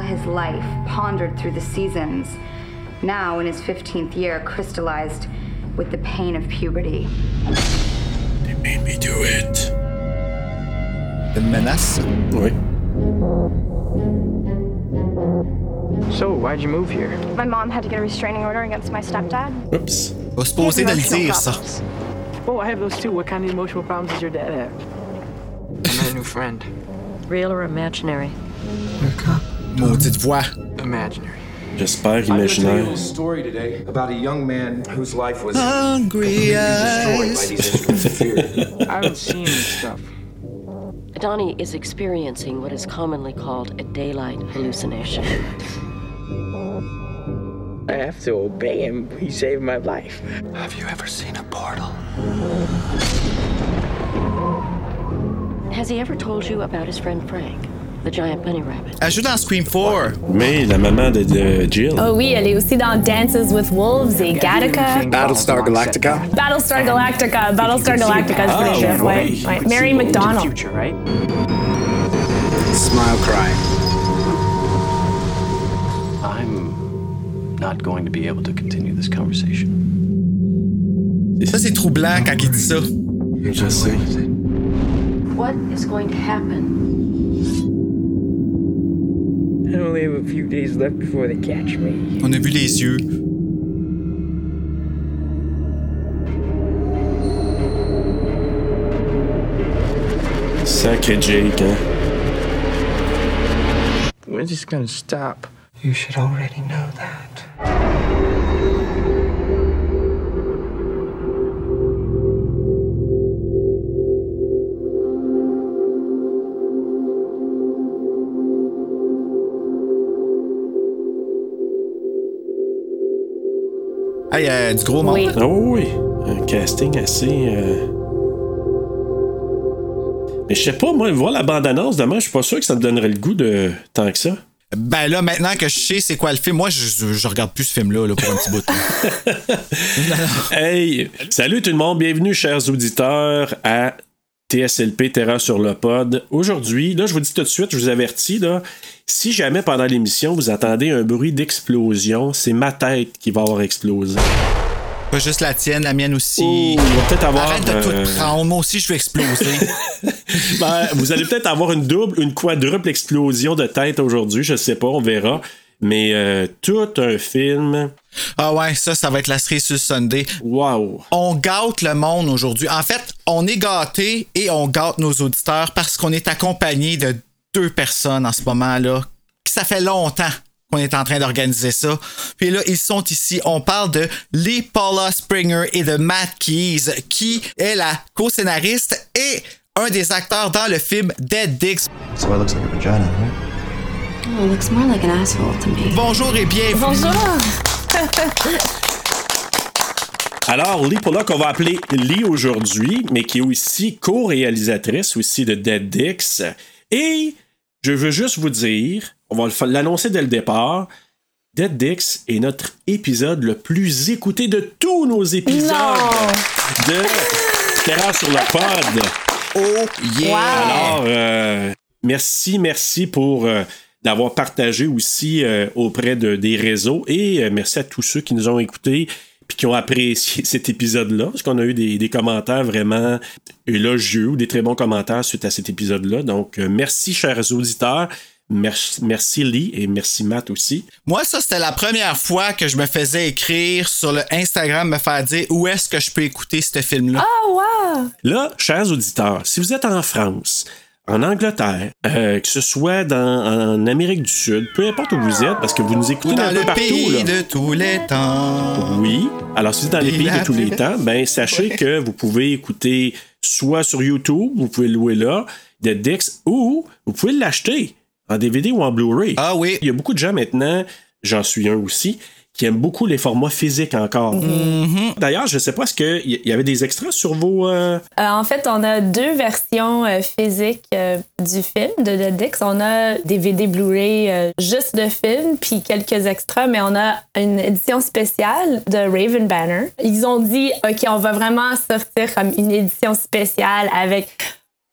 All his life, pondered through the seasons. Now, in his 15th year, crystallized with the pain of puberty. They made me do it. Une menace? Oui. So, why'd you move here? My mom had to get a restraining order against my stepdad. Oups. Pas supposé de le dire, ça. Oh, I have those too. What kind of emotional problems does your dad have? I met a new friend. Real or imaginary? Maudite voix. Imaginary. J'espère I'm gonna tell you a imaginaire. story today about a young man whose life was Hungry completely destroyed by eyes. these instruments. I haven't seen this stuff. Donnie is experiencing what is commonly called a daylight hallucination. I have to obey him. He saved my life. Have you ever seen a portal? Has he ever told you about his friend Frank, the giant bunny rabbit? Elle joue dans Scream 4. Mais la maman de, de Jill. Oh oui, elle est aussi dans Dances with Wolves et Gattaca. Battlestar Galactica. Battlestar Galactica. Battlestar Galactica, c'est Ah, pretty good. Ouais, oui. ouais. Mary McDonald. Future, right? Smile Cry. I'm not going to be able to continue this conversation. Ça, c'est troublant quand il dit ça. Je sais. What is going to happen? A few days left before they catch me. On a vu les yeux. Sacré Jake, hein. When's this gonna stop? You should already know that. Euh, du gros monde. Oui. Ah oui, oui. Un casting assez. euh, Mais je sais pas, moi, voir la bande-annonce demain, je suis pas sûr que ça me donnerait le goût de tant que ça. Ben là, maintenant que je sais c'est quoi le film, moi, je, je- regarde plus ce film-là là, pour un petit bout. là. Hey, salut tout le monde, bienvenue chers auditeurs à TSLP Terreur sur le pod. Aujourd'hui, là je vous dis tout de suite, je vous avertis là, si jamais pendant l'émission vous entendez un bruit d'explosion, c'est ma tête qui va avoir explosé. Pas juste la tienne, la mienne aussi. On va peut-être avoir, Arrête de euh, tout prendre. Moi aussi, je vais exploser. Ben, vous allez peut-être avoir une double, une quadruple explosion de tête aujourd'hui, je sais pas, on verra. Mais euh, tout un film. ah ouais, ça, ça va être la série sur Sunday. Wow. On gâte le monde aujourd'hui. En fait, on est gâté et on gâte nos auditeurs parce qu'on est accompagné de deux personnes en ce moment-là. Ça fait longtemps qu'on est en train d'organiser ça. Puis là, ils sont ici. On parle de Lee Paula Springer et de Matt Keys, qui est la co-scénariste et un des acteurs dans le film Dead Dicks. So it looks like a vagina, right? Oh, it looks more like an asshole to me. Bonjour et bienvenue. Bonjour. Alors, Lee Pollock, on va appeler Lee aujourd'hui, mais qui est aussi co-réalisatrice aussi de Dead Dicks. Et je veux juste vous dire, on va l'annoncer dès le départ, Dead Dicks est notre épisode le plus écouté de tous nos épisodes Non. de Terreur sur le pod. Oh yeah! Alors, euh, merci, merci pour euh, d'avoir partagé aussi euh, auprès de, des réseaux et euh, merci à tous ceux qui nous ont écoutés puis qui ont apprécié cet épisode-là, parce qu'on a eu des, des commentaires vraiment élogieux ou des très bons commentaires suite à cet épisode-là. Donc, euh, merci, chers auditeurs. Merci, merci Lee et merci Matt aussi. Moi, ça, c'était la première fois que je me faisais écrire sur le Instagram, me faire dire où est-ce que je peux écouter ce film-là. Oh wow. Là, chers auditeurs, si vous êtes en France, en Angleterre, euh, que ce soit dans, en Amérique du Sud, peu importe où vous êtes, parce que vous nous écoutez Ou dans un peu le partout. pays là. de tous les temps. Oui. Alors, si c'est dans les pays de tous les temps, ben sachez que vous pouvez écouter soit sur YouTube, vous pouvez louer là, Dead Dix, ou vous pouvez l'acheter en DVD ou en Blu-ray. Ah oui. Il y a beaucoup de gens maintenant, j'en suis un aussi, qui aiment beaucoup les formats physiques encore. Mm-hmm. D'ailleurs, je sais pas, est-ce qu'il y avait des extras sur vos... euh, Euh, en fait, on a deux versions euh, physiques du film de Dead Dix. On a DVD Blu-ray juste de film, puis quelques extras, mais on a une édition spéciale de Raven Banner. Ils ont dit, OK, on va vraiment sortir comme une édition spéciale avec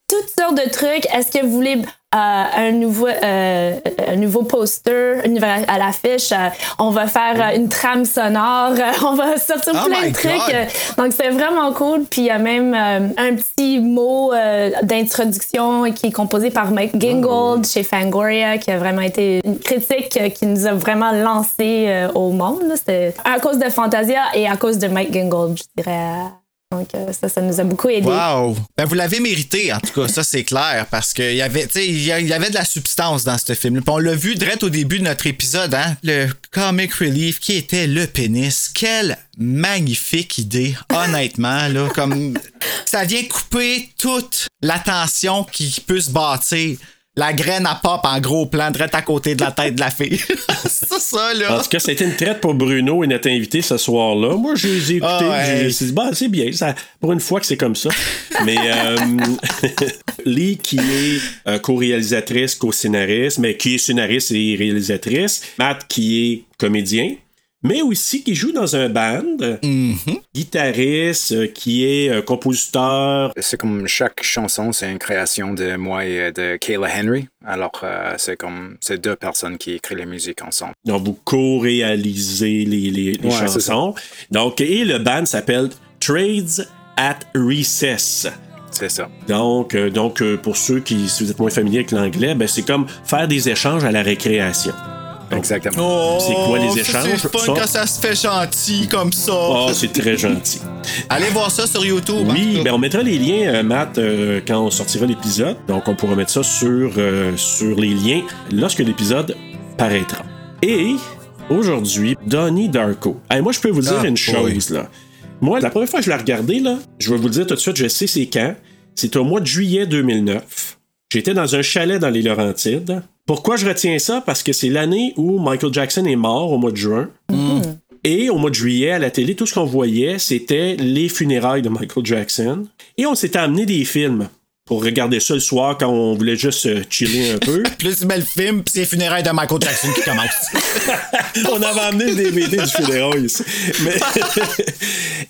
toutes sortes de trucs. Est-ce que vous voulez euh, un, nouveau, euh, un nouveau poster une à l'affiche? Euh, on va faire euh, une trame sonore. On va sortir Oh plein de trucs. God! Donc, c'est vraiment cool. Puis, il y a même euh, un petit mot d'introduction qui est composé par Mike Gingold chez Fangoria, qui a vraiment été une critique qui nous a vraiment lancé au monde. C'était à cause de Fantasia et à cause de Mike Gingold, je dirais. Donc, euh, ça, ça nous a beaucoup aidé. Wow! Ben, vous l'avez mérité, en tout cas, ça c'est clair, parce qu'il y avait, il y avait de la substance dans ce film. On l'a vu direct au début de notre épisode, hein? Le comic relief qui était le pénis. Quelle magnifique idée, honnêtement, là. Comme ça vient couper toute l'attention qui peut se bâtir. La graine à pop en gros plan, direct à côté de la tête de la fille. c'est ça, là. En tout cas, ça a été une traite pour Bruno et notre invité ce soir-là. Moi, je les ai écoutés. Ah j'ai dit, bah, c'est bien. Ça, pour une fois que c'est comme ça. Mais euh, Lee, qui est euh, co-réalisatrice, co-scénariste, mais qui est scénariste et réalisatrice. Matt, qui est comédien. Mais aussi qui joue dans un band, Mm-hmm. guitariste, euh, qui est euh, compositeur. C'est comme chaque chanson, c'est une création de moi et de Kayla Henry. Alors, euh, c'est comme c'est deux personnes qui écrivent la musique ensemble. Donc, vous co-réalisez les, les- les Ouais, c'est chansons. Donc, et le band s'appelle Trades at Recess. C'est ça. Donc, euh, donc euh, pour ceux qui, si vous êtes moins familiers avec l'anglais, ben, c'est comme faire des échanges à la récréation. Exactement. c'est quoi les Oh, échanges? C'est fun Ça? quand ça se fait gentil comme ça. Oh, c'est très gentil. Allez voir ça sur YouTube. Oui, ben on mettra les liens, euh, Matt, euh, quand on sortira l'épisode. Donc, on pourra mettre ça sur, euh, sur les liens lorsque l'épisode paraîtra. Et aujourd'hui, Donnie Darko. Hey, moi, je peux vous dire Ah, une chose, là. Moi, la première fois que je l'ai regardé, là, je vais vous le dire tout de suite, je sais c'est quand. C'est au mois de juillet 2009. J'étais dans un chalet dans les Laurentides. Pourquoi je retiens ça? Parce que c'est l'année où Michael Jackson est mort au mois de juin. Et au mois de juillet, à la télé, tout ce qu'on voyait, c'était les funérailles de Michael Jackson. Et on s'était amené des films pour regarder ça le soir quand on voulait juste euh, chiller un peu. Plus bel film, puis c'est les funérailles de Michael Jackson qui commencent. on avait amené le DVD du funérailles ici. Mais-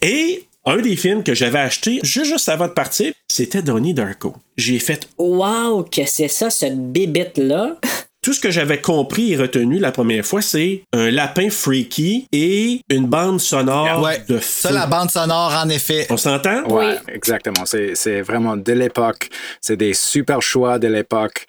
Et un des films que j'avais acheté juste, juste avant de partir, c'était Donnie Darko. J'ai fait Wow, que c'est ça, cette bébête-là? Tout ce que j'avais compris et retenu la première fois, c'est un lapin freaky et une bande sonore Ouais, de ça, la bande sonore, en effet. On s'entend? Ouais, exactement. C'est c'est vraiment de l'époque. C'est des super choix de l'époque.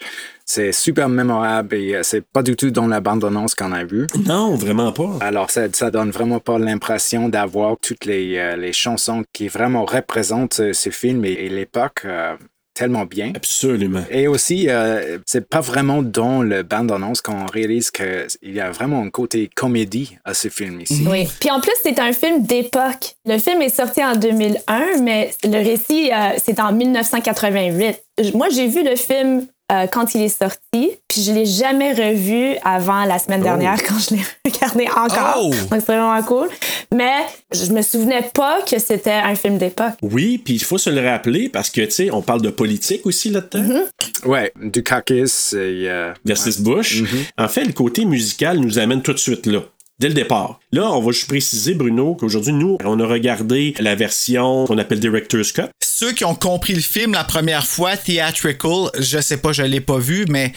C'est super mémorable et euh, c'est pas du tout dans la bande-annonce qu'on a vue. Non, vraiment pas. Alors, ça, ça donne vraiment pas l'impression d'avoir toutes les, euh, les chansons qui vraiment représentent euh, ce film et, et l'époque euh, tellement bien. Absolument. Et aussi, euh, c'est pas vraiment dans le bande-annonce qu'on réalise qu'il y a vraiment un côté comédie à ce film ici. Oui. Puis en plus, c'est un film d'époque. Le film est sorti en 2001, mais le récit, euh, c'est en 1988. J- Moi, j'ai vu le film euh, quand il est sorti, puis je l'ai jamais revu avant la semaine dernière quand je l'ai regardé encore. Oh! Donc c'est vraiment cool. Mais je me souvenais pas que c'était un film d'époque. Oui, puis il faut se le rappeler parce que, tu sais, on parle de politique aussi là-dedans. Mm-hmm. Ouais, Dukakis et. euh, versus Bush. En fait, le côté musical nous amène tout de suite là. Dès le départ. Là, on va juste préciser, Bruno, qu'aujourd'hui, nous, on a regardé la version qu'on appelle Director's Cut. Ceux qui ont compris le film la première fois, Theatrical, je sais pas, je l'ai pas vu, mais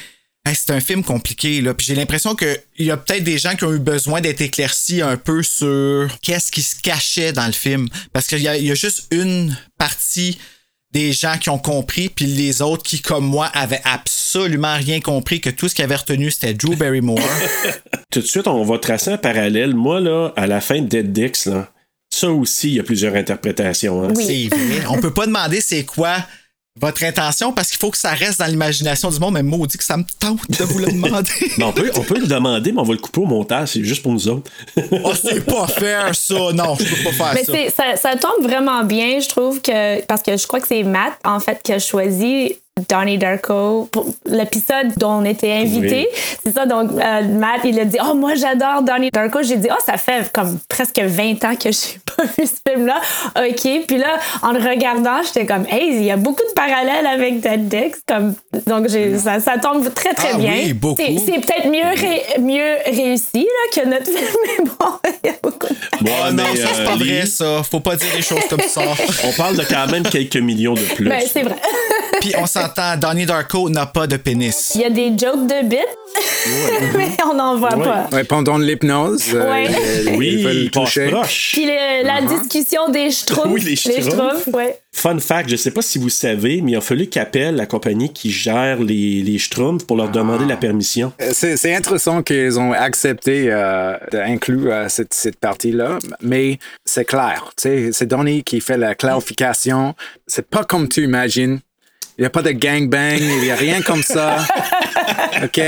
c'est un film compliqué. Là. Puis j'ai l'impression qu'il y a peut-être des gens qui ont eu besoin d'être éclaircis un peu sur qu'est-ce qui se cachait dans le film. Parce qu'il y a juste une partie des gens qui ont compris, puis les autres qui, comme moi, avaient absolument rien compris, que tout ce qu'ils avaient retenu, c'était Drew Barrymore. Tout de suite, on va tracer un parallèle. Moi, là, à la fin de Dead Dix, là, ça aussi, il y a plusieurs interprétations. hein. C'est vrai. On peut pas demander c'est quoi votre intention parce qu'il faut que ça reste dans l'imagination du monde, mais maudit que ça me tente de vous le demander. Mais on, peut, on peut le demander, mais on va le couper au montage, c'est juste pour nous autres. oh, c'est pas faire ça. Non, je peux pas faire Mais ça. c'est- ça. Ça tombe vraiment bien, je trouve que. Parce que je crois que c'est Matt, en fait, qui a choisi Donnie Darko pour l'épisode dont on était invité. C'est ça, donc euh, Matt, il a dit Oh, moi j'adore Donnie Darko. J'ai dit Oh, ça fait comme presque 20 ans que j'ai pas vu ce film-là. OK. Puis là, en le regardant, j'étais comme Hey, il y a beaucoup de parallèles avec Dead Dix. Comme, donc j'ai- ça, ça tombe très, très Ah bien. oui, beaucoup. C'est c'est peut-être mieux, ré- mieux réussi là, que notre film, mais bon, il y a beaucoup de Ouais, Ah non, ça, c'est euh, pas vrai, ça. Faut pas dire des choses comme ça. On parle de quand même quelques millions de plus. Ben, c'est vrai. Puis on s'entend, Donnie Darko n'a pas de pénis. Il y a des jokes de bits, mais on n'en voit Ouais. pas. Ouais, pendant l'hypnose, euh, oui, ils toucher. proche. Puis le- la discussion des schtroumpfs. Oui, les schtroumpfs. ouais. Fun fact, je sais pas si vous savez, mais il a fallu qu'appelle la compagnie qui gère les, les Schtroumpfs pour leur demander la permission. Euh, C'est intéressant qu'ils ont accepté euh, d'inclure euh, cette, cette partie-là, mais c'est clair. C'est Donnie qui fait la clarification. C'est pas comme tu imagines. Il n'y a pas de gangbang, il n'y a rien comme ça. OK?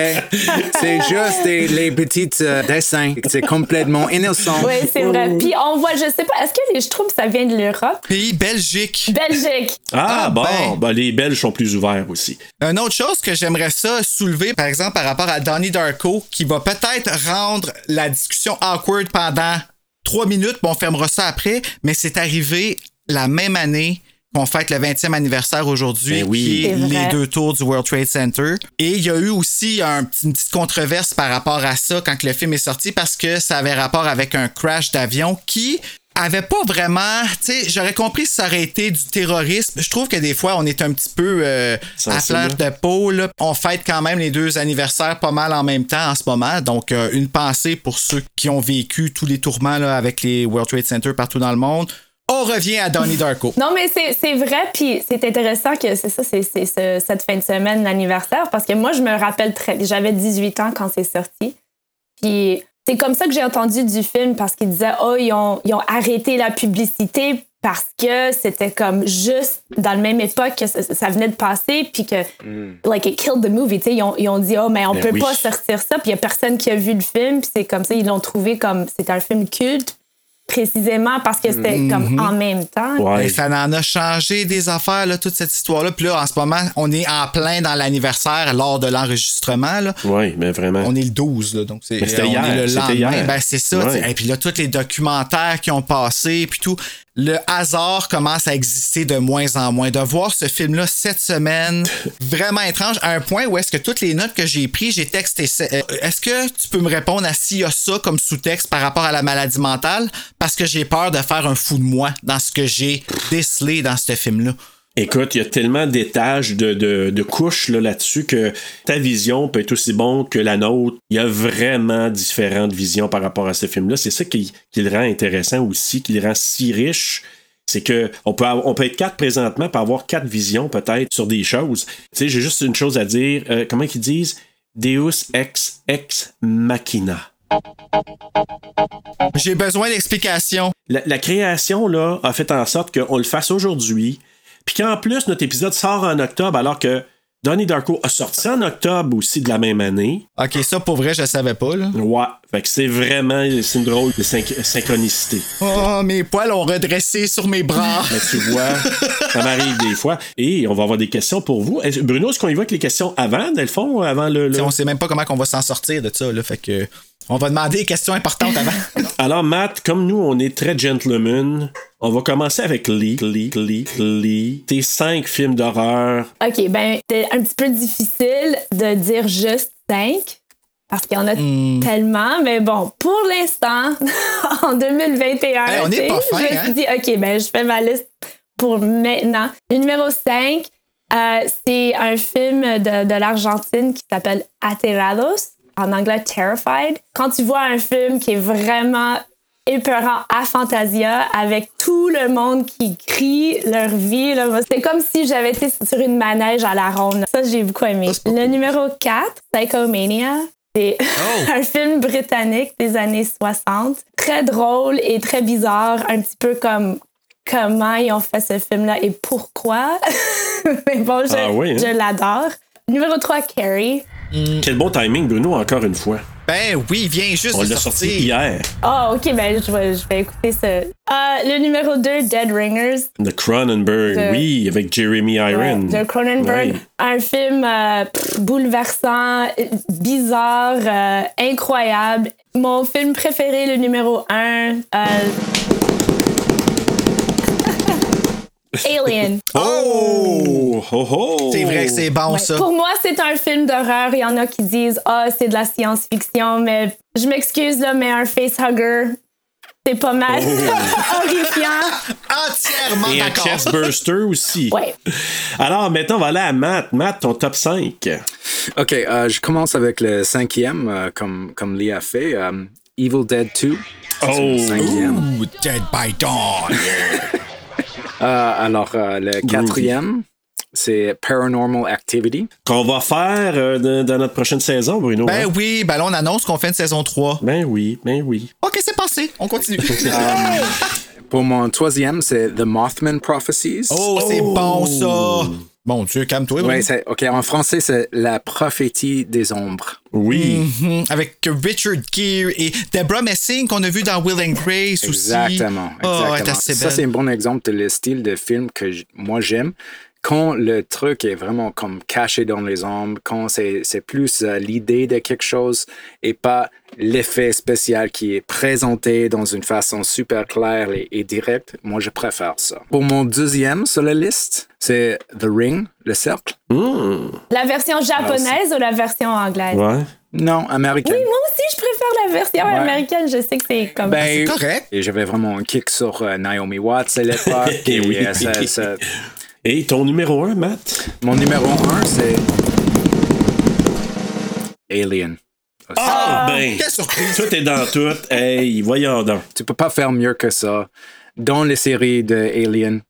C'est juste des, les petits euh, dessins. C'est complètement innocent. Oui, c'est vrai. Puis on voit, je sais pas, est-ce que les schtroumpfs, ça vient de l'Europe? Pays Belgique. Belgique. Ah, Ah, bon, ben. ben, les Belges sont plus ouverts aussi. Une autre chose que j'aimerais ça soulever, par exemple, par rapport à Donnie Darko, qui va peut-être rendre la discussion awkward pendant trois minutes, puis on fermera ça après, mais c'est arrivé la même année qu'on fête le 20e anniversaire aujourd'hui, Ben oui. qui est les deux tours du World Trade Center. Et il y a eu aussi un une petite controverse par rapport à ça quand le film est sorti, parce que ça avait rapport avec un crash d'avion qui avait pas vraiment, tu sais, j'aurais compris si ça aurait été du terrorisme. Je trouve que des fois, on est un petit peu euh, à fleur de peau. là. On fête quand même les deux anniversaires pas mal en même temps en ce moment. Donc, euh, une pensée pour ceux qui ont vécu tous les tourments là, avec les World Trade Center partout dans le monde. On revient à Donnie Darko. Non, mais c'est c'est vrai, puis c'est intéressant que c'est ça, c'est c'est ce- cette fin de semaine, l'anniversaire, parce que moi, je me rappelle très. J'avais 18 ans quand c'est sorti. Puis c'est comme ça que j'ai entendu du film, parce qu'ils disaient, oh, ils ont, ils ont arrêté la publicité parce que c'était comme juste dans la même époque que ça, ça venait de passer, puis que, like, it killed the movie. tu sais. Ils ont, ils ont dit, oh, mais on Ben peut oui. pas sortir ça, puis il y a personne qui a vu le film, puis c'est comme ça, ils l'ont trouvé comme. C'était un film culte, précisément parce que c'était comme en même temps. Ouais. Et ça en a changé des affaires, là, toute cette histoire-là. Puis là, en ce moment, on est en plein dans l'anniversaire lors de l'enregistrement. là. Oui, mais vraiment. On est le 12, là, donc c'est Mais c'était on hier, est le c'était lendemain. hier. Ben, c'est ça. Ouais. tu sais. Et puis là, tous les documentaires qui ont passé, puis tout. Le hasard commence à exister de moins en moins. De voir ce film-là cette semaine, vraiment étrange, à un point où est-ce que toutes les notes que j'ai prises, j'ai texté. Euh, Est-ce que tu peux me répondre à s'il y a ça comme sous-texte par rapport à la maladie mentale? Parce que j'ai peur de faire un fou de moi dans ce que j'ai décelé dans ce film-là. Écoute, il y a tellement d'étages, de, de, de couches là, là-dessus que ta vision peut être aussi bon que la nôtre. Il y a vraiment différentes visions par rapport à ce film-là. C'est ça qui, qui le rend intéressant aussi, qui le rend si riche. C'est que on peut, avoir- on peut être quatre présentement, pour avoir quatre visions peut-être sur des choses. Tu sais, j'ai juste une chose à dire. Euh, comment ils disent? Deus ex ex machina. J'ai besoin d'explications. La, la création là, a fait en sorte qu'on le fasse aujourd'hui. Puis qu'en plus, notre épisode sort en octobre alors que Donnie Darko a sorti en octobre aussi de la même année. OK, ça, pour vrai, je savais pas, là. Ouais. Fait que c'est vraiment c'est une drôle de synch- synchronicité. Oh, mes poils ont redressé sur mes bras. Mais tu vois, ça m'arrive des fois. Et on va avoir des questions pour vous. Bruno, est-ce qu'on y va avec les questions avant, dans le fond, avant le. le- on sait même pas comment on va s'en sortir de ça, là. Fait que. On va demander des questions importantes avant. Alors, Matt, comme nous, on est très gentleman, on va commencer avec Lee, Lee, Lee, Lee. Tes cinq films d'horreur. OK, ben, c'est un petit peu difficile de dire juste cinq. Parce qu'il y en a Hmm. tellement, mais bon, pour l'instant, en 2021, Hey, on est pas fin, je me suis hein? dit, OK, ben, je fais ma liste pour maintenant. Le numéro 5, c'est un film de, de l'Argentine qui s'appelle Aterrados, en anglais Terrified. Quand tu vois un film qui est vraiment épeurant à Fantasia avec tout le monde qui crie leur vie. là. C'est comme si j'avais été sur une manège à la ronde. Ça, j'ai beaucoup aimé. Le numéro 4, Psychomania. C'est un film britannique des années 60. Très drôle et très bizarre, un petit peu comme comment ils ont fait ce film-là et pourquoi. Mais bon, je, Ah oui, hein? je l'adore. Numéro 3, Carrie. Quel bon timing, Bruno, encore une fois. Ben oui, il vient juste On de l'a sorti hier. Ah, ok, ben je vais, je vais écouter ça. Euh, le numéro 2, Dead Ringers. The Cronenberg, De- oui, avec Jeremy Ouais, Iron. de Cronenberg. Ouais. Un film euh, pff, bouleversant, bizarre, euh, incroyable. Mon film préféré, le numéro 1, Alien. Oh! Oh, oh! C'est vrai que c'est bon, Ouais, ça. Pour moi, c'est un film d'horreur. Il y en a qui disent Ah, c'est de la science-fiction, mais je m'excuse, là, mais un facehugger, c'est pas mal horrifiant. Entièrement Et un d'accord. chest burster aussi. Ouais. Alors, maintenant, on va aller à Matt. Matt, ton top 5. OK, euh, je commence avec le cinquième, euh, comme, comme Lee a fait. euh, Evil Dead 2. Ça, c'est mon Oh. cinquième. Ooh, Dead by Dawn. Euh, alors, euh, le quatrième, c'est Paranormal Activity. Qu'on va faire euh, de- dans notre prochaine saison, Bruno. Ben hein? oui, ben là, on annonce qu'on fait une saison 3. Ben oui, ben oui. OK, c'est passé. On continue. Pour mon troisième, c'est The Mothman Prophecies. oh, c'est bon, ça. Bon Dieu, calme-toi. C'est- OK, en français, c'est La prophétie des ombres. Oui. Mhm, Avec Richard Gere et Deborah Messing qu'on a vu dans Will and Grace aussi. Exactement. Oh, elle est exactement. Ça, c'est un bon exemple de le style de film que j- moi j'aime. Quand le truc est vraiment comme caché dans les ombres, quand c'est c'est plus euh, l'idée de quelque chose et pas l'effet spécial qui est présenté dans une façon super claire et, et directe, moi je préfère ça. Pour mon deuxième sur la liste, c'est The Ring, le cercle. Mmh. La version japonaise ou la version anglaise? Ouais. Non, américain. Oui, moi aussi, je préfère la version Ouais. américaine. Je sais que c'est comme. Ben, correct. Et j'avais vraiment un kick sur euh, Naomi Watts à l'époque. Et, oui. euh, ça- ça- Et ton numéro 1, Matt? Mon numéro un, c'est Alien. Ah, ben! Quelle surprise. Tout est dans tout. Hey, voyons donc. Tu peux pas faire mieux que ça dans les séries de Alien.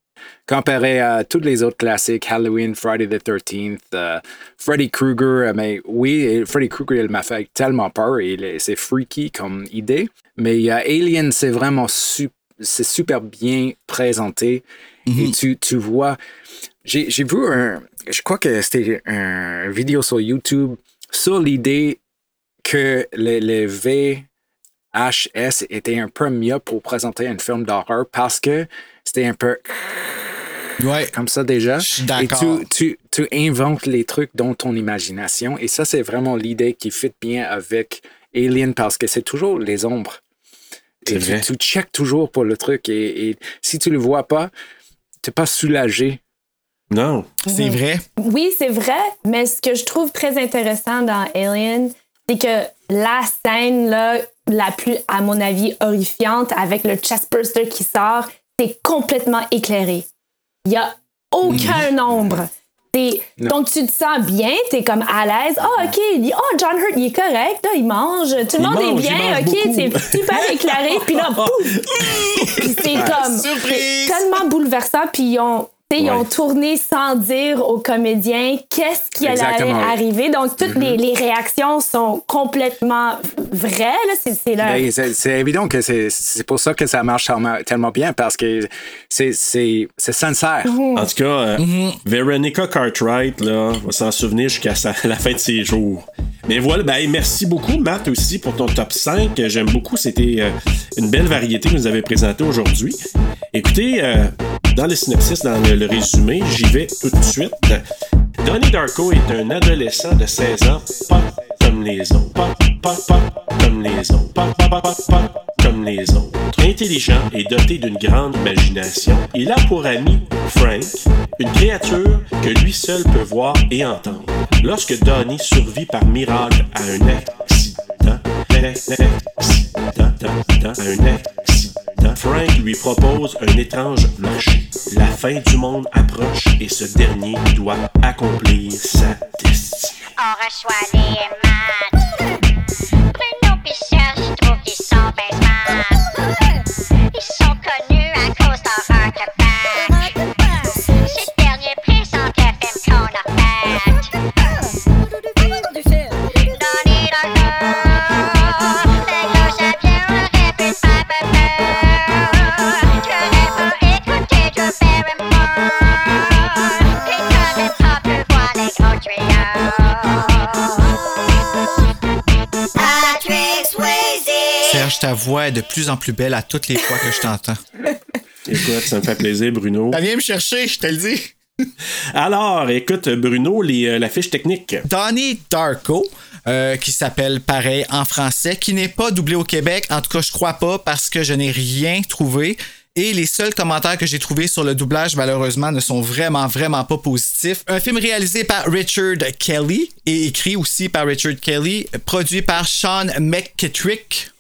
Comparé à tous les autres classiques, Halloween, Friday the 13th, euh, Freddy Krueger, euh, mais oui, Freddy Krueger, il m'a fait tellement peur et il est- c'est freaky comme idée. Mais euh, Alien, c'est vraiment su- c'est super bien présenté. Et tu, tu vois, j'ai j'ai vu un, je crois que c'était un vidéo sur YouTube sur l'idée que le, le VHS était un peu mieux pour présenter un film d'horreur parce que c'était un peu Ouais. comme ça déjà. Et d'accord. tu, tu, tu inventes les trucs dans ton imagination. Et ça, c'est vraiment l'idée qui fit bien avec Alien parce que c'est toujours les ombres. Et tu, tu checkes toujours pour le truc. Et, et si tu le vois pas, tu n'es pas soulagé. Non. C'est vrai. Oui, c'est vrai, mais ce que je trouve très intéressant dans Alien, c'est que la scène là, la plus, à mon avis, horrifiante avec le chestburster qui sort, c'est complètement éclairé. Il n'y a aucun ombre. T'es- donc, tu te sens bien, tu es comme à l'aise. Ah, OK, il- oh, John Hurt, il est correct, là, il mange. Tout le monde mange, est bien, OK, c'est super éclairé. Puis là, pouf! C'est comme Surprise! tellement bouleversant. Puis ils ont, ils ont tourné sans dire aux comédiens qu'est-ce qui allait arriver. Donc, toutes les, les réactions sont complètement vraies. C'est, Ben, c'est évident que c'est c'est pour ça que ça marche tellement, tellement bien parce que c'est c'est- c'est sincère. En tout cas, euh, Veronica Cartwright là, va s'en souvenir jusqu'à la fin de ses jours. Mais voilà, ben, merci beaucoup, Matt, aussi, pour ton top 5. J'aime beaucoup. C'était euh, une belle variété que vous nous avez présentée aujourd'hui. Écoutez, euh, dans le synopsis, dans le, le résumé, j'y vais tout de suite. Donnie Darko est un adolescent de 16 ans, pas comme les autres. Pas, pas, pas comme les autres. Pas, pas, pas, pas, pas comme les autres. Intelligent et doté d'une grande imagination, il a pour ami Frank, une créature que lui seul peut voir et entendre. Lorsque Donnie survit par miracle à un accident, Frank lui propose un étrange marché. La fin du monde approche et ce dernier doit accomplir sa destinée. On reçoit. Ta voix est de plus en plus belle à toutes les fois que je t'entends. Écoute, ça me fait plaisir, Bruno. Ça vient me chercher, je te le dis. Alors, écoute, Bruno, les, euh, la fiche technique. Donnie Darko, euh, qui s'appelle pareil en français, qui n'est pas doublé au Québec. En tout cas, je crois pas parce que je n'ai rien trouvé. Et les seuls commentaires que j'ai trouvés sur le doublage, malheureusement, ne sont vraiment, vraiment pas positifs. Un film réalisé par Richard Kelly et écrit aussi par Richard Kelly, produit par Sean McKittrick.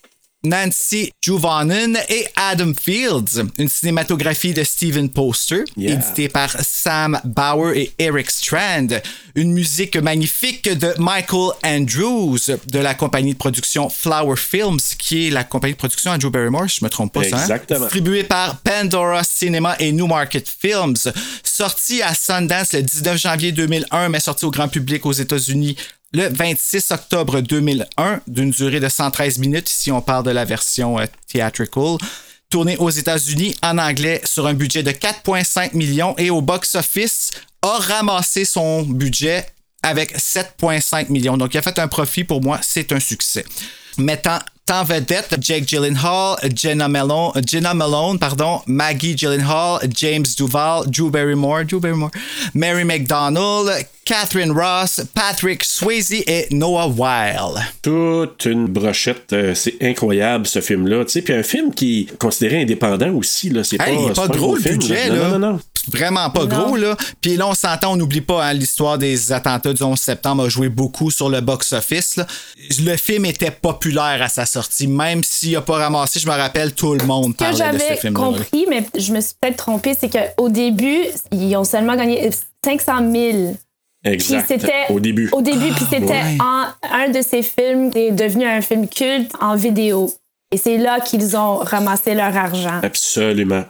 Nancy Juvonen et Adam Fields, une cinématographie de Steven Poster, Yeah. éditée par Sam Bauer et Eric Strand, une musique magnifique de Michael Andrews de la compagnie de production Flower Films, qui est la compagnie de production Andrew Barrymore, si je me trompe pas, ça. hein? Exactement. Distribué par Pandora Cinema et New Market Films, sorti à Sundance le 19 janvier 2001, mais sorti au grand public aux États-Unis le 26 octobre 2001, d'une durée de 113 minutes, si on parle de la version euh, theatrical. Tourné aux États-Unis en anglais sur un budget de 4,5 millions et au box-office a ramassé son budget avec 7,5 millions. Donc, il a fait un profit pour moi, c'est un succès. Mettant en vedette Jake Gyllenhaal, Jenna Malone, Jenna Malone pardon, Maggie Gyllenhaal, James Duval, Drew Barrymore, Drew Barrymore, Mary McDonald, Catherine Ross, Patrick Swayze et Noah Weil. Toute une brochette, euh, c'est incroyable ce film-là. Tu sais, puis un film qui est considéré indépendant aussi, là. C'est Hey, pas, gros le film, budget, Non, là. non, non, non. Vraiment pas Non. gros, là. Puis là, on s'entend, on n'oublie pas, hein, l'histoire des attentats du 11 septembre a joué beaucoup sur le box-office. là. Le film était populaire à sa sortie, même s'il a pas ramassé, je me rappelle, tout le monde parlait de ce j'avais film-là. compris, mais je me suis peut-être trompée, c'est qu'au début, ils ont seulement gagné 500 000. Puis Exact. c'était Au début. Au début, puis c'était ouais. en- un de ces films qui est devenu un film culte en vidéo. Et c'est là qu'ils ont ramassé leur argent. Absolument.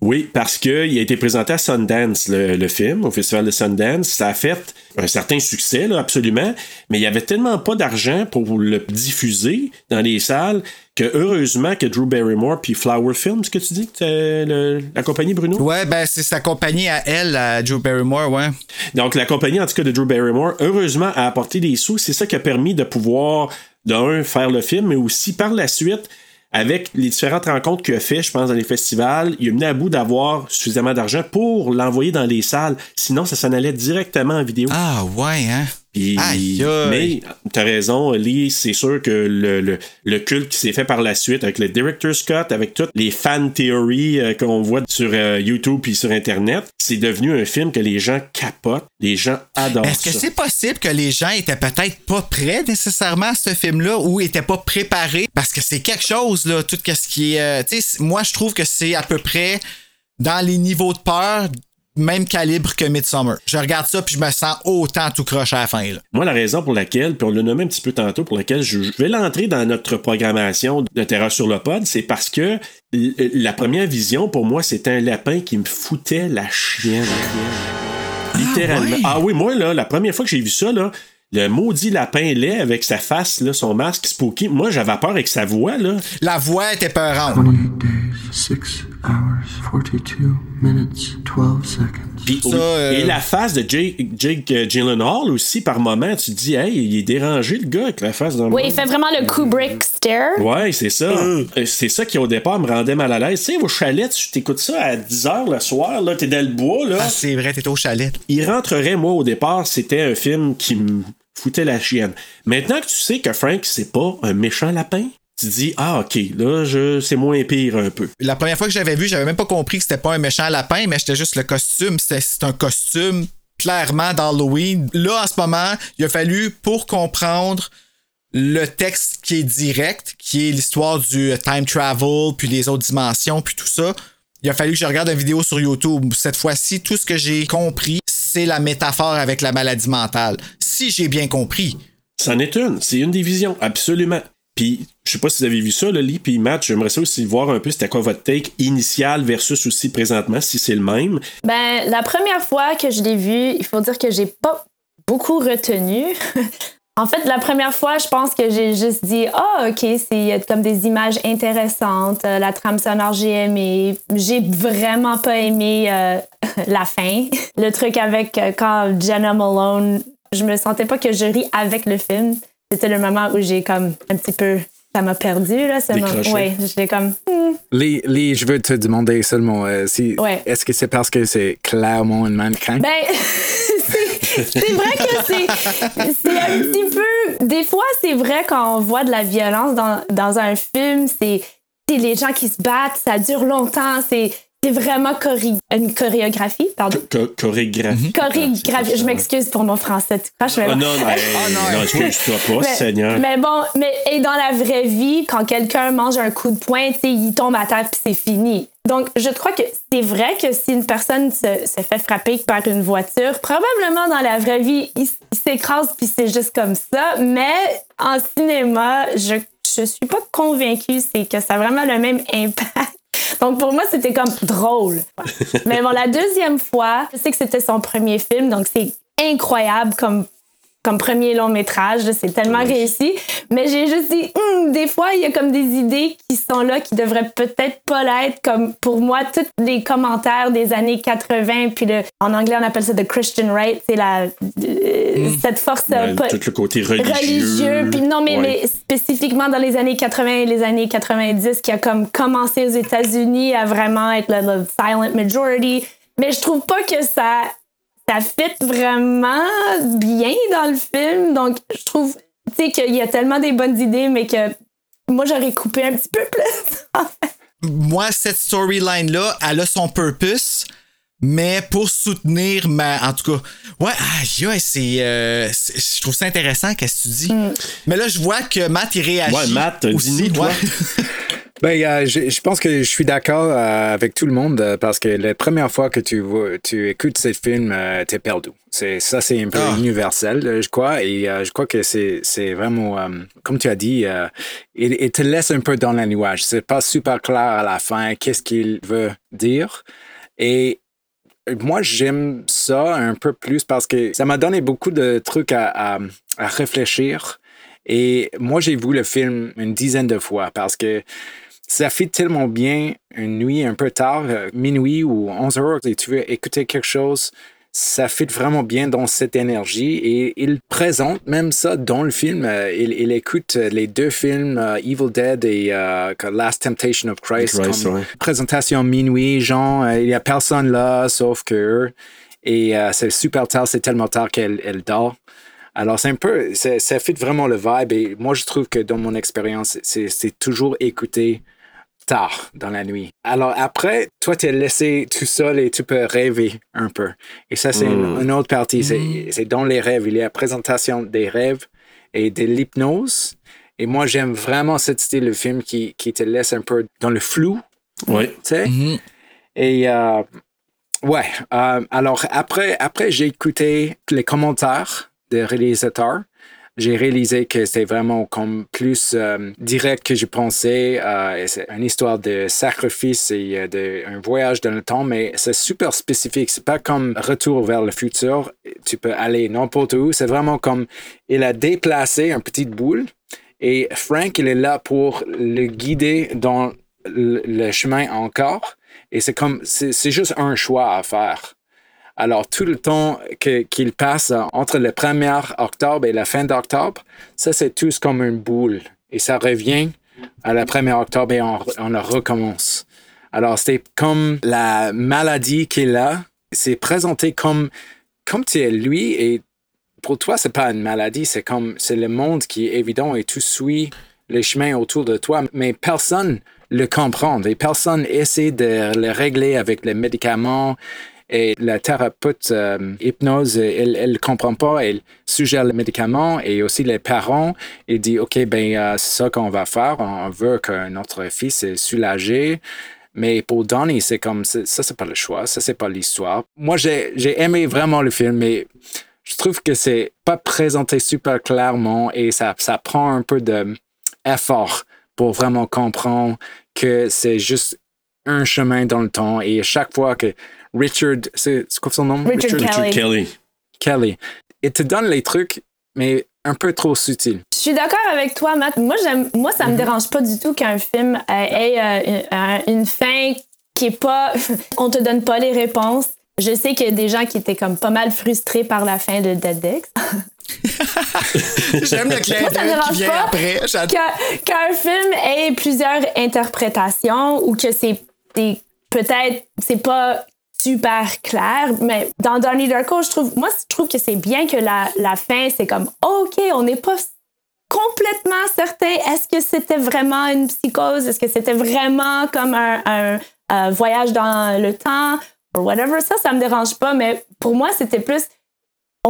Oui, parce qu'il a été présenté à Sundance, le, le film, au Festival de Sundance. Ça a fait un certain succès, là, absolument, mais il n'y avait tellement pas d'argent pour le diffuser dans les salles que heureusement que Drew Barrymore puis Flower Films, ce que tu dis, le- la compagnie Bruno? Ouais, ben c'est sa compagnie à elle, à Joe Barrymore, ouais. Donc, la compagnie, en tout cas, de Drew Barrymore, heureusement, a apporté des sous. C'est ça qui a permis de pouvoir, d'un, faire le film, mais aussi par la suite, avec les différentes rencontres qu'il a fait, je pense, dans les festivals, il a mené à bout d'avoir suffisamment d'argent pour l'envoyer dans les salles. Sinon, ça s'en allait directement en vidéo. Ah, ouais, hein? Puis- Aïe, aïe. mais t'as raison, Lee, c'est sûr que le, le, le culte qui s'est fait par la suite avec le Director's Cut, avec toutes les fan theories euh, qu'on voit sur euh, YouTube puis sur Internet, c'est devenu un film que les gens capotent, les gens adorent Est-ce que c'est possible que les gens étaient peut-être pas prêts nécessairement à ce film-là ou étaient pas préparés? Parce que c'est quelque chose, là, tout ce qui est. euh, moi, je trouve que c'est à peu près dans les niveaux de peur, même calibre que Midsummer. Je regarde ça puis je me sens autant tout croche à la fin, là. Moi, la raison pour laquelle, puis on l'a nommé un petit peu tantôt, pour laquelle je, vais l'entrer dans notre programmation de Terreur sur le pod, c'est parce que la première vision, pour moi, c'était un lapin qui me foutait la chienne. Littéralement. ouais? Ah oui, moi, là, la première fois que j'ai vu ça, là, le maudit lapin laid avec sa face, là, son masque spooky, moi, j'avais peur avec sa voix, là. La voix était peurante. 28 days, 6 hours, 42 minutes, 12 seconds. Ça, euh, Et la face de Jake, Jake euh, Gyllenhaal aussi, par moment, tu te dis, hey, il est dérangé, le gars, avec la face dans le Oui, il fait vraiment le Kubrick stare. Ouais, c'est ça. Euh, C'est ça qui, au départ, me rendait mal à l'aise. Tu sais, vos chalets, tu t'écoutes ça à 10 h le soir, là, t'es dans le bois, là. Ah, c'est vrai, t'étais au chalet. Il rentrerait, moi, au départ, c'était un film qui me foutait la chienne. Maintenant que tu sais que Frank, c'est pas un méchant lapin, tu dis, ah, ok, là, je, c'est moins pire un peu. La première fois que j'avais vu, j'avais même pas compris que c'était pas un méchant lapin, mais c'était juste le costume. C'est un costume clairement d'Halloween. Là, en ce moment, il a fallu pour comprendre le texte qui est direct, qui est l'histoire du time travel, puis les autres dimensions, puis tout ça. Il a fallu que je regarde une vidéo sur YouTube. Cette fois-ci, tout ce que j'ai compris, c'est la métaphore avec la maladie mentale. Si j'ai bien compris. C'en est une. C'est une des visions, absolument. Puis, je sais pas si vous avez vu ça, le lit, puis Matt, j'aimerais ça aussi voir un peu c'était quoi votre take initial versus aussi présentement, si c'est le même. Ben, la première fois que je l'ai vu, il faut dire que j'ai pas beaucoup retenu. en fait, la première fois, je pense que j'ai juste dit Ah, OK, c'est comme des images intéressantes. euh, La trame sonore, j'ai aimé. J'ai vraiment pas aimé euh, la fin. Le truc avec euh, quand Jenna Malone, je me sentais pas que je ris avec le film. C'était le moment où j'ai comme un petit peu ça m'a perdu, là. M'a- Décroché. ouais, j'étais comme. hmm. Lee, Lee, je veux te demander seulement, euh, si, Ouais. est-ce que c'est parce que c'est clairement un mannequin? Ben, c'est vrai que c'est c'est un petit peu. Des fois, c'est vrai quand on voit de la violence dans, dans un film, c'est c'est les gens qui se battent, ça dure longtemps, c'est c'est vraiment choré- une chorégraphie, pardon? Co- chorégraphie. Chorégraphie. Je m'excuse pour mon français, tu crois? Je Ah, non, non, non, excuse-toi pas, mais, Seigneur. mais bon, mais et dans la vraie vie, quand quelqu'un mange un coup de poing, tu sais, il tombe à terre puis c'est fini. Donc, je crois que c'est vrai que si une personne se, se fait frapper par une voiture, probablement dans la vraie vie, il, il s'écrase puis c'est juste comme ça. Mais en cinéma, je je suis pas convaincue c'est que ça a vraiment le même impact. Donc pour moi, c'était comme drôle. Mais bon, la deuxième fois, je sais que c'était son premier film, donc c'est incroyable comme comme premier long métrage, c'est tellement réussi. Mais j'ai juste dit, Hum, des fois, il y a comme des idées qui sont là qui devraient peut-être pas l'être. Comme pour moi, tous les commentaires des années 80, puis le, en anglais, on appelle ça the Christian right, c'est la euh, cette force Ben, pas- tout le côté religieux. Puis non, mais, Ouais. mais spécifiquement dans les années 80 et les années 90, qui a comme commencé aux États-Unis à vraiment être le, le silent majority. Mais je trouve pas que ça, ça fit vraiment bien dans le film. Donc, je trouve, tu sais, qu'il y a tellement des bonnes idées, mais que moi, j'aurais coupé un petit peu plus. moi, cette storyline-là, elle a son purpose, mais pour soutenir ma. En tout cas, ouais, ah, ouais, c'est. euh, c'est- je trouve ça intéressant, qu'est-ce que tu dis? Mais là, je vois que Matt, il réagit. Ouais, Matt, aussi, dis-nous, toi. ouais. Ben, euh, je, je pense que je suis d'accord euh, avec tout le monde euh, parce que la première fois que tu, vois, tu écoutes ce film, euh, t'es perdu. C'est, ça, c'est un peu Ah. universel, je crois. Et je crois que c'est, c'est vraiment, comme tu as dit, il, il te laisse un peu dans la nuage. C'est pas super clair à la fin qu'est-ce qu'il veut dire. Et moi, j'aime ça un peu plus parce que ça m'a donné beaucoup de trucs à, à- à réfléchir. Et moi, j'ai vu le film une dizaine de fois parce que ça fait tellement bien une nuit un peu tard, euh, minuit ou 11 heures, et tu veux écouter quelque chose. Ça fit vraiment bien dans cette énergie et il présente même ça dans le film. Euh, il, il écoute les deux films, euh, Evil Dead et euh, Last Temptation of Christ, Christ, comme ouais. présentation minuit, genre, euh, il n'y a personne là sauf que eux. Et euh, c'est super tard, c'est tellement tard qu'elle elle dort. Alors, c'est un peu, ça fit vraiment le vibe. Et moi, je trouve que dans mon expérience, c'est toujours écouté tard dans la nuit. Alors, après, toi, tu es laissé tout seul et tu peux rêver un peu. Et ça, c'est une, Mm. une autre partie. C'est- C'est dans les rêves. Il y a la présentation des rêves et de l'hypnose. Et moi, j'aime vraiment ce style de film qui, qui te laisse un peu dans le flou. Ouais. Tu sais? Et euh, ouais, euh, alors après, après j'ai écouté les commentaires des réalisateurs. J'ai réalisé que c'est vraiment comme plus euh, direct que je pensais. Euh, c'est une histoire de sacrifice et euh, de, un voyage dans le temps, mais c'est super spécifique. C'est pas comme Retour vers le futur. Tu peux aller n'importe où. C'est vraiment comme il a déplacé une petite boule et Frank, il est là pour le guider dans le, chemin encore. Et c'est comme, c'est juste un choix à faire. Alors, tout le temps qu'il passe entre le 1er octobre et la fin d'octobre, ça, c'est tous comme une boule. Et ça revient à la 1er octobre et on, on le recommence. Alors, c'est comme la maladie qu'il a, c'est présenté comme, comme tu es lui et pour toi, c'est pas une maladie, c'est comme, c'est le monde qui est évident et tu suis le chemin autour de toi, mais personne le comprend et personne essaie de le régler avec les médicaments. Et la thérapeute euh, hypnose, elle ne comprend pas, elle suggère les médicaments et aussi les parents. Elle dit, OK, ben c'est ça qu'on va faire. On veut que notre fils est soulagé. Mais pour Donnie, c'est comme, ça, c'est pas le choix, ça, c'est pas l'histoire. Moi, j'ai j'ai aimé vraiment le film, mais je trouve que c'est pas présenté super clairement et ça, ça prend un peu d'effort pour vraiment comprendre que c'est juste un chemin dans le temps et chaque fois que Richard, c'est quoi son nom? Richard Kelly. Richard Kelly. Kelly. Il te donne les trucs, mais un peu trop subtil. Je suis d'accord avec toi, Matt. Moi, j'aime, moi ça me dérange pas du tout qu'un film euh, ait euh, une, une fin qui est pas. on te donne pas les réponses. Je sais qu'il y a des gens qui étaient comme pas mal frustrés par la fin de Dead Dix. J'aime le clin Moi, ça me d'œil qui dérange vient pas après. Qu'un film ait plusieurs interprétations ou que c'est c'est- peut-être c'est pas super clair, mais dans Donnie Darko, je trouve, moi, je trouve que c'est bien que la, la fin, c'est comme, OK, on n'est pas complètement certain. Est-ce que c'était vraiment une psychose? Est-ce que c'était vraiment comme un, un, un voyage dans le temps? Or whatever. Ça, ça me dérange pas, mais pour moi, c'était plus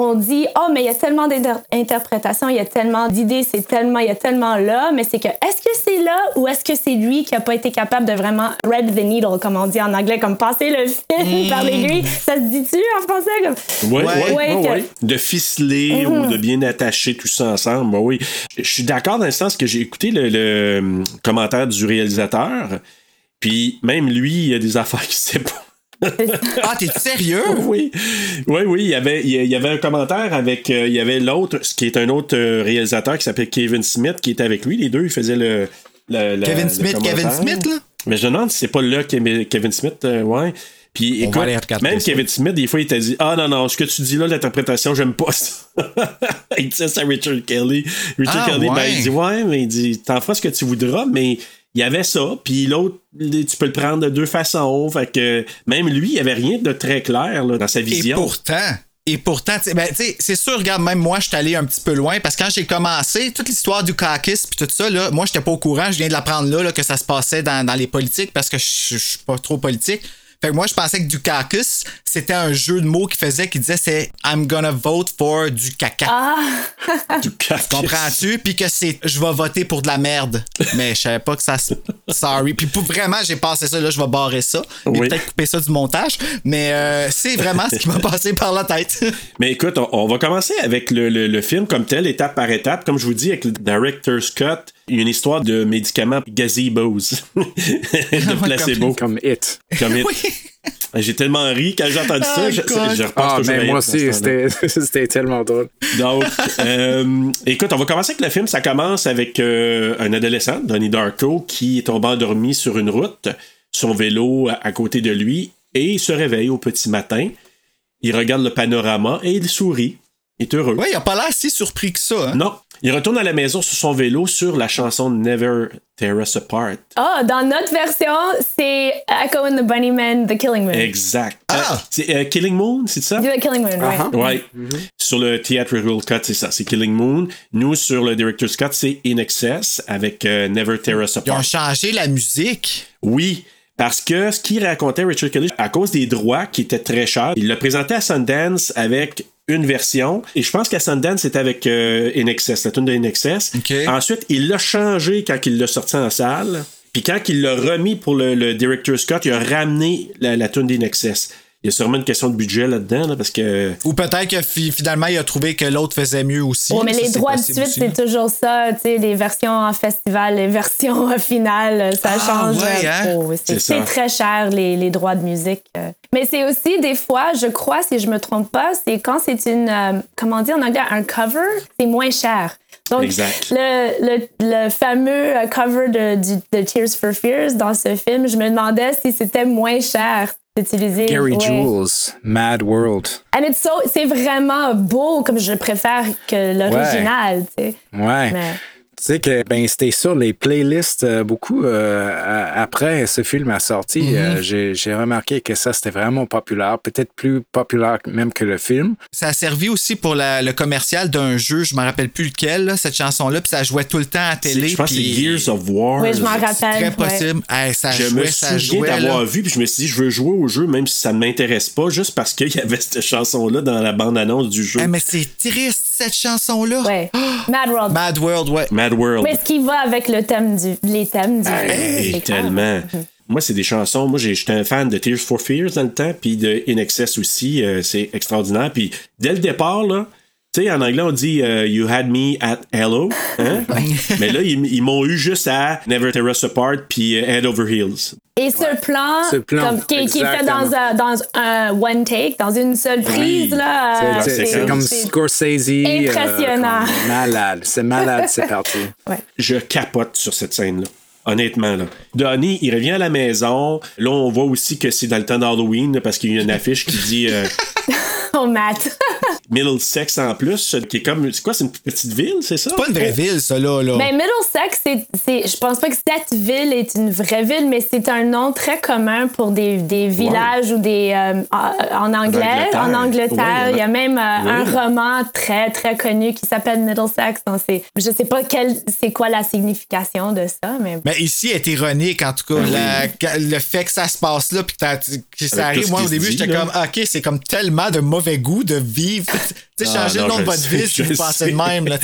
on dit oh mais il y a tellement d'interprétations, il y a tellement d'idées, c'est tellement il y a tellement là, mais c'est que est-ce que c'est là ou est-ce que c'est lui qui a pas été capable de vraiment red the needle comme on dit en anglais, comme passer le fil par l'aiguille, ça se dit-tu en français comme? Ouais, ouais, Ouais, ouais, que- ouais. De ficeler Mhm. ou de bien attacher tout ça ensemble. bah oui. Je suis d'accord dans le sens que j'ai écouté le, le, hum, commentaire du réalisateur. Puis même lui, il y a des affaires qu'il sait pas. Ah, t'es sérieux? Oui, oui, oui. Il y avait, il y avait un commentaire avec. euh, il y avait l'autre, ce qui est un autre euh, réalisateur qui s'appelle Kevin Smith, qui était avec lui. Les deux, ils faisaient le. le- le- Kevin le Smith. Kevin Smith, là? Mais je me demande si c'est pas là Kevin Kevin Smith, euh, ouais. Puis écoute, même ça. Kevin Smith, des fois, il t'a dit Ah non, non, ce que tu dis là, l'interprétation, j'aime pas ça. il disait ça à Richard Kelly. Richard Ah, Kelly, ben, il dit Ouais, mais il dit T'en feras ce que tu voudras, mais il y avait ça. Puis l'autre, tu peux le prendre de deux façons. Fait que même lui, il y avait rien de très clair là, dans sa Et vision. pourtant, et pourtant, tu sais, ben, c'est sûr, regarde, même moi, je suis allé un petit peu loin parce que quand j'ai commencé, toute l'histoire du caucus puis tout ça, là, moi, j'étais pas au courant. Je viens de l'apprendre là, là, que ça se passait dans, dans les politiques parce que je je suis pas trop politique. Fait que moi, je pensais que du caucus, c'était un jeu de mots qui faisait, qui disait c'est I'm gonna vote for du caca. Ah! Du caucus. Comprends-tu? Puis que c'est je vais voter pour de la merde. Mais je savais pas que ça se. Sorry. Puis pour vraiment, j'ai passé ça, là, je vais barrer ça. Et Oui. peut-être couper ça du montage. Mais euh, c'est vraiment ce qui m'a passé par la tête. Mais écoute, on, on va commencer avec le, le- le film comme tel, étape par étape. Comme je vous dis, avec le Director's Cut, il y a une histoire de médicaments gazebos, de placebo. Comme It. Comme it. J'ai tellement ri quand j'ai entendu ça, Oh, je, je repense Ah, toujours mais moi aussi, c'était c'était tellement drôle. Donc, euh, écoute, on va commencer avec le film. Ça commence avec euh, un adolescent, Donnie Darko, qui est tombé endormi sur une route, son vélo à, à côté de lui, et il se réveille au petit matin. Il regarde le panorama et il sourit. Il est heureux. Ouais, il a pas l'air si surpris que ça. hein? Non. Il retourne à la maison sur son vélo sur la chanson Never Tear Us Apart. Ah, dans notre version, c'est Echo and the Bunnymen, The Killing Moon. Exact. Ah! Euh, c'est euh, Killing Moon, c'est ça? The Killing Moon, right? Ouais. Sur le Theatrical Cut, c'est ça, c'est Killing Moon. Nous, sur le Director's Cut, c'est In Excess avec euh, Never Tear Us Ils ont Apart. changé la musique. Oui, parce que ce qu'il racontait Richard Kelly, à cause des droits qui étaient très chers, il l'a présenté à Sundance avec une version. Et je pense qu'à Sundance, c'était avec euh, In Excess, la tune de. Ensuite, il l'a changé quand il l'a sorti en salle. Puis quand il l'a remis pour le, le Director's Cut, il a ramené la, la tune d'In Excess. Il y a sûrement une question de budget là-dedans, là, parce que. Ou peut-être que fi- finalement, il a trouvé que l'autre faisait mieux aussi. Ouais, mais Ça, les droits de suite, c'est toujours ça. Tu sais, les versions en festival, les versions finales, ça Ah, change. ouais, hein? trop. C'est très cher, les, les droits de musique. euh. Mais c'est aussi, des fois, je crois, si je me trompe pas, c'est quand c'est une, euh, comment on dit en anglais, un cover, c'est moins cher. Donc, Exact. le, le, le fameux euh, cover de, de Tears for Fears dans ce film, je me demandais si c'était moins cher d'utiliser. Gary ouais. Jules, Mad World. And it's so, c'est vraiment beau, comme je préfère que l'original, tu sais. Ouais. Mais- Tu sais que ben c'était sur les playlists euh, beaucoup euh, après ce film a sorti. Mhm. euh, j'ai- J'ai remarqué que ça c'était vraiment populaire, peut-être plus populaire même que le film. Ça a servi aussi pour la- le commercial d'un jeu, je me rappelle plus lequel, là, cette chanson-là, puis ça jouait tout le temps à télé. Je pense que puis- Gears of War. Oui, je m'en Très rappelle. ouais. possible. Hey, ça Je jouait, me ça souviens d'avoir là. vu, puis je me suis dit, je veux jouer au jeu, même si ça ne m'intéresse pas, juste parce qu'il y avait cette chanson-là dans la bande-annonce du jeu. Hey, mais c'est triste, cette chanson-là. Ouais. Mad World. Mad World, ouais. Mad World. Mais ce qui va avec le thème du, les thèmes du Hey, film? tellement. Moi, c'est des chansons. Moi, j'ai- j'étais un fan de Tears for Fears dans le temps, puis de In Excess aussi. euh, c'est extraordinaire. Puis dès le départ, là, tu sais, en anglais, on dit euh, You had me at hello. Hein? Mais là, ils, ils m'ont eu juste à Never Tear Us Apart, puis euh, Head Over Heels. Et ce plan, Ce plan, comme, qui, qui est fait dans un, dans un one take, dans une seule prise, là. euh, C'est- c'est comme Scorsese. euh, impressionnant. comme malade. C'est malade, c'est parti. Je capote sur cette scène-là. Honnêtement, là. Donnie, il revient à la maison. Là, on voit aussi que c'est dans le temps d'Halloween, parce qu'il y a une affiche qui dit Oh, Matt. Middlesex en plus, qui est comme. C'est quoi, c'est une petite ville, c'est ça? C'est pas une vraie ville, ça, là. là. Ben, Middlesex, c'est, c'est, je pense pas que cette ville est une vraie ville, mais c'est un nom très commun pour des, des villages ou des. euh, en en anglais. En Angleterre. Ouais, il y a même euh, Oui. un roman très, très connu qui s'appelle Middlesex. Donc, c'est, je sais pas quelle, c'est quoi la signification de ça, mais. Mais ici, elle est ironique, en tout cas. La- le fait que ça se passe là, puis que, ça arrive, moi, au début, dit, j'étais là. comme, OK, c'est comme tellement de mauvais goût de vivre. Tu sais, Ah, changer non, le nom de votre ville si vous pensez de même, là.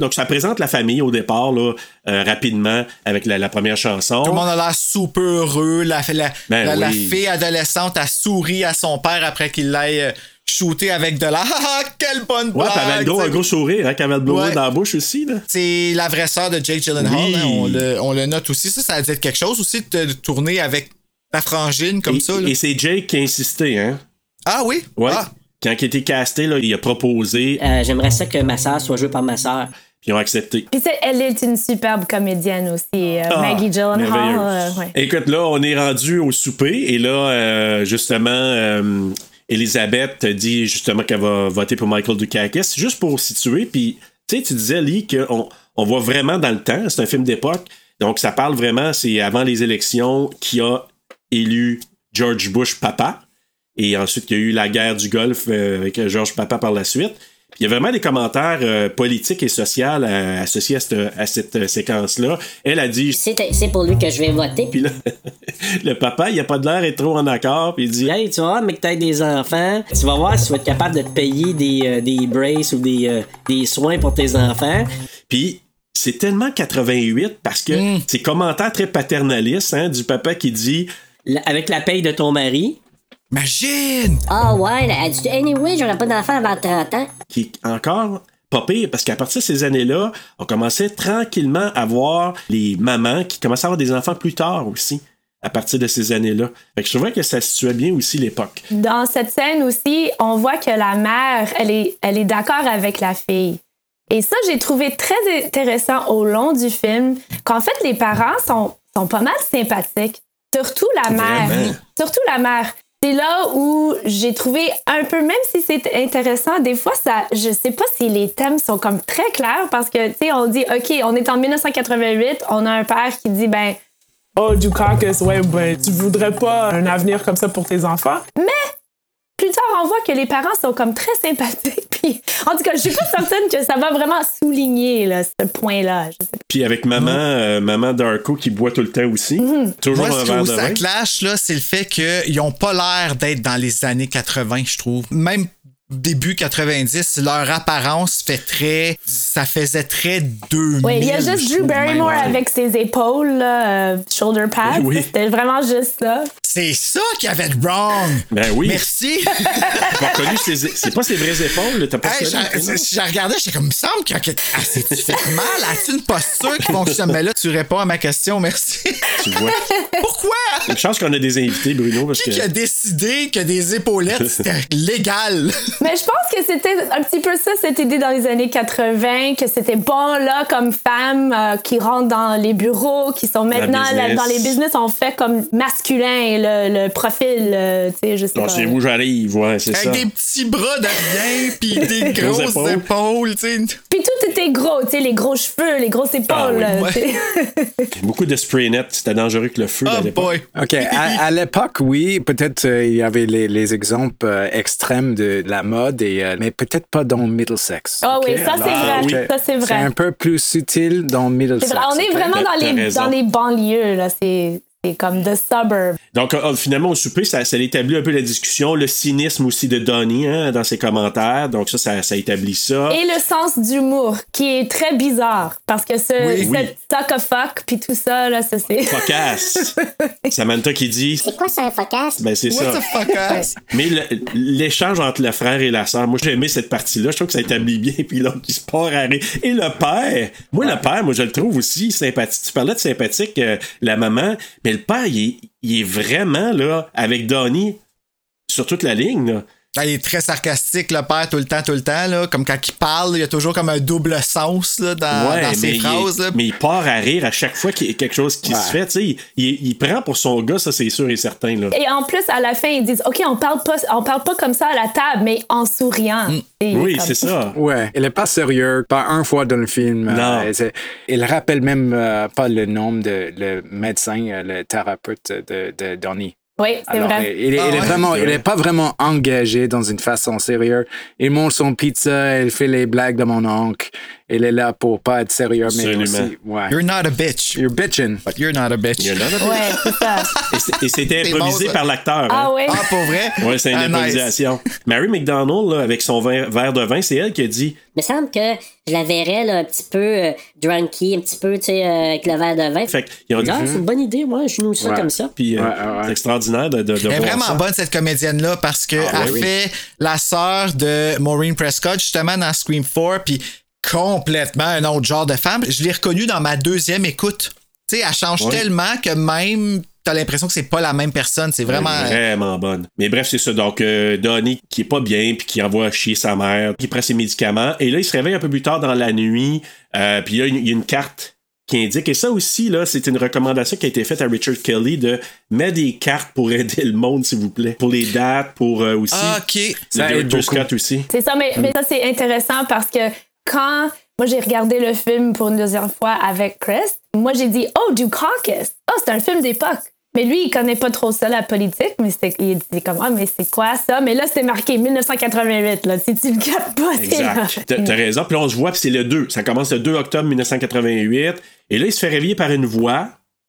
Donc, ça présente la famille au départ, là, euh, rapidement, avec la, la première chanson. Tout le monde a l'air super heureux. La, la, Ben la, la oui. fille adolescente a souri à son père après qu'il l'ait euh, shooté avec de la. Ah, ah, quelle bonne Ouais, avait le gros, blague, un gros sourire, hein, avait le Ouais. dans la bouche aussi. Là. C'est la vraie sœur de Jake Gyllenhaal. Oui. hein, on, le, on le note aussi. Ça, ça a dû être quelque chose aussi de, de tourner avec ta frangine comme et, ça. là. et c'est Jake qui a insisté, hein? Ah oui? Ouais. Ah. Quand il a été casté, là, il a proposé, Euh, J'aimerais ça que ma sœur soit jouée par ma sœur. puis ils ont accepté. Puis c'est- elle est une superbe comédienne aussi, euh, Ah, Maggie Gyllenhaal. euh, ouais. Écoute, là, on est rendu au souper et là, euh, justement, euh, Elisabeth dit justement qu'elle va voter pour Michael Dukakis, juste pour situer. Puis, tu sais, tu disais, Lee, qu'on on voit vraiment dans le temps. C'est un film d'époque. Donc, ça parle vraiment, c'est avant les élections qui a élu George Bush papa. Et ensuite, il y a eu la guerre du Golfe euh, avec George Papa par la suite. Puis il y a vraiment des commentaires euh, politiques et sociaux euh, associés à cette, à cette euh, séquence-là. Elle a dit C'est c'est pour lui que je vais voter. puis là, le papa, il a pas de l'air être trop en accord, puis il dit Hey, tu vas voir, mais que t'aies des enfants, tu vas voir si tu vas être capable de te payer des, euh, des braces ou des, euh, des soins pour tes enfants. Puis c'est tellement 88 parce que c'est commentaires très paternalistes hein, du papa qui dit avec la paye de ton mari. Imagine! Ah ouais, là, elle dit, anyway, j'aurai pas d'enfant avant 30 ans. qui est encore pas pire parce qu'à partir de ces années-là, on commençait tranquillement à voir les mamans qui commençaient à avoir des enfants plus tard aussi. À partir de ces années-là. Fait que je trouvais que ça situait bien aussi l'époque. Dans cette scène aussi, on voit que la mère, elle est, elle est d'accord avec la fille. Et ça, j'ai trouvé très intéressant au long du film, qu'en fait, les parents sont, sont pas mal sympathiques. Surtout la mère. Vraiment? Surtout la mère. C'est là où j'ai trouvé un peu, même si c'est intéressant, des fois, ça, je sais pas si les thèmes sont comme très clairs parce que, tu sais, on dit, OK, on est en 1988, on a un père qui dit, ben, Oh, Dukakis, ouais, ben, tu voudrais pas un avenir comme ça pour tes enfants? Mais plus tard, on voit que les parents sont comme très sympathiques. Puis, en tout cas, je suis pas certaine que ça va vraiment souligner là, ce point-là. Puis avec maman, euh, maman Darko qui boit tout le temps aussi. Toujours Moi, un ce verre de ça vin. clash, là, c'est le fait qu'ils n'ont pas l'air d'être dans les années 80, je trouve. Même début 90, leur apparence fait très. Ça faisait très 2000. Oui, il y a juste Drew trouve, Barrymore avec ses épaules, là, euh, shoulder pads. Oui. C'était vraiment juste ça. C'est ça qui avait de wrong. Ben oui. Merci. Ses- C'est pas ses vraies épaules, t'as pas Hey, je regardais, j'étais comme, il me semble que. que- Ah, c'est-tu fait mal? As-tu une posture qui fonctionne? Mais là, tu réponds à ma question, merci. Tu vois. Pourquoi? Une chance qu'on a des invités, Bruno, parce que. Qui a décidé que des épaulettes, c'était légal? Mais je pense que c'était un petit peu ça, cette idée dans les années 80, que c'était bon, là, comme femme euh, qui rentre dans les bureaux, qui sont maintenant là, dans les business, on fait comme masculin, le, le profil, euh, tu sais, je sais Non, pas. c'est où j'arrive, ouais, c'est ça. Avec des petits bras de rien, puis des Grosses épaules. tu sais. Puis tout était gros, tu sais, les gros cheveux, les grosses épaules. Ah oui, ouais. tu sais. Beaucoup de spray net, c'était dangereux que le feu Oh boy. OK. À, à l'époque, oui, peut-être euh, il y avait les, les exemples euh, extrêmes de la mode, et, euh, mais peut-être pas dans Middlesex. Ah oui, ça, c'est vrai. Ça, c'est vrai. C'est un peu plus subtil dans Middlesex. vrai, on est vraiment dans les, dans les banlieues, là. C'est c'est comme the suburb. Donc, euh, finalement, au souper, ça, ça établit un peu la discussion, le cynisme aussi de Donnie hein, dans ses commentaires. Donc, ça, ça, ça établit ça. Et le sens d'humour, qui est très bizarre. Parce que ce, Oui. Oui. cette of fuck, puis tout ça, là, ça c'est. Focasse. Samantha qui dit. C'est quoi ça, un focasse? Ben, c'est ça. Mais l'échange entre le frère et la sœur, moi j'ai aimé cette partie-là. Je trouve que ça établit bien. Puis l'autre qui se part à rire. Et le père, moi le père, moi je le trouve aussi sympathique. Tu parlais de sympathique, euh, la maman, mais le père, il est, vraiment là avec Donnie sur toute la ligne. Ah, il est très sarcastique, le père, tout le temps, tout le temps. Là. Comme quand il parle, il y a toujours comme un double sens là, dans, Ouais, dans mais, ses phrases. là. mais il part à rire à chaque fois qu'il y a quelque chose qui se fait. tu sais, Il, il- il prend pour son gars, ça c'est sûr et certain. Là. Et en plus, à la fin, ils disent OK, on parle pas, on parle pas comme ça à la table, mais en souriant. Et Oui, comme- c'est ça. Ouais, il est pas sérieux, pas un fois dans le film. Non. Euh, il rappelle même euh, pas le nom de le médecin, euh, le thérapeute de, de Donnie. Oui, c'est Alors, vrai. il, est- Ah il est ouais? vraiment, il est pas vraiment engagé dans une façon sérieuse. Il mange son pizza, il fait les blagues de mon oncle. Il est là pour pas être sérieux, mais aussi, ouais. You're not a bitch, You're bitching. but you're not a bitch. Il y en a d'autres. Ouais, c'est ça. Et c'était improvisé bon, par l'acteur. Ah hein. ouais? Ah, pour vrai? Ouais, c'est une Ah, nice. improvisation. Mary McDonald, là, avec son verre, verre de vin, c'est elle qui a dit Il me semble que je la verrais là, un petit peu euh, drunky, un petit peu, tu sais, euh, avec le verre de vin. Fait qu'ils ont dit. Ah, c'est une bonne idée, moi. Je noue ça Ouais. comme ça. Puis euh, Ouais, ouais, ouais. c'est extraordinaire de, de, de Elle est vraiment ça. bonne, cette comédienne-là, parce qu'elle Ah, oui. fait la sœur de Maureen Prescott, justement, dans Scream 4, puis complètement un autre genre de femme. Je l'ai reconnue dans ma deuxième écoute. Tu sais, elle change Ouais. tellement que même, t'as l'impression que c'est pas la même personne. C'est vraiment. Elle est Vraiment bonne. Mais bref, c'est ça. Donc, euh, Donnie qui est pas bien, puis qui envoie chier sa mère, qui prend ses médicaments. Et là, il se réveille un peu plus tard dans la nuit. euh, puis là, il y a une carte qui indique. Et ça aussi, là, c'est une recommandation qui a été faite à Richard Kelly de mettre des cartes pour aider le monde, s'il vous plaît. Pour les dates, pour euh, aussi. Ah, OK. le Ça aide Director beaucoup. Scott aussi. C'est ça, mais, mais ça, c'est intéressant parce que quand moi j'ai regardé le film pour une deuxième fois avec Chris, moi j'ai dit Oh, du caucus. Oh, c'est un film d'époque. Mais lui, il connaît pas trop ça, la politique, mais c'était, il était comme, ah, mais c'est quoi ça? Mais là, c'était marqué 1988, là. Si tu le captes pas, c'est. Exact. T'as t'as raison. Puis là, on se voit, puis c'est le 2. Ça commence le 2 octobre 1988. Et là, il se fait réveiller par une voix,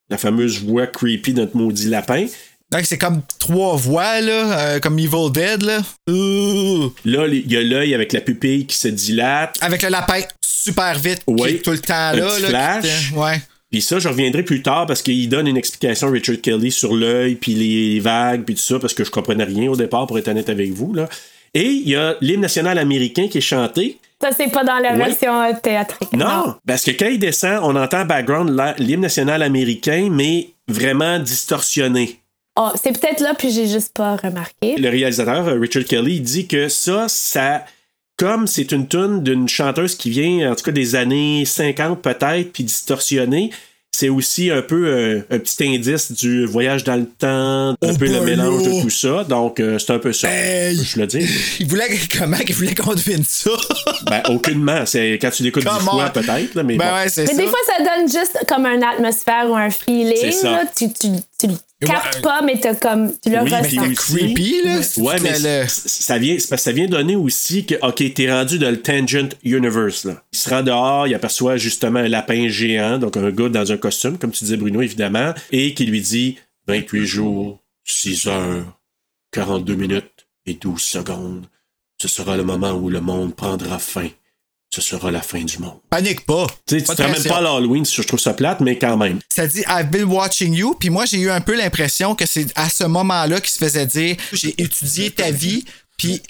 la fameuse voix creepy de notre maudit lapin. Donc, c'est comme trois voix, là, euh, comme Evil Dead, là. Ouh. Là, il y a l'œil avec la pupille qui se dilate. Avec le lapin super vite, qui est tout le temps Un là. petit là, flash. qui était- ouais. Puis ça, je reviendrai plus tard parce qu'il donne une explication, Richard Kelly, sur l'œil, puis les vagues, puis tout ça, parce que je comprenais rien au départ, pour être honnête avec vous. Là. Et il y a l'hymne national américain qui est chanté. Ça, c'est pas dans la Ouais. version euh, théâtrique. Non, parce que quand il descend, on entend en background l'hymne national américain, mais vraiment distorsionné. Oh, c'est peut-être là, puis j'ai juste pas remarqué. Le réalisateur, euh, Richard Kelly, dit que ça, ça. Comme c'est une tune d'une chanteuse qui vient, en tout cas des années 50 peut-être, puis distorsionnée, c'est aussi un peu euh, un petit indice du voyage dans le temps, un Oh, peu le mélange de tout ça. Donc, euh, c'est un peu ça. Hey! Je le dis. Il voulait, comment il voulait qu'on devine ça? Ben, aucunement. C'est quand tu l'écoutes dix fois, peut-être. Mais ben bon. ouais, Mais ça. des fois, ça donne juste comme une atmosphère ou un feeling. Là. Tu, tu, tu Ouais. pas, mais t'as comme, tu le Oui, aussi- creepy, là. Ouais, mais le- ça vient, c'est parce que ça vient donner aussi que, OK, t'es rendu dans le Tangent Universe, là. Il se rend dehors, il aperçoit justement un lapin géant, donc un gars dans un costume, comme tu disais, Bruno, évidemment, et qui lui dit 28 jours, 6 heures, 42 minutes et 12 secondes. Ce sera le moment où le monde prendra fin. Ce sera la fin du monde. Panique pas. Tu sais, tu Pas te ramènes pas à l'Halloween, si je trouve ça plate, mais quand même. Ça dit I've been watching you, puis moi j'ai eu un peu l'impression que c'est à ce moment-là qu'il se faisait dire j'ai étudié ta vie, puis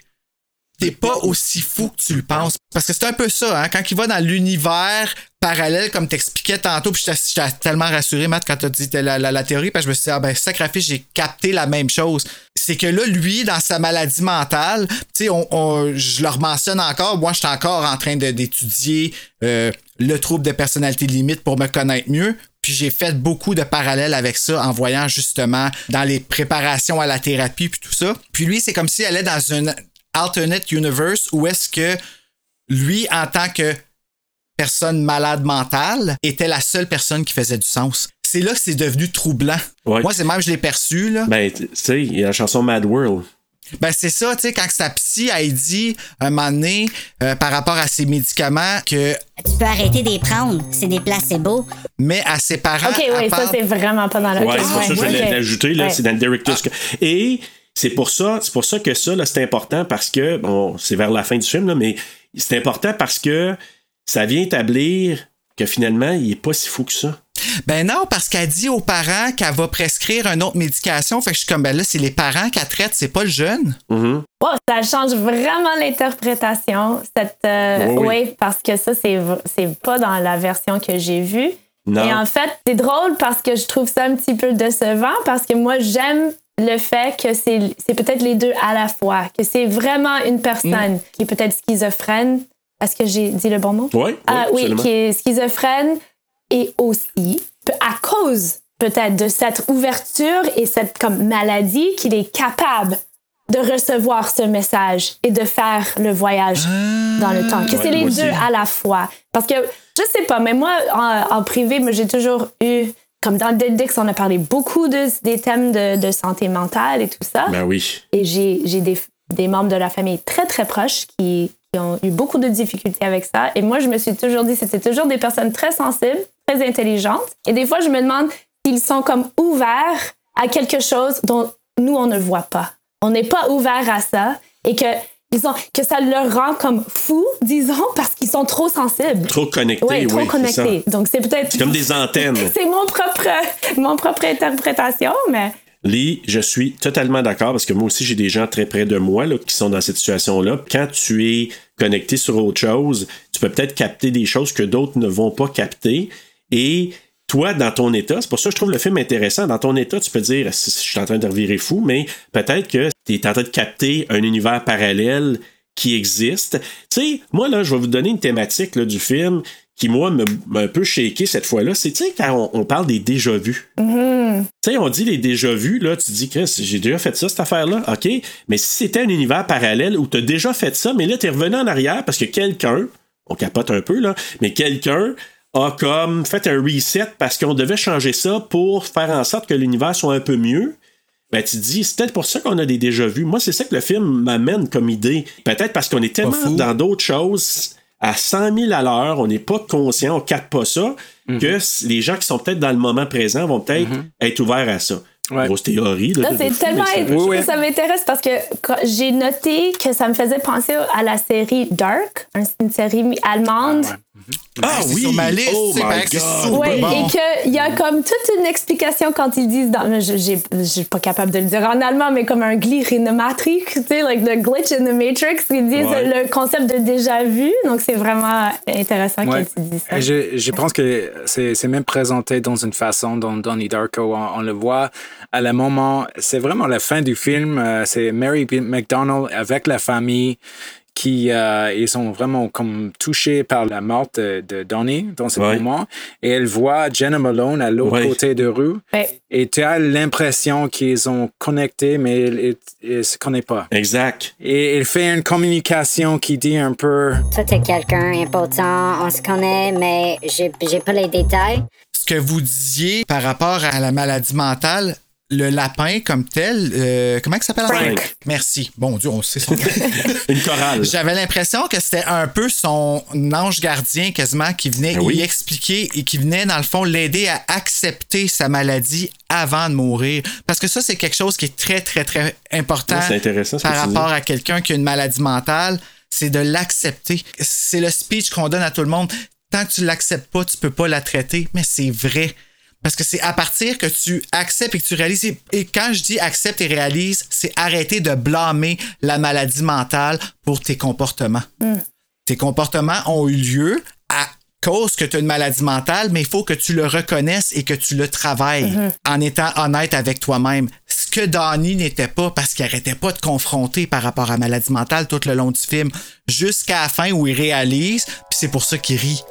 t'es pas aussi fou que tu le penses. Parce que c'est un peu ça, hein, quand il va dans l'univers parallèle, comme t'expliquais tantôt, puis j'étais tellement rassuré, Matt, quand t'as dit la, la, théorie, parce que je me suis dit, ah ben, sacrifice, j'ai capté la même chose. C'est que là, lui, dans sa maladie mentale, tu sais, on, on- je le mentionne encore, moi, je suis encore en train d'étudier euh, le trouble de personnalité limite pour me connaître mieux. Puis j'ai fait beaucoup de parallèles avec ça en voyant justement dans les préparations à la thérapie puis tout ça. Puis lui, c'est comme s'il allait dans un alternate universe où est-ce que lui, en tant que personne malade mentale, était la seule personne qui faisait du sens. C'est là que c'est devenu troublant. Ouais. Moi, c'est même, je l'ai perçu, là. Ben, tu sais, il y a la chanson Mad World. Ben, c'est ça, tu sais, quand sa psy a dit, un moment donné, euh, par rapport à ses médicaments, que, Tu peux arrêter d'y prendre, c'est des placebos. mais à ses parents. Ok, oui, ça, c'est vraiment pas dans la Ouais, c'est pour ça que je l'ai ajouté, là, Ouais. c'est dans le Director's Cut. Et c'est pour ça, c'est pour ça que ça, là, c'est important parce que, bon, c'est vers la fin du film, là, mais c'est important parce que ça vient établir que finalement, il est pas si fou que ça. Ben non, parce qu'elle dit aux parents qu'elle va prescrire une autre médication. Fait que je suis comme, ben là, c'est les parents qu'elle traite, c'est pas le jeune. Mm-hmm. Ça change vraiment l'interprétation. Cette, euh, Oui, oui. oui, parce que ça, c'est, pas dans la version que j'ai vue. Non. Et en fait, c'est drôle parce que je trouve ça un petit peu décevant parce que moi, j'aime le fait que c'est c'est peut-être les deux à la fois, que c'est vraiment une personne qui est peut-être schizophrène. Est-ce que j'ai dit le bon mot? Oui, Ah, oui, absolument. qui est schizophrène et aussi, à cause peut-être de cette ouverture et cette comme maladie, qu'il est capable de recevoir ce message et de faire le voyage dans le temps. Que Ouais, c'est les deux à la fois. Parce que, je sais pas, mais moi, en, en privé, j'ai toujours eu, comme dans Dix, on a parlé beaucoup de, des thèmes de, de santé mentale et tout ça. Ben oui. Et j'ai j'ai des, des membres de la famille très, très proches qui, qui ont eu beaucoup de difficultés avec ça. Et moi, je me suis toujours dit, c'était toujours des personnes très sensibles, très intelligentes. Et des fois, je me demande s'ils sont comme ouverts à quelque chose dont nous, on ne voit pas. On n'est pas ouvert à ça et que, ils ont, que ça leur rend comme fous, disons, parce qu'ils sont trop sensibles. Trop connecté, Oui, trop oui. c'est ça. connectés. Donc, c'est peut-être. C'est comme des antennes. C'est mon propre, mon propre interprétation, mais. Lee, je suis totalement d'accord parce que moi aussi, j'ai des gens très près de moi qui sont dans cette situation-là. Quand tu es connecté sur autre chose, tu peux peut-être capter des choses que d'autres ne vont pas capter. Et toi, dans ton état, c'est pour ça que je trouve le film intéressant. Dans ton état, tu peux dire, je suis en train de revirer fou, mais peut-être que tu es en train de capter un univers parallèle qui existe. Tu sais, moi, là, je vais vous donner une thématique du film qui, moi, me- m'a un peu shaké cette fois-là. C'est, tu sais, quand on, on parle des déjà-vus. Mhm. Tu sais, on dit les déjà-vus, là, tu dis que j'ai déjà fait ça, cette affaire-là, OK, mais si c'était un univers parallèle où tu as déjà fait ça, mais là, tu es revenu en arrière parce que quelqu'un, on capote un peu, là, mais quelqu'un a comme fait un reset parce qu'on devait changer ça pour faire en sorte que l'univers soit un peu mieux. Ben, tu te dis, c'est peut-être pour ça qu'on a des déjà-vus. Moi, c'est ça que le film m'amène comme idée. Peut-être parce qu'on est tellement dans d'autres choses à 100 000 à l'heure, on n'est pas conscient, on capte pas ça, que s- les gens qui sont peut-être dans le moment présent vont peut-être être ouverts à ça. Grosse théorie. Là, c'est tellement. ça- Ça m'intéresse parce que j'ai noté que ça me faisait penser à la série Dark, un- une série allemande. Ah c'est oui! sur ma liste, Oh c'est Oui, bon. et qu'il y a comme toute une explication quand ils disent, dans, je suis pas capable de le dire en allemand, mais comme un glitch in the Matrix, tu sais, like the glitch in the Matrix, ils disent Ouais. le concept de déjà vu, donc c'est vraiment intéressant Ouais. que tu dis ça. Je, je pense que c'est c'est même présenté dans une façon dont Donnie Darko, on, on le voit à le moment, c'est vraiment la fin du film, euh, c'est Mary McDonald avec la famille qui euh, ils sont vraiment comme touchés par la mort de, de Donnie dans ce Ouais. moment et elle voit Jenna Malone à l'autre Ouais. côté de rue Ouais. et tu as l'impression qu'ils ont connecté mais ils ne se connaissent pas. Exact. Et il fait une communication qui dit un peu Toi, t'es quelqu'un important, on se connaît, mais j'ai j'ai pas les détails. ce que vous disiez par rapport à la maladie mentale, le lapin comme tel, euh, comment il s'appelle? Frank. Merci. Bon Dieu, on sait son Une chorale. J'avais l'impression que c'était un peu son ange gardien quasiment qui venait oui. lui expliquer et qui venait dans le fond l'aider à accepter sa maladie avant de mourir. Parce que ça, c'est quelque chose qui est très, très, très important intéressant par rapport à quelqu'un qui a une maladie mentale, c'est de l'accepter. C'est le speech qu'on donne à tout le monde. Tant que tu l'acceptes pas, tu peux pas la traiter, mais c'est vrai. Parce que c'est à partir que tu acceptes et que tu réalises. Et- quand je dis accepte et réalise, c'est arrêter de blâmer la maladie mentale pour tes comportements. Tes comportements ont eu lieu à cause que tu as une maladie mentale, mais il faut que tu le reconnaisses et que tu le travailles en étant honnête avec toi-même. Ce que Donnie n'était pas parce qu'il arrêtait pas de confronter par rapport à la maladie mentale tout le long du film, jusqu'à la fin où il réalise, puis c'est pour ça qu'il rit.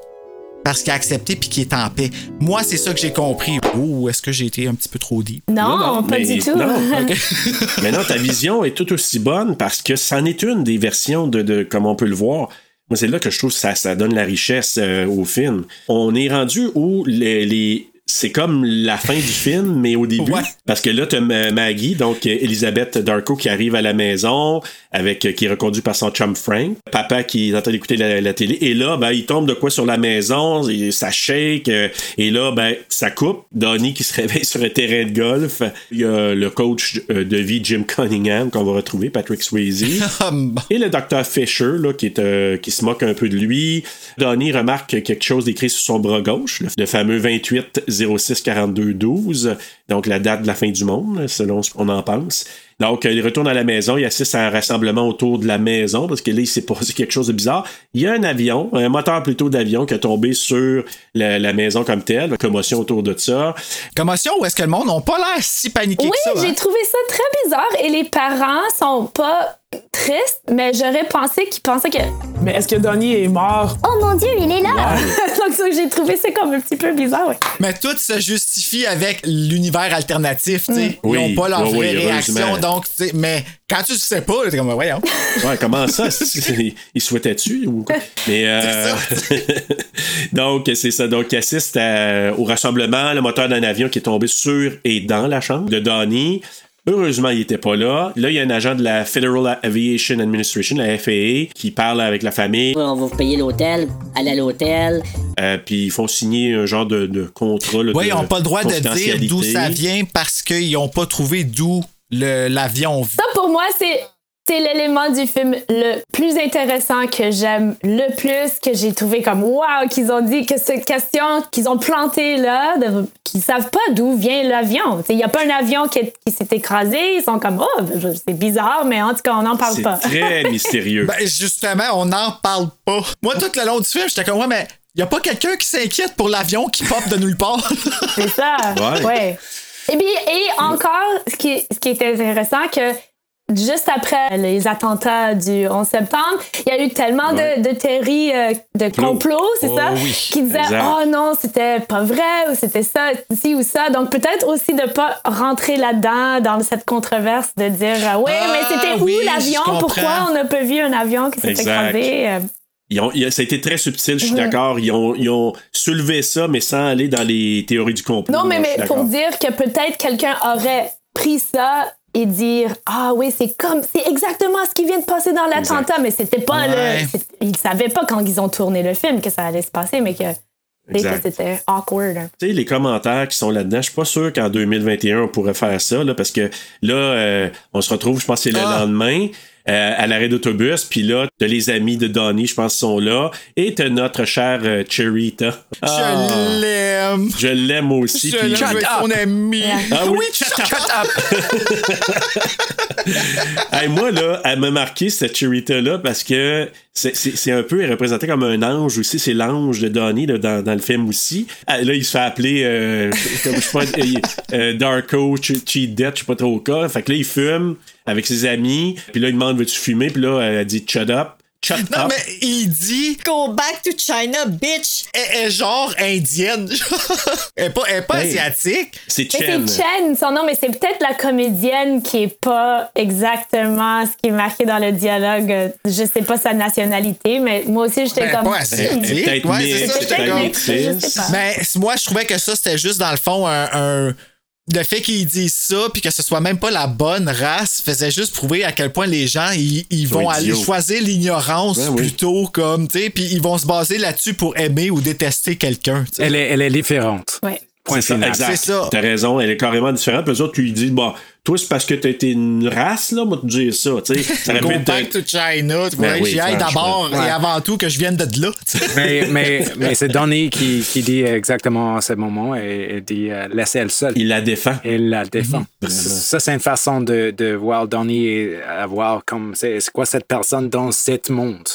Parce qu'il a accepté puis qu'il est en paix. Moi, c'est ça que j'ai compris. Ouh, est-ce que j'ai été un petit peu trop deep? Non, pas mais- du tout. non. Mais non, ta vision est tout aussi bonne parce que c'en est une des versions de, de comme on peut le voir. Moi, c'est là que je trouve que ça, ça donne la richesse euh, au film. On est rendu où les, les- c'est comme la fin du film, mais au début. Ouais. Parce que là, tu as Maggie, donc euh, Elisabeth Darko qui arrive à la maison, avec euh, qui est reconduit par son chum Frank. Papa qui est en train d'écouter la, la télé. Et là, ben, il tombe de quoi sur la maison, et ça shake. euh, et là, ben, ça coupe. Donnie qui se réveille sur un terrain de golf. Il y a le coach de vie, Jim Cunningham, qu'on va retrouver, Patrick Swayze. Et le docteur Fisher, là, qui, est, euh, qui se moque un peu de lui. Donnie remarque quelque chose d'écrit sur son bras gauche, le, le fameux 28 06 42 12, donc la date de la fin du monde, selon ce qu'on en pense. Donc, euh, il retourne à la maison, il assiste à un rassemblement autour de la maison parce que là, il s'est passé quelque chose de bizarre. Il y a un avion, un moteur plutôt d'avion qui a tombé sur la, la maison comme telle, commotion autour de ça. Commotion ou est-ce que le monde n'a pas l'air si paniqué Oui, que ça? j'ai hein? trouvé ça très bizarre et les parents sont pas tristes, mais j'aurais pensé qu'ils pensaient que. Mais est-ce que Donnie est mort? Oh mon dieu, il est là! Donc, ça, j'ai trouvé ça comme un petit peu bizarre, ouais. Mais tout se justifie avec l'univers alternatif, tu sais. Oui, Ils n'ont pas leur oui, vraie oui, réaction, donc, tu sais, mais quand tu sais pas, t'es comme, voyons. Ouais, comment ça? Il- Il souhaitait-tu? Ou... quoi? Mais euh, donc, c'est ça. Donc, il assiste à- au rassemblement, le moteur d'un avion qui est tombé sur et dans la chambre de Donnie. Heureusement, il était pas là. Là, il y a un agent de la Federal Aviation Administration, la FAA, qui parle avec la famille. On va vous payer l'hôtel, aller à l'hôtel. Euh, puis ils font signer un genre de, de contrat. là, Oui, de ils n'ont pas le droit de dire d'où ça vient parce qu'ils n'ont pas trouvé d'où le- l'avion Ça, pour moi, c'est. C'est l'élément du film le plus intéressant que j'aime le plus, que j'ai trouvé comme wow, qu'ils ont dit que cette question qu'ils ont plantée là, qu'ils savent pas d'où vient l'avion. Il n'y a pas un avion qui, qui s'est écrasé, ils sont comme oh, je- c'est bizarre, mais en tout cas, on n'en parle C'est pas. très mystérieux. Ben, justement, on n'en parle pas. Moi, tout le long du film, j'étais comme, ouais, mais il a pas quelqu'un qui s'inquiète pour l'avion qui pop de nulle part. C'est ça. Ouais. Ouais. Et, puis, et encore, ce qui, ce qui est intéressant, que juste après les attentats du 11 septembre, il y a eu tellement de, de théories euh, de complot, c'est Oh ça? oui. Qui disaient, Exact. oh non, c'était pas vrai, ou c'était ça, ci ou ça. Donc peut-être aussi de pas rentrer là-dedans, dans cette controverse, de dire, ouais, Ah, mais c'était où oui, je l'avion? Pourquoi on n'a pas vu un avion qui s'est écrasé? Ils ont, ça a été très subtil, je suis d'accord. Ils ont, ils ont soulevé ça, mais sans aller dans les théories du complot. Non, mais, mais pour dire que peut-être quelqu'un aurait pris ça et dire Ah oui, c'est comme, c'est exactement ce qui vient de passer dans l'attentat, mais c'était pas Ouais. le. Ils savaient pas quand ils ont tourné le film que ça allait se passer, mais que, c'était awkward. hein. Tu sais, les commentaires qui sont là-dedans, je suis pas sûr qu'en 2021, on pourrait faire ça, là, parce que là, euh, on se retrouve, je pense c'est le Ah. lendemain, euh, à l'arrêt d'autobus, puis là, t'as les amis de Donnie, je pense, sont là, et t'as notre chère euh, Cherita. Ah. Je l'aime. Je l'aime aussi. Je l'aime, son ami. Ah oui, shut Hey, moi, là, elle m'a marqué cette Cherita-là parce que c'est- un peu, représentée comme un ange aussi. C'est l'ange de Donnie là, dans, dans le film aussi. Ah, Là, il se fait appeler, euh, comme, je pas, euh, Darko, Ch- Cheat Death, je sais pas trop quoi. Fait que là, il fume avec ses amis. Puis là, il demande Veux-tu fumer? Puis là, elle dit Shut up. Shut Non, up. mais il dit. Go back to China, bitch! Elle est genre indienne. elle est pas, elle est pas Hey. asiatique. C'est Mais c'est Chen, son nom, mais c'est peut-être la comédienne qui est pas exactement ce qui est marqué dans le dialogue. Je sais pas sa nationalité, mais moi aussi, j'étais Ben, comme. pas asiatique. peut-être Ouais, c'est ça, j'étais comme-. Mais moi, je trouvais que ça, c'était juste dans le fond un. un- Le fait qu'ils disent ça, puis que ce soit même pas la bonne race, faisait juste prouver à quel point les gens, ils, vont aller choisir l'ignorance Ben oui. plutôt comme, tu sais, puis ils vont se baser là-dessus pour aimer ou détester quelqu'un. tu sais. Elle est, elle est différente. Ouais. Point final. exact. C'est ça. T'as raison, elle est carrément différente. Puis eux autres, tu lui dis, bon, toi, c'est parce que t'as été une race, là, moi, te dire ça, tu sais. Go back to China, tu Ben vois, j'y aille d'abord Ouais. et avant tout que je vienne de là. mais mais, mais c'est Donnie qui, qui dit exactement à ce moment et, et dit euh, laissez-elle seule. Il la défend. Il la défend. Mhm. Ça, c'est une façon de, de voir Donnie et à voir comme c'est c'est quoi cette personne dans ce monde.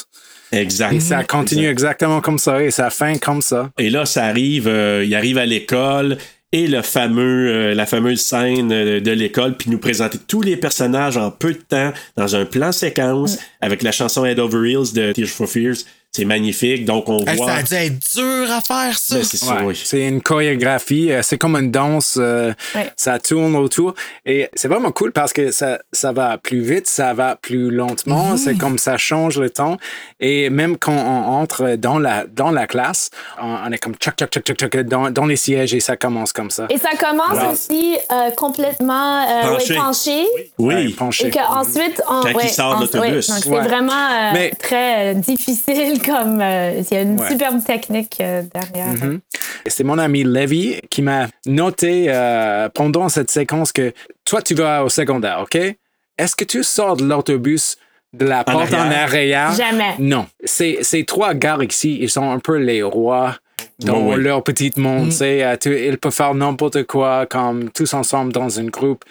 Exact. Et ça continue exactement comme ça et ça fin comme ça. Et là, ça arrive, euh, il arrive à l'école et le fameux, euh, la fameuse scène euh, de l'école, puis nous présenter tous les personnages en peu de temps dans un plan séquence avec la chanson Head Over Heels de Tears for Fears. C'est magnifique. Donc, on Hey, voit. ça a dû être dur à faire ça. Ben, c'est Ouais. oui. C'est une chorégraphie, euh, c'est comme une danse, euh, Ouais. ça tourne autour. Et c'est vraiment cool parce que ça, ça va plus vite, ça va plus lentement, c'est comme ça change le temps. Et même quand on entre dans la, dans la classe, on, on est comme tchoc, tchoc, tchoc, tchoc, tchoc, dans, dans les sièges et ça commence comme ça. Et ça commence aussi euh, complètement euh, ouais, Penché. Oui. Ouais, penché. Et qu'ensuite, on, Quand il ouais, sort de l'autobus. ouais, donc c'est Ouais. vraiment euh, Mais- très euh, difficile comme. euh, Il y a une Ouais. superbe technique euh, derrière. Mhm. C'est mon ami Levy qui m'a noté euh, pendant cette séquence que toi, tu vas au secondaire, OK? Est-ce que tu sors de l'autobus de la porte en arrière? Jamais. Non. Ces, ces trois gars ici, ils sont un peu les rois dans oui. leur petit monde. tu sais, tu- ils peuvent faire n'importe quoi, comme tous ensemble dans un groupe.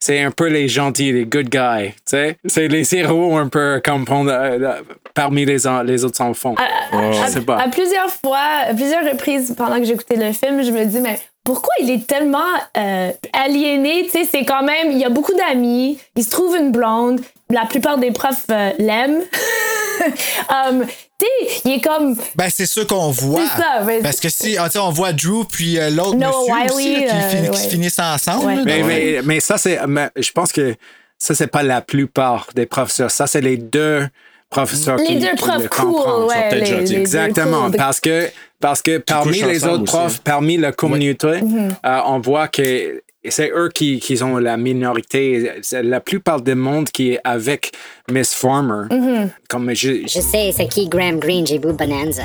C'est un peu les gentils, les good guys, tu sais. C'est les héros un peu comme euh, parmi les, les autres enfants. À, Je sais pas. à plusieurs fois, à plusieurs reprises pendant que j'écoutais le film, je me dis, mais pourquoi il est tellement euh, aliéné? Tu sais, c'est quand même, il y a beaucoup d'amis, il se trouve une blonde, la plupart des profs euh, l'aiment. Um, il est comme. Ben, c'est sûr qu'on voit. C'est ça, mais- Parce que si ah, tu sais, on voit Drew puis euh, l'autre Noah monsieur aussi, Wiley, là, qui, euh, fin- qui finissent ensemble. là, Mais, mais, mais ça, c'est. mais Je pense que ça, c'est pas la plupart des professeurs. Ça, c'est les deux professeurs Les qui, deux qui profs le cool, ouais, les- deux Exactement. cool. Parce que, parce que parmi les autres aussi, profs, hein. parmi la communauté, euh, on voit que c'est eux qui, qui ont la minorité. C'est la plupart du monde qui est avec Miss Farmer. Mhm. Comme je, Je sais, c'est qui Graham Greene, j'ai vu Bonanza.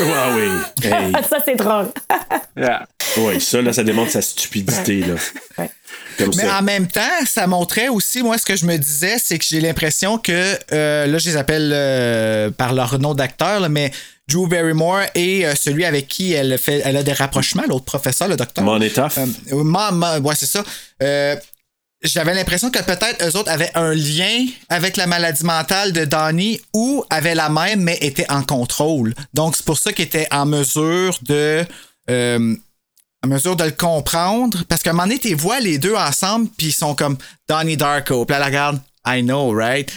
Ah oui. Hey. ça, c'est drôle. Yeah. Oui, ça, là, ça démontre sa stupidité, là. Comme Mais ça. en même temps, ça montrait aussi, moi, ce que je me disais, c'est que j'ai l'impression que, euh, là, je les appelle euh, par leur nom d'acteur, mais Drew Barrymore et euh, celui avec qui elle, fait, elle a des rapprochements, l'autre professeur, le docteur. Monetoff. Euh, Ma- Ma- ouais, c'est ça. Euh, j'avais l'impression que peut-être eux autres avaient un lien avec la maladie mentale de Donnie ou avaient la même, mais étaient en contrôle. Donc, c'est pour ça qu'ils étaient en mesure de. euh, en mesure de le comprendre. Parce qu'à un moment donné, tu les vois les deux ensemble, puis ils sont comme Donnie Darko. Puis là, la regarde, I know, right?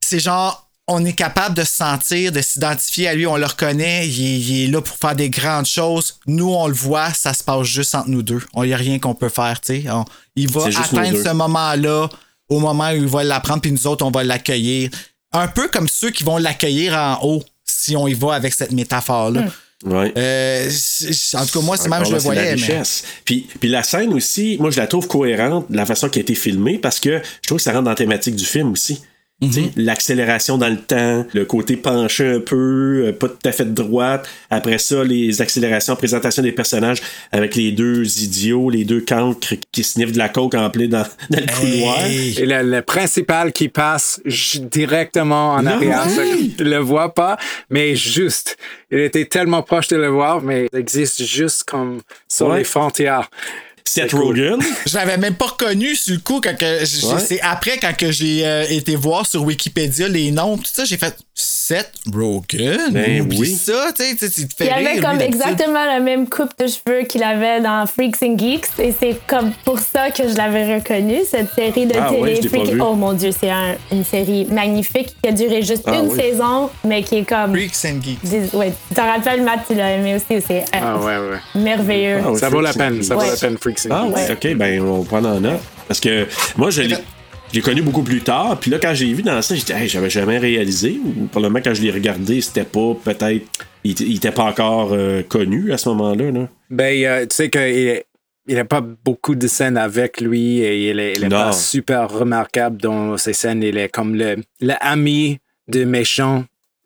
C'est genre, on est capable de se sentir, de s'identifier à lui, on le reconnaît, il est, il est là pour faire des grandes choses. Nous, on le voit, ça se passe juste entre nous deux. Il n'y a rien qu'on peut faire, tu sais. On- Il va atteindre ce moment-là au moment où il va l'apprendre, puis nous autres, on va l'accueillir. Un peu comme ceux qui vont l'accueillir en haut, si on y va avec cette métaphore-là. Ouais. Euh, en tout cas, moi, c'est même je le c'est la voyais. mais- richesse. Puis, puis la scène aussi, moi, je la trouve cohérente de la façon qui a été filmée parce que je trouve que ça rentre dans la thématique du film aussi. Sais, L'accélération dans le temps, le côté penché un peu, euh, pas tout à fait de droite. Après ça, les accélérations, présentation des personnages avec les deux idiots, les deux cancres qui sniffent de la coke en plein dans, dans le couloir. Et le, le principal qui passe directement en Non, arrière, ouais. ça, tu le vois pas, mais juste. Il était tellement proche de le voir, mais il existe juste comme sur Ouais. les frontières. Seth Rogen. Je l'avais même pas reconnu sur le coup quand que Ouais. c'est après quand que j'ai euh, été voir sur Wikipédia les noms tout ça j'ai fait Seth Rogen Ben oublie oui. ça tu sais tu sais, tu te fais Il avait rire, comme lui, exactement la même coupe de cheveux qu'il avait dans Freaks and Geeks et c'est comme pour ça que je l'avais reconnu, cette série de Ah télé ouais, Freak-. Oh mon dieu, c'est un- une série magnifique qui a duré juste Ah une oui. saison, mais qui est comme. Freaks and Geeks. Dis- Ouais, tu t'en rappelles, Matt, tu l'as aimé aussi, c'est euh, Ah ouais, ouais. merveilleux. Ah ouais, Ça vaut la peine, ça vaut la peine, Freaks and Ah Geeks. ouais, ok, ben on va prendre en note. Parce que moi, je l'ai. Je l'ai connu beaucoup plus tard, puis là, quand j'ai vu dans ça, j'ai dit, hey, j'avais jamais réalisé, ou probablement quand je l'ai regardé, c'était pas, peut-être, il, était- il était pas encore euh, connu à ce moment-là. Là. Ben, euh, tu sais qu'il il n'a pas beaucoup de scènes avec lui et il est, il est Non. pas super remarquable dans ses scènes. Il est comme le, le ami de méchant.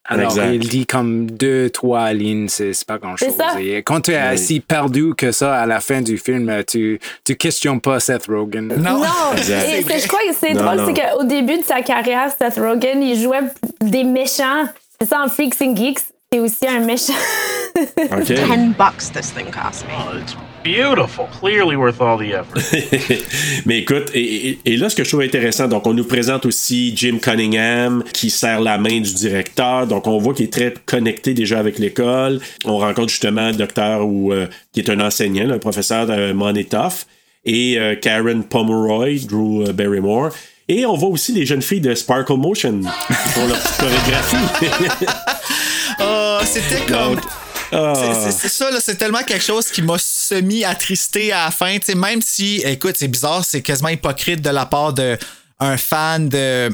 Alors, Exact. il dit comme deux, trois lignes, c'est c'est pas grand-chose. Et quand tu es Oui. assez perdu que ça à la fin du film, tu, tu questionnes pas Seth Rogen. non, Non, et je crois que c'est drôle, c'est qu'au début de sa carrière, Seth Rogen, il jouait des méchants. C'est ça en Freaks and Geeks, c'est aussi un méchant. OK. Ten bucks this thing cost me. it's beautiful. Clearly worth all the effort. Mais écoute, et, et- et là, ce que je trouve intéressant, donc on nous présente aussi Jim Cunningham qui serre la main du directeur. Donc on voit qu'il est très connecté déjà avec l'école. On rencontre justement le docteur ou euh, qui est un enseignant, le professeur de Monetoff, et euh, Karen Pomeroy, Drew euh, Barrymore. Et on voit aussi les jeunes filles de Sparkle Motion qui font leur petite chorégraphie. Ah, c'était comme Donc, ah. C'est ça, là, c'est tellement quelque chose qui m'a semi-attristé à la fin. tu sais, même si, écoute, c'est bizarre, c'est quasiment hypocrite de la part de un fan de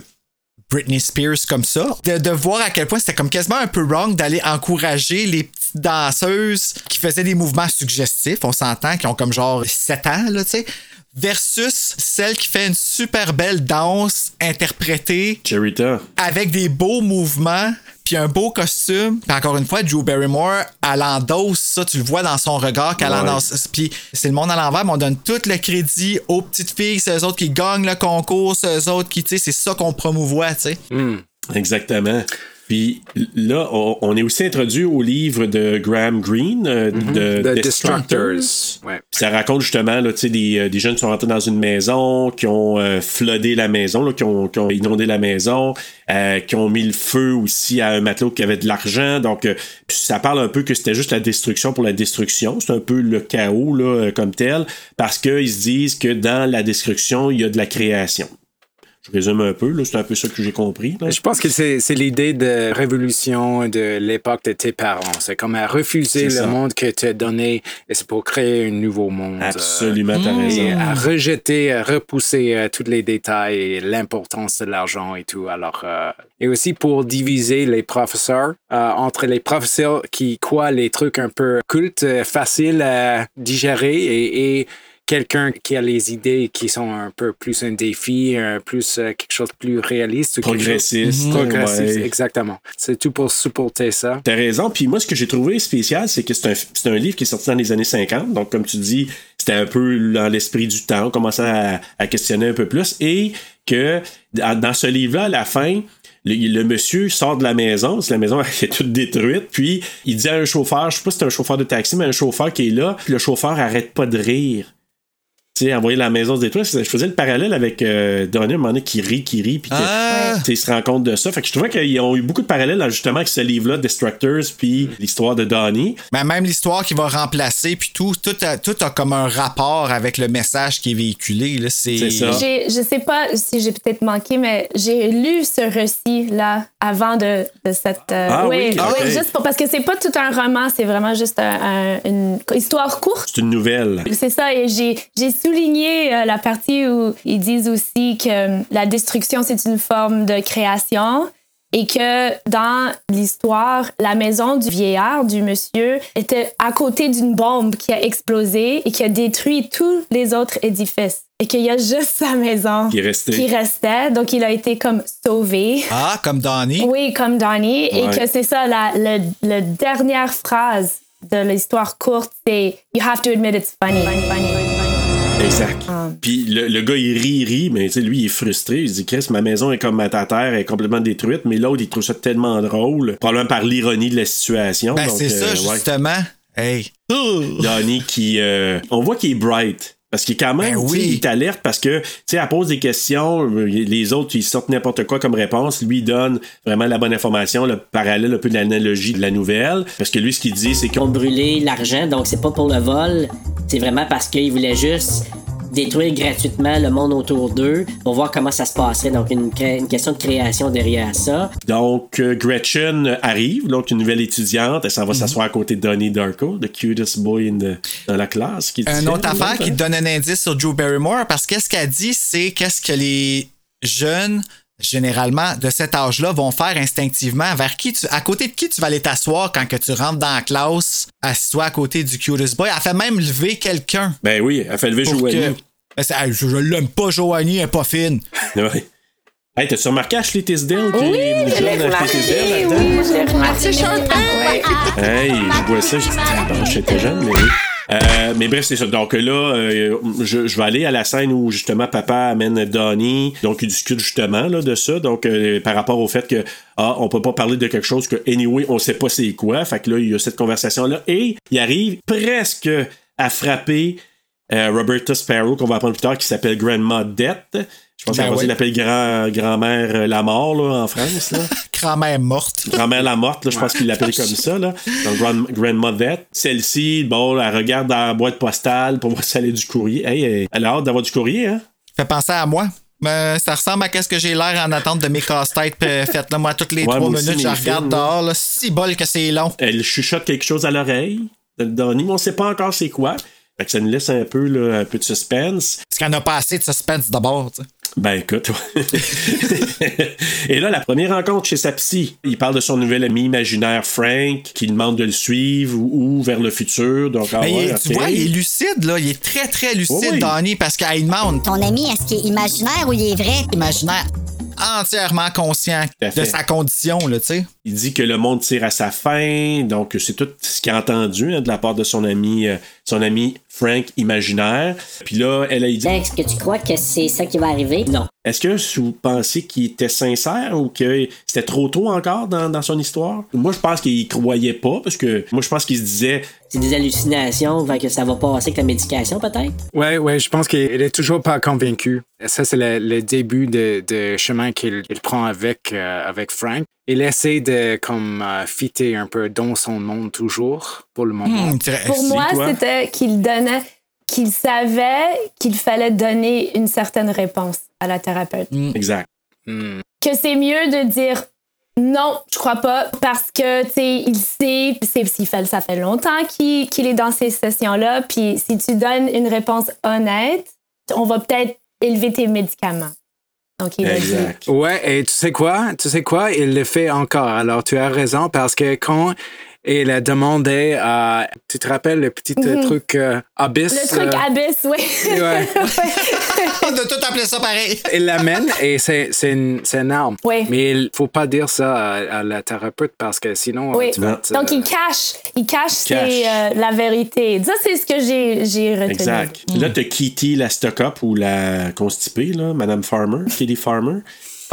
Britney Spears comme ça. De, de voir à quel point c'était comme quasiment un peu wrong d'aller encourager les petites danseuses qui faisaient des mouvements suggestifs, on s'entend, qui ont comme genre 7 ans, là, tu sais. Versus celle qui fait une super belle danse interprétée Cherita. avec des beaux mouvements, puis un beau costume. Puis encore une fois, Drew Barrymore, elle endosse ça, tu le vois dans son regard qu'elle Ouais. endosse. Puis c'est le monde à l'envers, mais on donne tout le crédit aux petites filles, c'est eux autres qui gagnent le concours, c'est eux autres qui, tu sais, c'est ça qu'on promouvoit, tu sais. Exactement. Puis là, on, on est aussi introduit au livre de Graham Greene, euh, de The Destructors. Destructors. Ouais. Puis Ça raconte justement là, tu sais, des, euh, des jeunes qui sont rentrés dans une maison, qui ont euh, floodé la maison, là, qui, ont, qui ont inondé la maison, euh, qui ont mis le feu aussi à un matelot qui avait de l'argent. Donc, euh, ça parle un peu que c'était juste la destruction pour la destruction. C'est un peu le chaos là, comme tel, parce qu'ils se disent que dans la destruction, il y a de la création. Je résume un peu, là, c'est un peu ça que j'ai compris. là. Je pense que c'est l'idée de révolution de l'époque de tes parents. C'est comme à refuser le ça. monde que tu as donné et c'est pour créer un nouveau monde. Absolument, t'as Euh, raison. Et à rejeter, à repousser euh, tous les détails et l'importance de l'argent et tout. Alors, euh, et aussi pour diviser les professeurs euh, entre les professeurs qui croient les trucs un peu cultes, euh, faciles à digérer et, et quelqu'un qui a les idées qui sont un peu plus un défi, un plus euh, quelque chose de plus réaliste. chose- Progressiste, Mhm. Progressiste, ouais. exactement. C'est tout pour supporter ça. T'as raison. Puis moi, ce que j'ai trouvé spécial, c'est que c'est un, un livre qui est sorti dans les années 50. Donc, comme tu dis, c'était un peu dans l'esprit du temps. On commençait à, à questionner un peu plus. Et que dans ce livre-là, à la fin, le, le monsieur sort de la maison, parce que la maison est toute détruite, puis il dit à un chauffeur, je sais pas si c'est un chauffeur de taxi, mais un chauffeur qui est là, puis le chauffeur arrête pas de rire. Tu sais, envoyer la maison se détruire. Je faisais le parallèle avec euh, Donnie, à un moment donné, qui rit, qui rit, puis Ah! il se rend compte de ça. Fait que je trouvais qu'ils ont eu beaucoup de parallèles justement avec ce livre-là, Destructors, puis l'histoire de Donnie. Mais même l'histoire qui va remplacer, puis tout, tout a, tout a comme un rapport avec le message qui est véhiculé. Là. C'est, J'ai- Je sais pas si j'ai peut-être manqué, mais j'ai lu ce récit-là avant de, de cette. euh, Ah oui, oui, oui, juste pour- parce que c'est pas tout un roman, c'est vraiment juste un- un- une histoire courte. C'est une nouvelle. C'est ça, et j'ai j'ai souligné euh, la partie où ils disent aussi que euh, la destruction, c'est une forme de création et que dans l'histoire, la maison du vieillard, du monsieur, était à côté d'une bombe qui a explosé et qui a détruit tous les autres édifices. Et qu'il y a juste sa maison Qui restait. Donc, il a été comme sauvé. Ah, comme Donnie. Oui, comme Donnie. Et que c'est ça, la, la dernière phrase de l'histoire courte, c'est You have to admit it's funny. Exact. Puis le, le gars, il rit, il rit, mais tu sais, lui, il est frustré. Il dit, Chris, ma maison est comme ta terre, elle est complètement détruite. Mais l'autre, il trouve ça tellement drôle, probablement par l'ironie de la situation. Ben, c'est ça, euh, ouais. justement. Hey. Donnie qui. euh, on voit qu'il est bright. Parce qu'il est quand même, tu sais, il t'alerte parce que, tu sais, elle pose des questions, les autres, ils sortent n'importe quoi comme réponse. Lui, il donne vraiment la bonne information, le parallèle un peu de l'analogie de la nouvelle. Parce que lui, ce qu'il dit, c'est qu'on ont brûlé l'argent, donc c'est pas pour le vol, c'est vraiment parce qu'ils voulaient juste détruire gratuitement le monde autour d'eux pour voir comment ça se passerait. Donc une, question de création derrière ça. Donc, euh, Gretchen arrive, donc une nouvelle étudiante. Elle s'en Mhm. va s'asseoir à côté de Donnie Darko, the cutest boy in the- dans la classe. Qui Une dit- autre affaire qui te donne un indice sur Joe Barrymore, parce qu'est-ce qu'elle dit, c'est qu'est-ce que les jeunes, généralement, de cet âge-là, vont faire instinctivement. Vers qui tu, à côté de qui tu vas aller t'asseoir quand que tu rentres dans la classe, assis-toi à côté du cutest boy. Elle fait même lever quelqu'un. Ben oui, elle fait lever Joanie. que- Ben, je, je l'aime pas, Joanie, elle est pas fine. Ouais. Hey, t'as-tu remarqué Ashley Tisdale? Oui, je l'ai remarqué, Tisdale oui, je l'ai remarqué. Hey, je vois ça, je dis, bon, j'étais jeune, mais oui. Euh, mais bref, c'est ça. Donc là, euh, je, je vais aller à la scène où justement papa amène Donnie. Donc il discute justement là, de ça. Donc euh, par rapport au fait que ah, on peut pas parler de quelque chose que anyway on sait pas c'est quoi. Fait que là il y a cette conversation là et il arrive presque à frapper Roberta Sparrow qu'on va apprendre plus tard qui s'appelle Grandma Death. Je pense Ben l'appelle grand, grand-mère euh, la mort là, en France. Là. Grand-mère morte. Grand-mère la morte, là, je pense qu'il l'appelait comme ça. Là. Donc, grand, Grandmother. Celle-ci, bon, elle regarde dans la boîte postale pour voir si elle a du courrier. Hey, elle- elle a hâte d'avoir du courrier, hein? Fait penser à moi. Ben, ça ressemble à qu'est-ce que j'ai l'air en attente de mes casse-têtes euh, faites là. Moi, toutes les trois minutes, je regarde films, dehors. Là, si bol que c'est long. Elle chuchote quelque chose à l'oreille Donnie, mais on sait pas encore c'est quoi. Fait que ça nous laisse un peu, là, un peu de suspense. Parce en a pas assez de suspense d'abord. Ben écoute. ouais. Et là, la première rencontre chez sa psy. Il parle de son nouvel ami imaginaire Frank, qui demande de le suivre ou, ou vers le futur. Donc, ah Mais ouais, tu vois, il est lucide, là. Il est très, très lucide, Oui, oui. Donnie, parce qu'il demande. Ton ami, est-ce qu'il est imaginaire ou il est vrai? Imaginaire. Entièrement conscient de sa condition, là, tu sais. Il dit que le monde tire à sa fin, donc c'est tout ce qu'il a entendu hein, de la part de son ami, euh, son ami Frank imaginaire. Puis là, elle a dit Ben, Est-ce que tu crois que c'est ça qui va arriver? Non. Est-ce que vous pensez qu'il était sincère ou que c'était trop tôt encore dans, dans son histoire? Moi, je pense qu'il croyait pas parce que moi, je pense qu'il se disait C'est des hallucinations, fait que ça va passer avec la médication, peut-être? Ouais, ouais, je pense qu'il est toujours pas convaincu. Ça, c'est le, le début de, de chemin qu'il il prend avec, euh, avec Frank. Il essaie de comme euh, fitter un peu dans son monde toujours pour le moment. Hmm, Pour moi, c'était qu'il donnait, qu'il savait qu'il fallait donner une certaine réponse à la thérapeute. Exact. Que c'est mieux de dire non, je crois pas, parce que, tu sais, il sait, c'est, s'il fait, ça fait longtemps qu'il, qu'il est dans ces sessions-là, puis si tu donnes une réponse honnête, on va peut-être élever tes médicaments. Donc, il dit. Ouais, et tu sais quoi? Tu sais quoi? Il le fait encore. Alors, tu as raison parce que quand il a demandé à. Tu te rappelles le petit euh, Mhm. truc euh, Abyss? Le truc euh, abyss, oui. Ouais. On a tout appelé ça pareil. Il l'amène et c'est c'est une, c'est une arme. Oui. Mais il faut pas dire ça à, à la thérapeute parce que sinon. Oui. tu vas te- Donc, il cache, il cache, ses, cache. euh, la vérité. Ça, c'est ce que j'ai, j'ai retenu. Exact. Là, t'as Kitty, la stock-up ou la constipée, là, Madame Farmer, Kitty Farmer.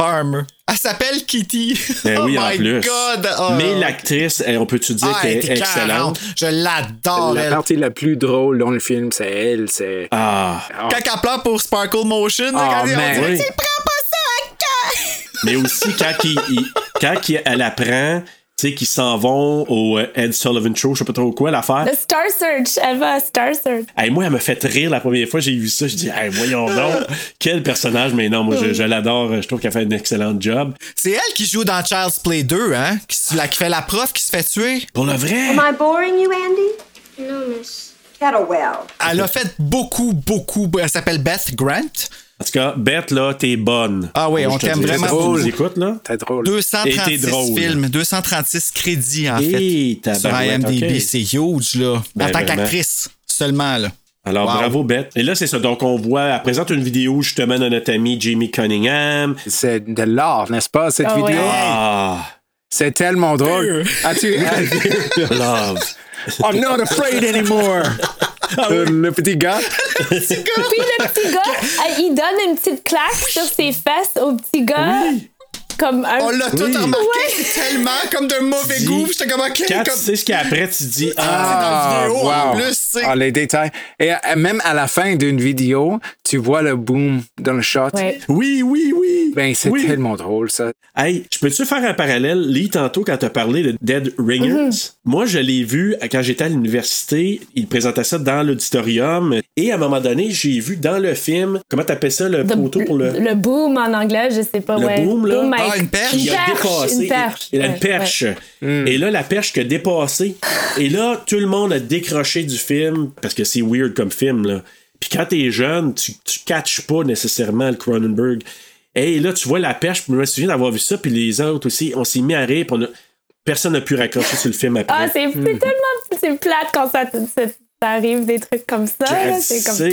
Farmer. Elle s'appelle Kitty. Ben oh oui, en my plus. God. Oh. Mais l'actrice, eh, on peut-tu dire Ah, qu'elle elle est excellente? Je l'adore, La elle. partie la plus drôle dans le film, c'est elle. C'est. Ah. Quand elle pleure pour Sparkle Motion, Ah, quand elle- man. on dirait, Oui. tu prends pas ça à cœur. Mais aussi, quand, il- il- quand il- elle apprend, sais, qu'ils s'en vont au euh, Ed Sullivan Show, je sais pas trop quoi, l'affaire. Le Star Search, elle va à Star Search. Hey, moi, elle m'a fait rire la première fois que j'ai vu ça. Je dis, hey, voyons donc, quel personnage, mais non, moi, je, je l'adore. Je trouve qu'elle fait un excellent job. C'est elle qui joue dans Child's Play 2, hein? Qui, la, qui fait la prof qui se fait tuer? Pour le vrai? Am I boring you, Andy? No, miss. Kettlewell. Elle a fait beaucoup, beaucoup. Elle s'appelle Beth Grant. En tout cas, Beth, là, t'es bonne. Ah oui, on t'aime vraiment nous écoutes, là. T'es drôle. 236 Et t'es drôle. films, 236 crédits en Et fait. Sur IMDb, ok. c'est huge là. Ben, en tant vraiment. qu'actrice seulement là. Alors, Wow. bravo, Beth. Et là, c'est ça. Donc, on voit, elle présente une vidéo, justement, de notre ami Jamie Cunningham. C'est de l'art, n'est-ce pas, cette Ah ouais. vidéo? Ah, C'est tellement drôle. As-tu. love. I'm not afraid anymore. Euh, le petit gars. Puis le petit gars, il donne une petite claque sur ses fesses au petit gars. Comme un... On l'a tout remarqué, Ouais. c'est tellement comme d'un mauvais Dis- goût. J'étais comme ok, Quand comme tu sais ce qu'il y a après, tu dis, ah, dans la vidéo, en plus, tu sais. Ah, les détails. Et euh, même à la fin d'une vidéo, tu vois le boom dans le shot. Ouais. oui, oui, oui. Ben, c'est Oui. tellement drôle, ça. Hey, je peux-tu faire un parallèle? Lee, tantôt, quand tu as parlé de Dead Ringers, moi, je l'ai vu quand j'étais à l'université. Il présentait ça dans l'auditorium. Et à un moment donné, j'ai vu dans le film, comment t'appelles ça, le The- poteau pour le. le boom en anglais, je sais pas. Le ouais. boom, là. Boom Ah, une perche? Il a dépassé. Une perche. Il a une perche. Hmm. Et là, la perche qui a dépassé. Et là, tout le monde a décroché du film parce que c'est weird comme film, là. Puis quand t'es jeune, tu, tu catches pas nécessairement le Cronenberg. Et là, tu vois la perche, puis je me souviens d'avoir vu ça, puis les autres aussi, on s'est mis à rire, on a- personne n'a pu raccrocher sur le film après. Ah, c'est c'est tellement c'est plate quand ça, ça, arrive des trucs comme ça. C'est comme...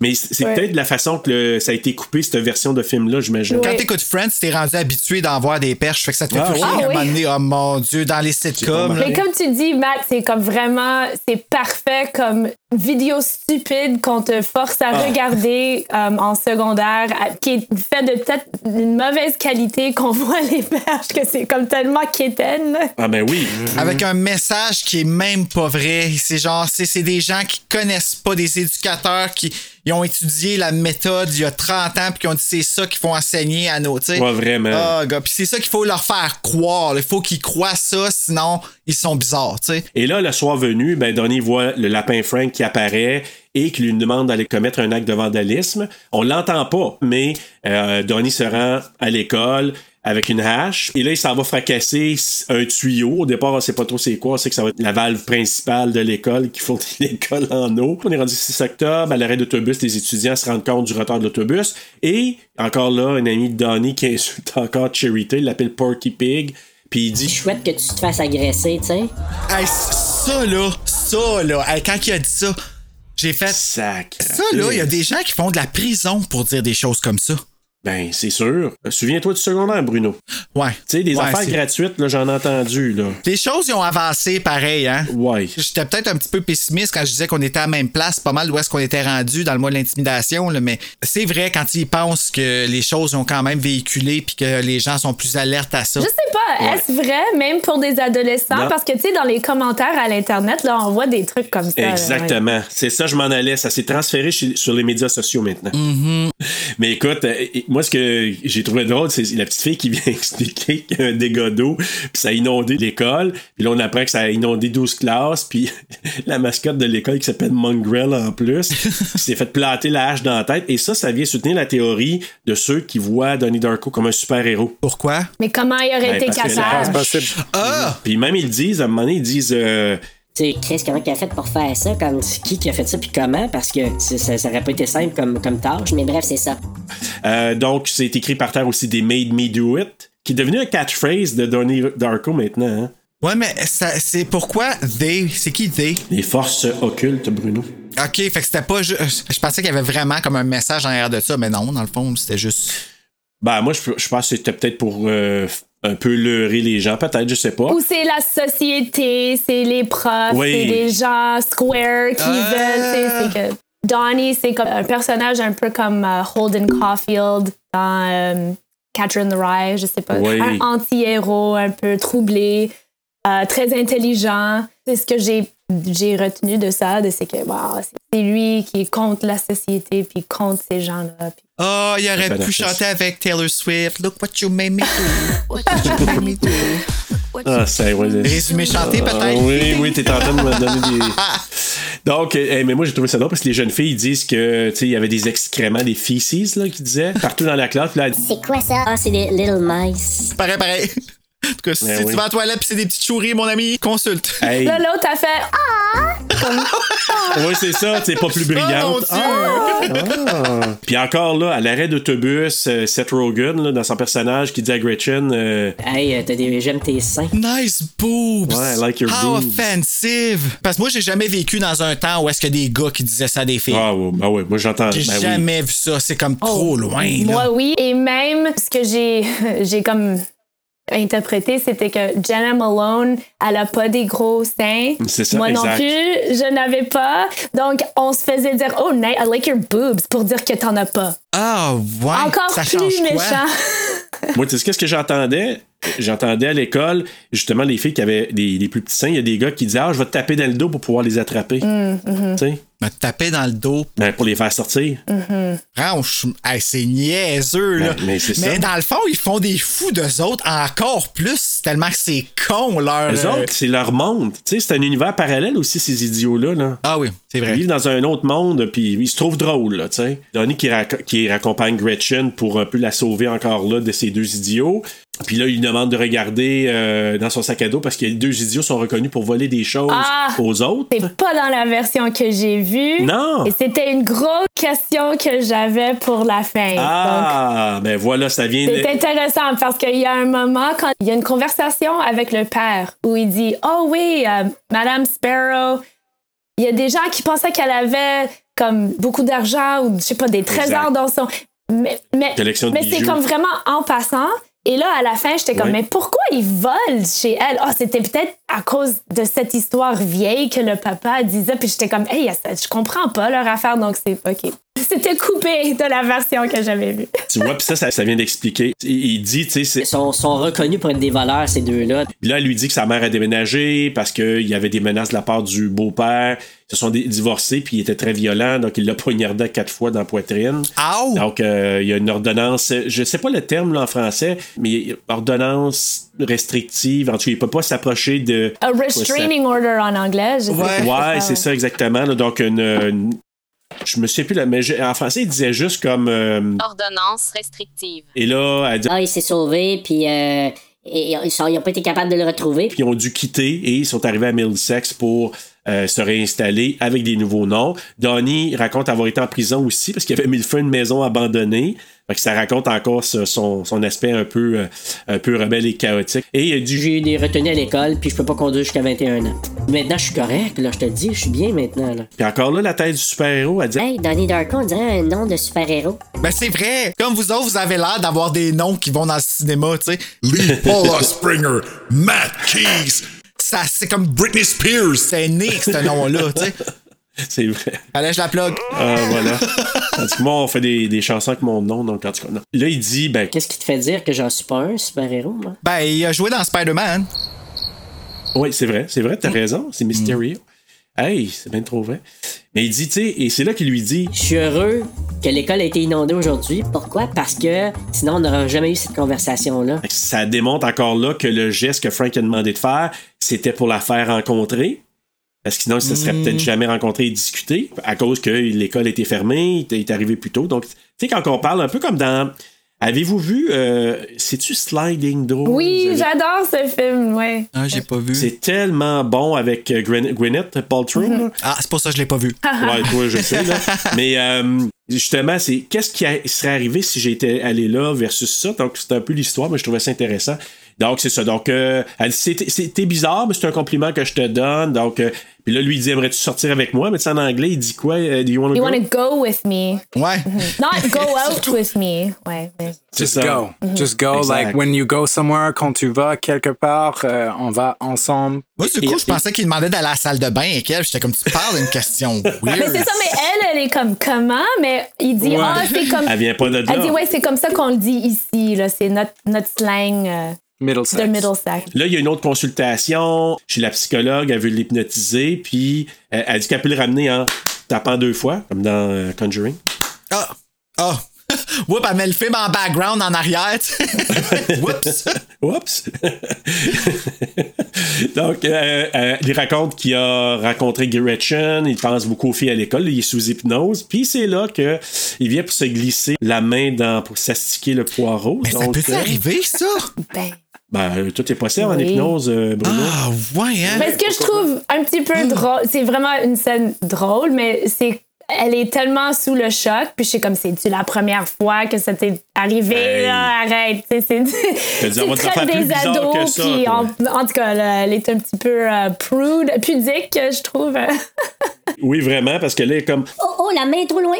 mais c'est Ouais. peut-être la façon que le- ça a été coupé, cette version de film-là, j'imagine. Quand Ouais. t'écoutes Friends, t'es rendu habitué d'en voir des perches. Fait que ça te fait Ah, rire à un Ah, moment oui. donné. Oh mon Dieu, dans les sitcoms. Mais comme tu dis, Matt, c'est comme vraiment, c'est parfait comme vidéo stupide qu'on te force à Ah. regarder euh, en secondaire, à- qui est fait de peut-être une mauvaise qualité qu'on voit les perches, que c'est comme tellement quétaine. Ah ben oui. Avec un message qui est même pas vrai. C'est genre, c'est c'est des gens qui connaissent pas, des éducateurs qui ils ont étudié la méthode il y a 30 ans puis qui ont dit c'est ça qu'il faut enseigner à nos, tu sais. Ouais, vraiment. Ah, gars, puis c'est ça qu'il faut leur faire croire. Il faut qu'ils croient ça, sinon ils sont bizarres. Et là, le soir venu, ben, Donnie voit le lapin Frank qui apparaît et qui lui demande d'aller commettre un acte de vandalisme. On l'entend pas, mais euh, Donnie se rend à l'école avec une hache. Et là, il s'en va fracasser un tuyau. Au départ, on sait pas trop c'est quoi. On sait que ça va être la valve principale de l'école qui fournit l'école en eau. On est rendu 6 octobre. À l'arrêt d'autobus, les étudiants se rendent compte du retard de l'autobus. Et encore là, un ami de Donnie qui insulte encore Charity, il l'appelle Porky Pig. Puis il dit Chouette que tu te fasses agresser, tu sais. Hey, ça là, ça là, hey, quand il a dit ça, j'ai fait. Sac. Ça là, il y a des gens qui font de la prison pour dire des choses comme ça. Ben, c'est sûr. Euh, Souviens-toi du secondaire, Bruno. Ouais. Tu sais, des Ouais, affaires gratuites, là, j'en ai entendu, là. Les choses ils ont avancé pareil, hein? Ouais. J'étais peut-être un petit peu pessimiste quand je disais qu'on était à la même place, pas mal où est-ce qu'on était rendu dans le mois de l'intimidation, là, mais c'est vrai quand ils pensent que les choses ont quand même véhiculé puis que les gens sont plus alertes à ça. Je sais pas, Ouais. est-ce vrai, même pour des adolescents? Non. Parce que, tu sais, dans les commentaires à l'Internet, là, on voit des trucs comme ça. Exactement. C'est ça, je m'en allais. Ça s'est transféré chez- sur les médias sociaux maintenant. Mais écoute, euh, moi, ce que j'ai trouvé drôle, c'est la petite fille qui vient expliquer qu'il y a un dégât d'eau, puis ça a inondé l'école. Puis là, on apprend que ça a inondé 12 classes, puis la mascotte de l'école qui s'appelle Mongrel en plus, qui s'est fait planter la hache dans la tête. Et ça, ça vient soutenir la théorie de ceux qui voient Donnie Darko comme un super-héros. Pourquoi? Mais comment il aurait Ben, été capable? hache- Puis même, ils disent, à un moment donné, ils disent... euh, sais, Chris, comment il a fait pour faire ça? Comme, qui qui a fait ça, puis comment? Parce que ça, ça aurait pas été simple comme, comme tâche. Mais bref, c'est ça. Euh, donc, c'est écrit par terre aussi des Made Me Do It, qui est devenu un catchphrase de Donnie Darko maintenant. Hein? Ouais, mais ça- c'est pourquoi they? C'est qui they? Les forces occultes, Bruno. OK, fait que c'était pas juste. Je pensais qu'il y avait vraiment comme un message en arrière de ça, mais non, dans le fond, c'était juste. Ben, moi, je, je pense que c'était peut-être pour euh, un peu leurrer les gens, peut-être, je sais pas. Ou c'est la société, c'est les profs, Oui. c'est les gens square qui veulent. C'est que Donnie, c'est comme un personnage un peu comme euh, Holden Caulfield dans euh, Catcher in the Rye, je sais pas. Oui. Un anti-héros un peu troublé, euh, très intelligent. C'est ce que j'ai j'ai retenu de ça, de c'est que wow, c'est- lui qui est contre la société puis contre ces gens-là. puis- Oh, il aurait pu chanter avec Taylor Swift. Look what you made me do. What you made me do. Ah, c'est ouais, Résumé chanté, Ah, peut-être? oui, oui, t'es en train de me donner des. Donc, euh, hey, mais moi, j'ai trouvé ça drôle parce que les jeunes filles ils disent que, tu sais, il y avait des excréments, des feces, là, qui disaient, partout dans la classe. Là, C'est quoi ça? Ah, c'est des Little Mice. Pareil, pareil. En tout cas, si Ben tu oui. vas à la toilette pis c'est des petites chouris, mon ami, consulte. hey. Là, l'autre a fait Ah! Oui, c'est ça, c'est pas plus Oh, mon brillante. Dieu! Ah. Puis encore là, à l'arrêt d'autobus, euh, Seth Rogen, là, dans son personnage, qui dit à Gretchen euh, Hey, euh, t'as des, j'aime tes seins. Nice boobs! Ouais, I like your How boobs. offensive! Parce que moi, j'ai jamais vécu dans un temps où est-ce qu'il y a des gars qui disaient ça à des filles. Ah, ouais, ben ouais, moi j'entends. J'ai ben oui. jamais vu ça. C'est comme trop loin. là. Moi, oui. Et même ce que j'ai, j'ai comme interprété, c'était que Jenna Malone, elle a pas des gros seins. C'est ça, Moi non plus, je n'avais pas. Donc, on se faisait dire, oh, Nate, I like your boobs, pour dire que t'en as pas. Ah, ouais. Encore ça plus méchant. Moi, tu sais, qu'est-ce que j'entendais? J'entendais à l'école, justement, les filles qui avaient des, des plus petits seins, il y a des gars qui disaient Ah, je vais te taper dans le dos pour pouvoir les attraper. Mm, mhm. Tu sais? Me taper dans le dos. Ben, pour les faire sortir. Franchement, hey, c'est niaiseux, là. Ben, mais c'est ça. dans le fond, ils font des fous d'eux autres encore plus, tellement que c'est con, leur. Les euh, autres, c'est leur monde. Tu sais, c'est un univers parallèle aussi, ces idiots-là. Là. Ah oui, c'est Ils vrai. vivent dans un autre monde, puis ils se trouvent drôles, là, tu sais. Donnie qui, rac- qui raccompagne Gretchen pour un peu la sauver encore là de ces deux idiots. Puis là, il lui demande de regarder euh, dans son sac à dos parce que les deux idiots sont reconnus pour voler des choses Ah! aux autres. C'est pas dans la version que j'ai vue. Non! Et c'était une grosse question que j'avais pour la fin. Donc, Ah, ben voilà, ça vient C'est de... intéressant parce qu'il y a un moment quand il y a une conversation avec le père où il dit Oh oui, euh, Madame Sparrow, il y a des gens qui pensaient qu'elle avait comme beaucoup d'argent ou je sais pas des trésors Exact. dans son. Mais, mais, mais c'est comme vraiment en passant. Et là, à la fin, j'étais comme, mais pourquoi ils volent chez elle? Ah, c'était peut-être à cause de cette histoire vieille que le papa disait. Puis j'étais comme, hey, ça- je comprends pas leur affaire, donc c'est OK. C'était coupé de la version que j'avais vue. Tu vois, puis ça, ça, ça vient d'expliquer. Il, il dit, tu sais, c'est- Ils sont, sont reconnus pour être des voleurs, ces deux-là. Là, elle lui dit que sa mère a déménagé parce qu'il y avait des menaces de la part du beau-père. Ils se sont divorcés, puis il était très violent, donc il l'a poignardé quatre fois dans la poitrine. Ow! Donc, euh, il y a une ordonnance, je sais pas le terme là, en français, mais ordonnance restrictive. En tout cas, il peut pas s'approcher de. A restraining order en anglais. je sais pas. Ouais, c'est ça exactement. là. donc, une, une- Je me souviens plus, là, mais je- en français, il disait juste comme. euh, Ordonnance restrictive. et là, elle dit. Ah, il s'est sauvé, puis euh, et- ils n'ont pas été capables de le retrouver. Puis ils ont dû quitter et ils sont arrivés à Middlesex pour euh, se réinstaller avec des nouveaux noms. Donnie raconte avoir été en prison aussi parce qu'il avait mis le feu à une maison abandonnée. Fait que ça raconte encore ce- son, son aspect un peu, euh, un peu rebelle et chaotique. Et il a dû J'ai eu des retenues à l'école, puis je peux pas conduire jusqu'à 21 ans. Maintenant, je suis correct, là, je te dis, je suis bien maintenant, là. Puis encore là, la tête du super-héros, elle dit Hey, Donnie Darko, on dirait un nom de super-héros. Ben c'est vrai. Comme vous autres, vous avez l'air d'avoir des noms qui vont dans le cinéma, tu sais. Lee Paula Springer, Matt Keys. Ça, c'est comme Britney Spears. C'est né, ce nom-là, tu sais. C'est vrai. Allez, je la plug. Ah, voilà. Tandis que moi, on fait des, des chansons avec mon nom, donc en tout cas, non. Là, il dit, ben, Qu'est-ce qui te fait dire que j'en suis pas un super-héros, moi? Ben, il a joué dans Spider-Man. oui, c'est vrai, c'est vrai, t'as raison, c'est Mysterio. Hey, c'est bien trop vrai. Mais il dit, tu sais, et c'est là qu'il lui dit, Je suis heureux que l'école a été inondée aujourd'hui. Pourquoi? Parce que sinon, on n'aurait jamais eu cette conversation-là. ça démontre encore là que le geste que Frank a demandé de faire, c'était pour la faire rencontrer. Parce que sinon, il se serait Mm. peut-être jamais rencontré et discuté, à cause que l'école était fermée, il est arrivé plus tôt. Donc, tu sais, quand on parle un peu comme dans. Avez-vous vu, euh, c'est-tu Sliding Doors? Oui, j'adore ce film, ouais. Ah, j'ai pas vu. C'est tellement bon avec euh, Gwyn- Gwyneth Paltrow. Là. Ah, c'est pour ça que je l'ai pas vu. Ouais, toi, je sais, là. Mais euh, justement, c'est qu'est-ce qui a- serait arrivé si j'étais allé là versus ça? Donc, c'est un peu l'histoire, mais je trouvais ça intéressant. Donc, c'est ça. Donc, euh, c'était bizarre, mais c'est un compliment que je te donne. Donc, euh, puis là, lui, il dit, aimerais-tu sortir avec moi? Mais tu sais, en anglais, il dit quoi? Euh, Do you go? want to go with me. Ouais. Not go out with me. Ouais. mais- C'est Just ça. go. Mhm. Just go. Exact. Like when you go somewhere, quand tu vas quelque part, euh, on va ensemble. Moi, du coup, je pensais qu'il demandait d'aller à la salle de bain et qu'elle, j'étais comme, tu parles d'une question Mais weird. c'est ça, mais elle, elle est comme comment, mais il dit, Ouais. ah, c'est comme. Elle vient pas de là. Elle dit, ouais, c'est comme ça qu'on le dit ici, là. C'est notre, notre slang euh, Middlesex. de Middlesex. Là, il y a une autre consultation chez la psychologue. Elle veut l'hypnotiser. Puis, euh, elle dit qu'elle peut le ramener en tapant deux fois, comme dans euh, Conjuring. Ah! Ah! Whoop, elle met le film en background en arrière. Whoops! Oups! Donc, euh, euh, il raconte qu'il a rencontré Gretchen, il pense beaucoup aux filles à l'école, il est sous hypnose, puis c'est là que il vient pour se glisser la main dans, pour s'astiquer le poireau. Mais ça peut euh, arriver, ça? Ben. Ben, euh, tout est possible en hypnose, euh, Bruno. Ah, ouais, hein? Mais ce que je trouve un petit peu drôle, c'est vraiment une scène drôle, mais c'est. Elle est tellement sous le choc, puis je sais comme c'est-tu la première fois que ça t'est arrivé, Hey. là, arrête. C'est c'est des ados, que ça, puis en, en tout cas, là, elle est un petit peu euh, prude, pudique, je trouve. Oui, vraiment, parce que là, il est comme. Oh, oh, la main est trop loin.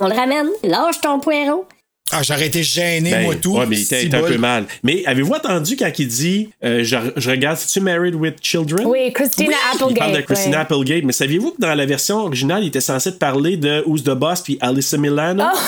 On le ramène. Lâche ton poireau. Ah, j'aurais été gêné, Ben, moi, tout. Ouais, mais il était, un peu mal. Mais avez-vous entendu quand il dit euh, je, je regarde, c'est-tu Married with Children? Oui, Christina Applegate. Il parle de Christina. Applegate. Mais saviez-vous que dans la version originale, il était censé parler de Who's the Boss puis Alyssa Milano? Oh!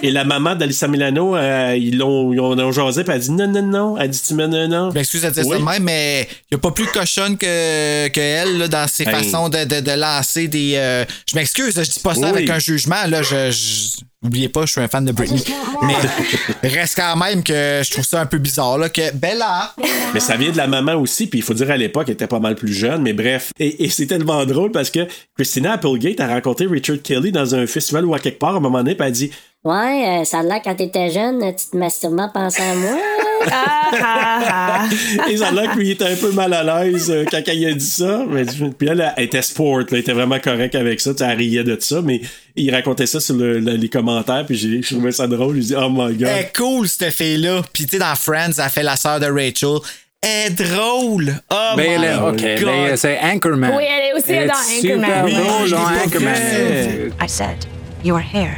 Et la maman d'Alyssa Milano, euh, ils l'ont ils ont, jasé, puis elle a dit non, non, non. Elle dit tu me non, non. Ben, excuse de dire Oui. ça de même, mais il n'y a pas plus cochonne que, que elle là, dans ses Hey. façons de, de, de lancer des. euh, Je m'excuse, je dis pas ça Oui. avec un jugement. Là, je, je- Oubliez pas, je suis un fan de Britney. Mais reste quand même que je trouve ça un peu bizarre là, que Bella. Mais ça vient de la maman aussi, puis il faut dire à l'époque, elle était pas mal plus jeune, mais bref. Et, et c'est tellement drôle parce que Christina Applegate a rencontré Richard Kelly dans un festival ou à quelque part à un moment donné, puis elle a dit Ouais, euh, ça a l'air quand t'étais jeune, tu te masturbais en pensant à moi. Ah, ah, ah. Et ça a l'air que lui était un peu mal à l'aise euh, quand il a dit ça. Mais, puis elle, elle était sport, là, elle était vraiment correct avec ça. tu sais, Elle riait de ça, mais il racontait ça sur le- le- les commentaires, puis j'ai je trouvais ça drôle. Je dis, oh my god. Elle est cool, cette fille-là. Puis, tu sais, dans Friends, elle fait la sœur de Rachel. Elle est drôle. Oh, Mais elle my est- ok, God. mais c'est Anchorman. Oui, elle est aussi Elle dans super Anchorman. drôle Oui, dans pas Anchorman. I said, your hair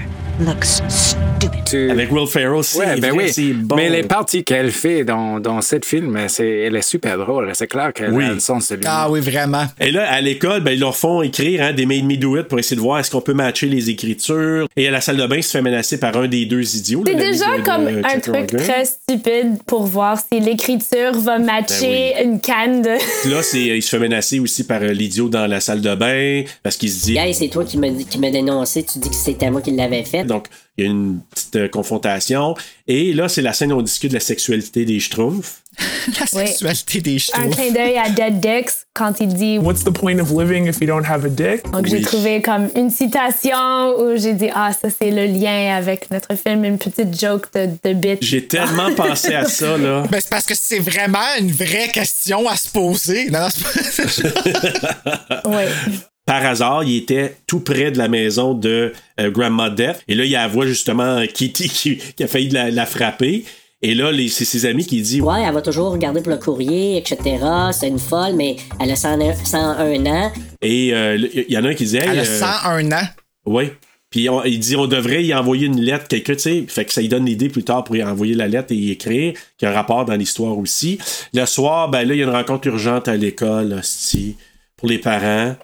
looks stupid. tu- Avec Will Ferrell, c'est Ouais, ben oui. bon. Mais les parties qu'elle fait dans, dans cette film, c'est, elle est super drôle. C'est clair qu'elle Oui. a le sens de l'humour. Ah oui, vraiment. Et là, à l'école, ben, ils leur font écrire hein, des Made Me Do It pour essayer de voir est-ce qu'on peut matcher les écritures. Et à la salle de bain, il se fait menacer par un des deux idiots. C'est déjà de- comme de un truc très stupide pour voir si l'écriture va matcher Ben une canne de. Là, c'est, il se fait menacer aussi par euh, l'idiot dans la salle de bain parce qu'il se dit. Hey, c'est toi qui m'as qui m'as dénoncé, tu dis que c'était moi qui l'avais fait. Donc, il y a une petite euh, confrontation. Et là, c'est la scène où on discute de la sexualité des Schtroumpfs. La sexualité des Un clin d'œil à Dead Dicks quand il dit What's the point of living if you don't have a dick? Donc, j'ai trouvé comme une citation où j'ai dit Ah, ça, c'est le lien avec notre film, une petite joke de, de bitch. J'ai tellement pensé à ça, là. Ben, c'est parce que c'est vraiment une vraie question à se poser. Non, non, c'est pas- Oui. Par hasard, il était tout près de la maison de euh, Grandma Death. Et là, il y a la voix justement Kitty qui, qui a failli de la, la frapper. Et là, les- c'est ses amis qui disent Ouais, elle va toujours regarder pour le courrier, etc. C'est une folle, mais elle a 101, 101 ans. Et euh, il y en a un qui disait. Elle a euh, 101 ans? Oui. Puis on- il dit on devrait y envoyer une lettre, quelqu'un, tu sais. Fait que ça lui donne l'idée plus tard pour y envoyer la lettre et y écrire, qu'il y a un rapport dans l'histoire aussi. Le soir, ben là, il y a une rencontre urgente à l'école, hostie, pour les parents.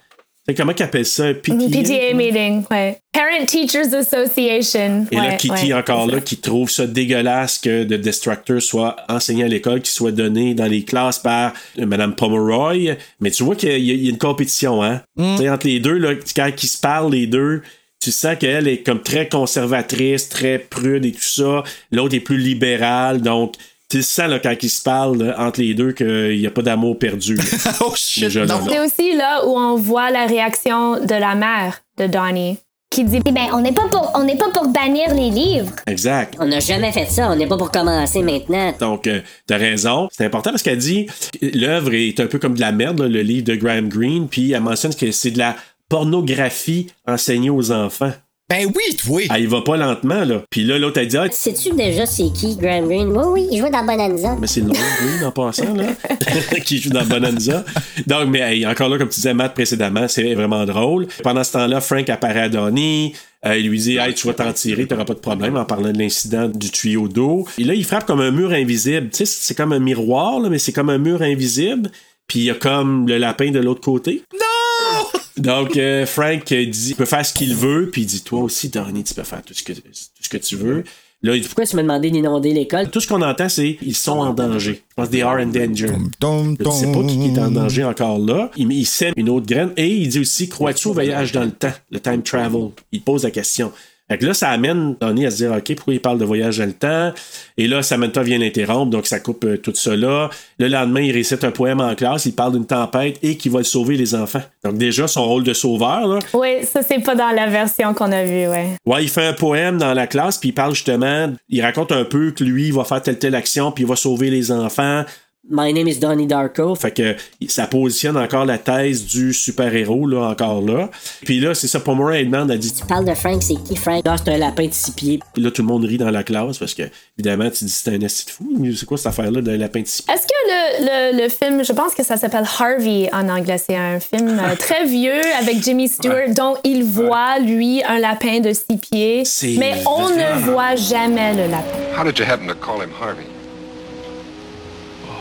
Comment qu'ils appellent ça? PTA? PTA meeting, ouais. Parent Teachers Association. Et là, Kitty, ouais, encore là, qui trouve ça dégueulasse que The Destructor soit enseigné à l'école, qu'il soit donné dans les classes par euh, Mme Pomeroy. Mais tu vois qu'il y, a- il y a une compétition, hein? Tu sais, entre les deux, là, quand ils se parlent, les deux, tu sens qu'elle est comme très conservatrice, très prude et tout ça. L'autre est plus libérale, donc. Tu sens là, quand ils se parlent là, entre les deux qu'il n'y a pas d'amour perdu. oh shit, Déjà, là, C'est aussi là où on voit la réaction de la mère de Donnie qui dit Eh ben, on n'est pas pour, on n'est pas pour bannir les livres. Exact. On n'a jamais fait ça, on n'est pas pour commencer maintenant. Donc, euh, t'as raison. C'est important parce qu'elle dit l'œuvre est un peu comme de la merde, là, le livre de Graham Greene, puis elle mentionne que c'est de la pornographie enseignée aux enfants. Ben oui, oui. Elle y va pas lentement, là. Puis là, l'autre, elle dit, ah, Sais-tu déjà c'est qui, Graham Greene? Oui, oui, il jouait dans Bonanza. mais c'est le nom, Green en passant, là, qui joue dans Bonanza. Donc, mais hey, encore là, comme tu disais, Matt, précédemment, c'est vraiment drôle. Pendant ce temps-là, Frank apparaît à Donnie. Euh, il lui dit, hey, tu vas t'en tirer, t'auras pas de problème, en parlant de l'incident du tuyau d'eau. Et là, il frappe comme un mur invisible. Tu sais, c'est comme un miroir, là, mais c'est comme un mur invisible. Puis il y a comme le lapin de l'autre côté. Non! Donc, euh, Frank dit, il peut faire ce qu'il veut, puis il dit, toi aussi, Donnie, tu peux faire tout ce que, tout ce que tu veux. Là, il dit, Pourquoi tu m'as demandé d'inonder l'école? tout ce qu'on entend, c'est ils sont en danger. Je pense they are in danger. Dum, Je ne sais pas qui est en danger encore là. Il, il sème une autre graine et il dit aussi crois-tu au voyage dans le temps, le time travel? Il pose la question. Fait que là, ça amène Donnie à se dire OK, pourquoi il parle de voyage dans le temps? Et là, Samantha vient l'interrompre, donc ça coupe euh, tout là. Le lendemain, il récite un poème en classe, il parle d'une tempête et qu'il va sauver les enfants. Donc, déjà, son rôle de sauveur, là, Oui, ça, c'est pas dans la version qu'on a vue, ouais. Ouais, il fait un poème dans la classe, puis il parle justement, il raconte un peu que lui, il va faire telle telle action, puis il va sauver les enfants. My name is Donnie Darko. Fait que ça positionne encore la thèse du super-héros, là, encore là. Puis là, c'est ça, Pomeroy, elle demande, elle dit, Parle de Frank, c'est qui Frank? Ah, c'est un lapin de six pieds. Puis là, tout le monde rit dans la classe, parce que, évidemment, tu dis, c'est un esti de fou. Mais C'est quoi cette affaire-là d'un lapin de six pieds? Est-ce que le, le, le film, je pense que ça s'appelle Harvey en anglais, c'est un film euh, très vieux avec Jimmy Stewart dont il voit, lui, un lapin de six pieds, C'est mais on ne voit jamais le lapin. How did you happen to call him Harvey?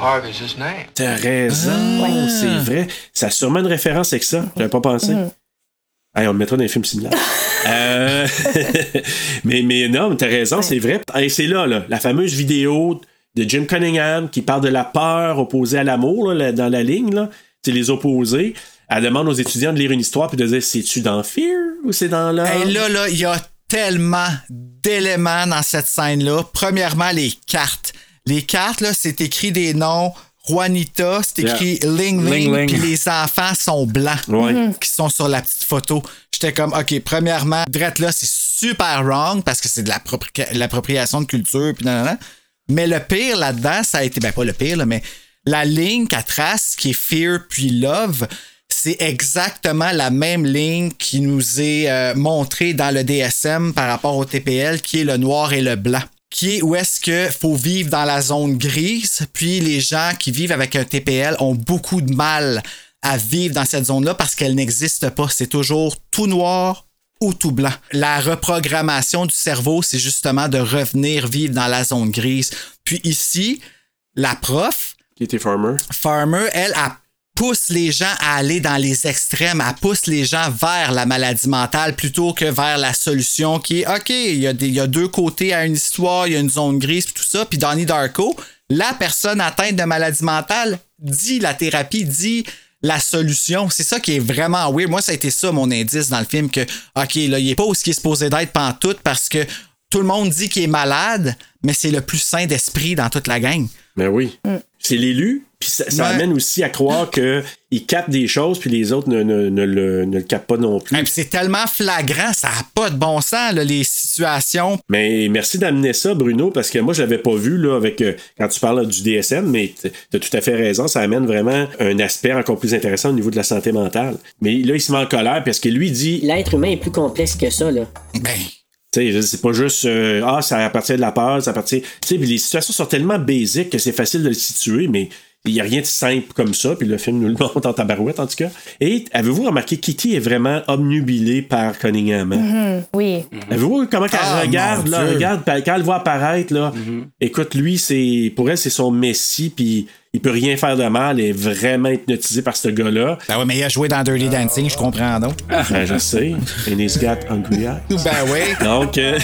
Harvey's his name. T'as raison, c'est vrai. Ça a sûrement une référence avec ça. J'avais pas pensé. Mhm. Hey, on le mettra dans les films similaires. Euh, mais, mais non, mais t'as raison, c'est vrai. Et c'est là, là, la fameuse vidéo de Jim Cunningham qui parle de la peur opposée à l'amour dans la ligne. Là. C'est les opposés. Elle demande aux étudiants de lire une histoire puis de dire c'est-tu dans Fear ou c'est dans là? Et là, là, il y a tellement d'éléments dans cette scène-là. Premièrement, les cartes. Les cartes, là, c'est écrit des noms. Juanita, c'est écrit Ling Ling, Ling Ling. puis les enfants sont blancs Ouais. Mhm. qui sont sur la petite photo. J'étais comme, OK, premièrement, drette là, c'est super wrong parce que c'est de l'appropri- l'appropriation de culture, puis nan, nan, nan. Mais le pire là-dedans, ça a été, ben pas le pire, là, mais la ligne qu'elle trace, qui est Fear puis Love, c'est exactement la même ligne qui nous est euh, montrée dans le DSM par rapport au TPL, qui est le noir et le blanc. Qui est où est-ce que faut vivre dans la zone grise, puis les gens qui vivent avec un TPL ont beaucoup de mal à vivre dans cette zone-là parce qu'elle n'existe pas. C'est toujours tout noir ou tout blanc. La reprogrammation du cerveau, c'est justement de revenir vivre dans la zone grise. Puis ici, la prof, Qui était Farmer. Farmer, elle, elle pousse les gens à aller dans les extrêmes, elle pousse les gens vers la maladie mentale plutôt que vers la solution qui est OK, il y, a des- il y a deux côtés à une histoire, il y a une zone grise, puis tout ça. Puis Donnie Darko, la personne atteinte de maladie mentale dit la thérapie, dit la solution. C'est ça qui est vraiment weird. Moi, ça a été ça mon indice dans le film que OK, là, il est pas où ce qui est supposé d'être pantoute parce que tout le monde dit qu'il est malade, mais c'est le plus sain d'esprit dans toute la gang. Ben oui. C'est l'élu, puis ça, ça Ouais. amène aussi à croire qu'il capte des choses, puis les autres ne, ne- ne le, ne le captent pas non plus. Puis c'est tellement flagrant, ça n'a pas de bon sens, là, les situations. Mais merci d'amener ça, Bruno, parce que moi, je l'avais pas vu là, avec, euh, quand tu parles là, du DSM, mais tu as tout à fait raison, ça amène vraiment un aspect encore plus intéressant au niveau de la santé mentale. Mais là, il se met en colère parce que lui dit. L'être humain est plus complexe que ça, là. Ben. Tu sais, c'est pas juste euh, Ah, ça appartient de la peur, ça appartient. Tu sais, puis les situations sont tellement basiques que c'est facile de le situer, mais il n'y a rien de simple comme ça, puis le film nous le montre en tabarouette en tout cas. Et avez-vous remarqué, Kitty est vraiment obnubilée par Cunningham. hein? Mhm, oui. Avez-vous vu comment qu'elle Ah, regarde, là, regarde, quand elle le voit apparaître, là, écoute, lui, c'est pour elle, c'est son messie, puis il peut rien faire de mal, elle est vraiment hypnotisée par ce gars-là. Ben ouais, mais il a joué dans Dirty Dancing, je comprends, non? Ben, je sais. And he's got hungry eyes. Ben oui. Donc, euh,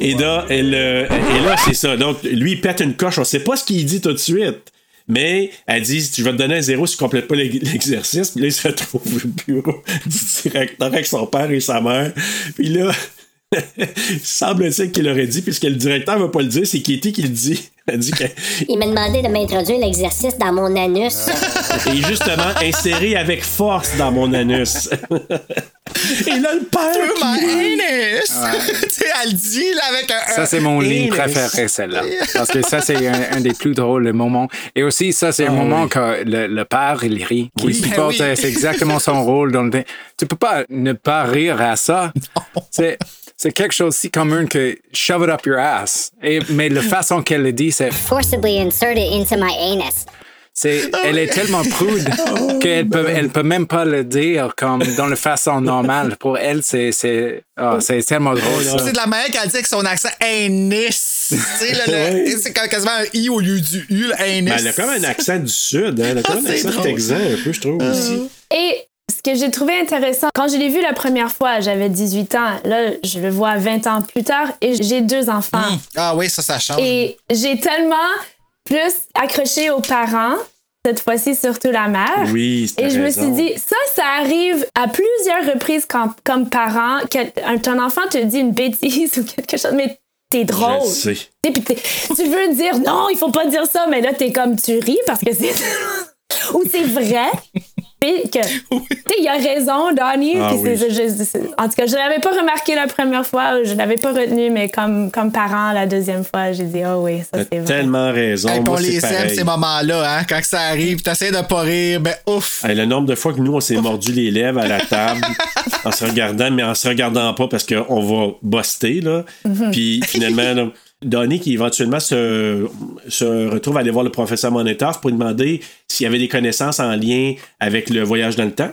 et là, elle, et là, c'est ça. Donc, lui, il pète une coche. On sait pas ce qu'il dit tout de suite. Mais elle dit, tu vas te donner un zéro si tu complètes pas l'ex- l'exercice. Puis là, il se retrouve au bureau du directeur avec son père et sa mère. Puis là, semble-t-il qu'il aurait dit, puisque le directeur va pas le dire, c'est Kitty qui le dit. Elle dit que, Il m'a demandé de m'introduire l'exercice dans mon anus. et justement, inséré avec force dans mon anus. et là, le père. My anus! tu sais, elle le dit, là, avec un. Ça, c'est mon ligne préférée, celle-là. Parce que ça, c'est un, un des plus drôles moments. Et aussi, ça, c'est un moment que le, le père, il rit, qui Oui, supporte, ben oui. c'est exactement son rôle dans le... Tu peux pas ne pas rire à ça. C'est... C'est quelque chose si commun que shove it up your ass. Et, mais la façon qu'elle le dit, c'est Forcibly insert it into my anus. C'est, elle est tellement prude qu'elle peut, elle peut même pas le dire comme dans la façon normale. Pour elle, c'est, c'est, ah, c'est tellement drôle. C'est de la manière qu'elle dit avec son accent anus. c'est quasiment un i au lieu du u, le anus. Ben, elle a comme un accent du sud, hein. Elle a comme un C'est accent drôle. texan un peu, je trouve aussi. Et ce que j'ai trouvé intéressant, quand je l'ai vu la première fois, j'avais 18 ans. Là, je le vois 20 ans plus tard et j'ai deux enfants. Ah oui, ça, ça change. Et j'ai tellement plus accroché aux parents, cette fois-ci surtout la mère. Oui, c'est Et je me suis dit, ça, ça arrive à plusieurs reprises quand, comme parent, que ton enfant te dit une bêtise ou quelque chose, mais t'es drôle. Je sais. Puis t'es- tu veux dire non, il faut pas dire ça, mais là, t'es comme tu ris parce que c'est. Ou c'est vrai. Que. Tu sais, il a raison, Donnie. Ah oui. je- en tout cas, je l'avais pas remarqué la première fois, je l'avais pas retenu, mais comme, comme parent, la deuxième fois, j'ai dit, oh oui, ça c'est vrai. tellement raison. Hey, on Moi, c'est les aime, ces moments-là, hein. Quand ça arrive, t'essaies de pas rire, ben ouf. Hey, le nombre de fois que nous, on s'est mordu les lèvres à la table en se regardant, mais en se regardant pas parce qu'on va buster, là. Mhm. Puis finalement, là, Donnie qui éventuellement se, se retrouve à aller voir le professeur Monetov pour lui demander s'il y avait des connaissances en lien avec le voyage dans le temps.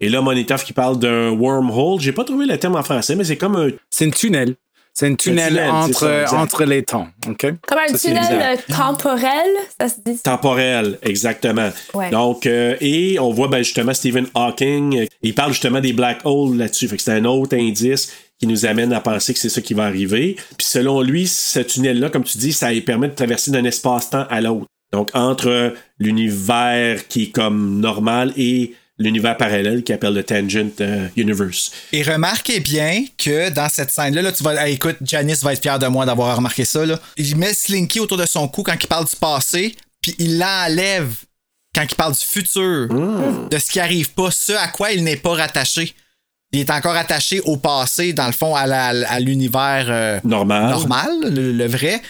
Et là, Monetov qui parle d'un wormhole. J'ai pas trouvé le terme en français, mais c'est comme un. C'est un tunnel. C'est un tunnel, entre, ça, entre les temps. OK? Comme un Ça, tunnel temporel, ça se dit? Temporel, exactement. Ouais. Donc, euh, et on voit ben, justement Stephen Hawking, euh, il parle justement des black holes là-dessus. Fait que c'est un autre indice qui nous amène à penser que c'est ça qui va arriver. Puis selon lui, ce tunnel-là, comme tu dis, ça lui permet de traverser d'un espace-temps à l'autre. Donc, entre l'univers qui est comme normal et l'univers parallèle qui appelle le Tangent euh, Universe. Et remarquez bien que dans cette scène-là, là, tu vas. Hey, écoute, Janice va être fier de moi d'avoir remarqué ça. Là. Il met Slinky autour de son cou quand il parle du passé, puis il l'enlève quand il parle du futur, de ce qui arrive pas, ce à quoi il n'est pas rattaché. Il est encore attaché au passé, dans le fond, à, l'univers euh, Normal. normal, le, le vrai.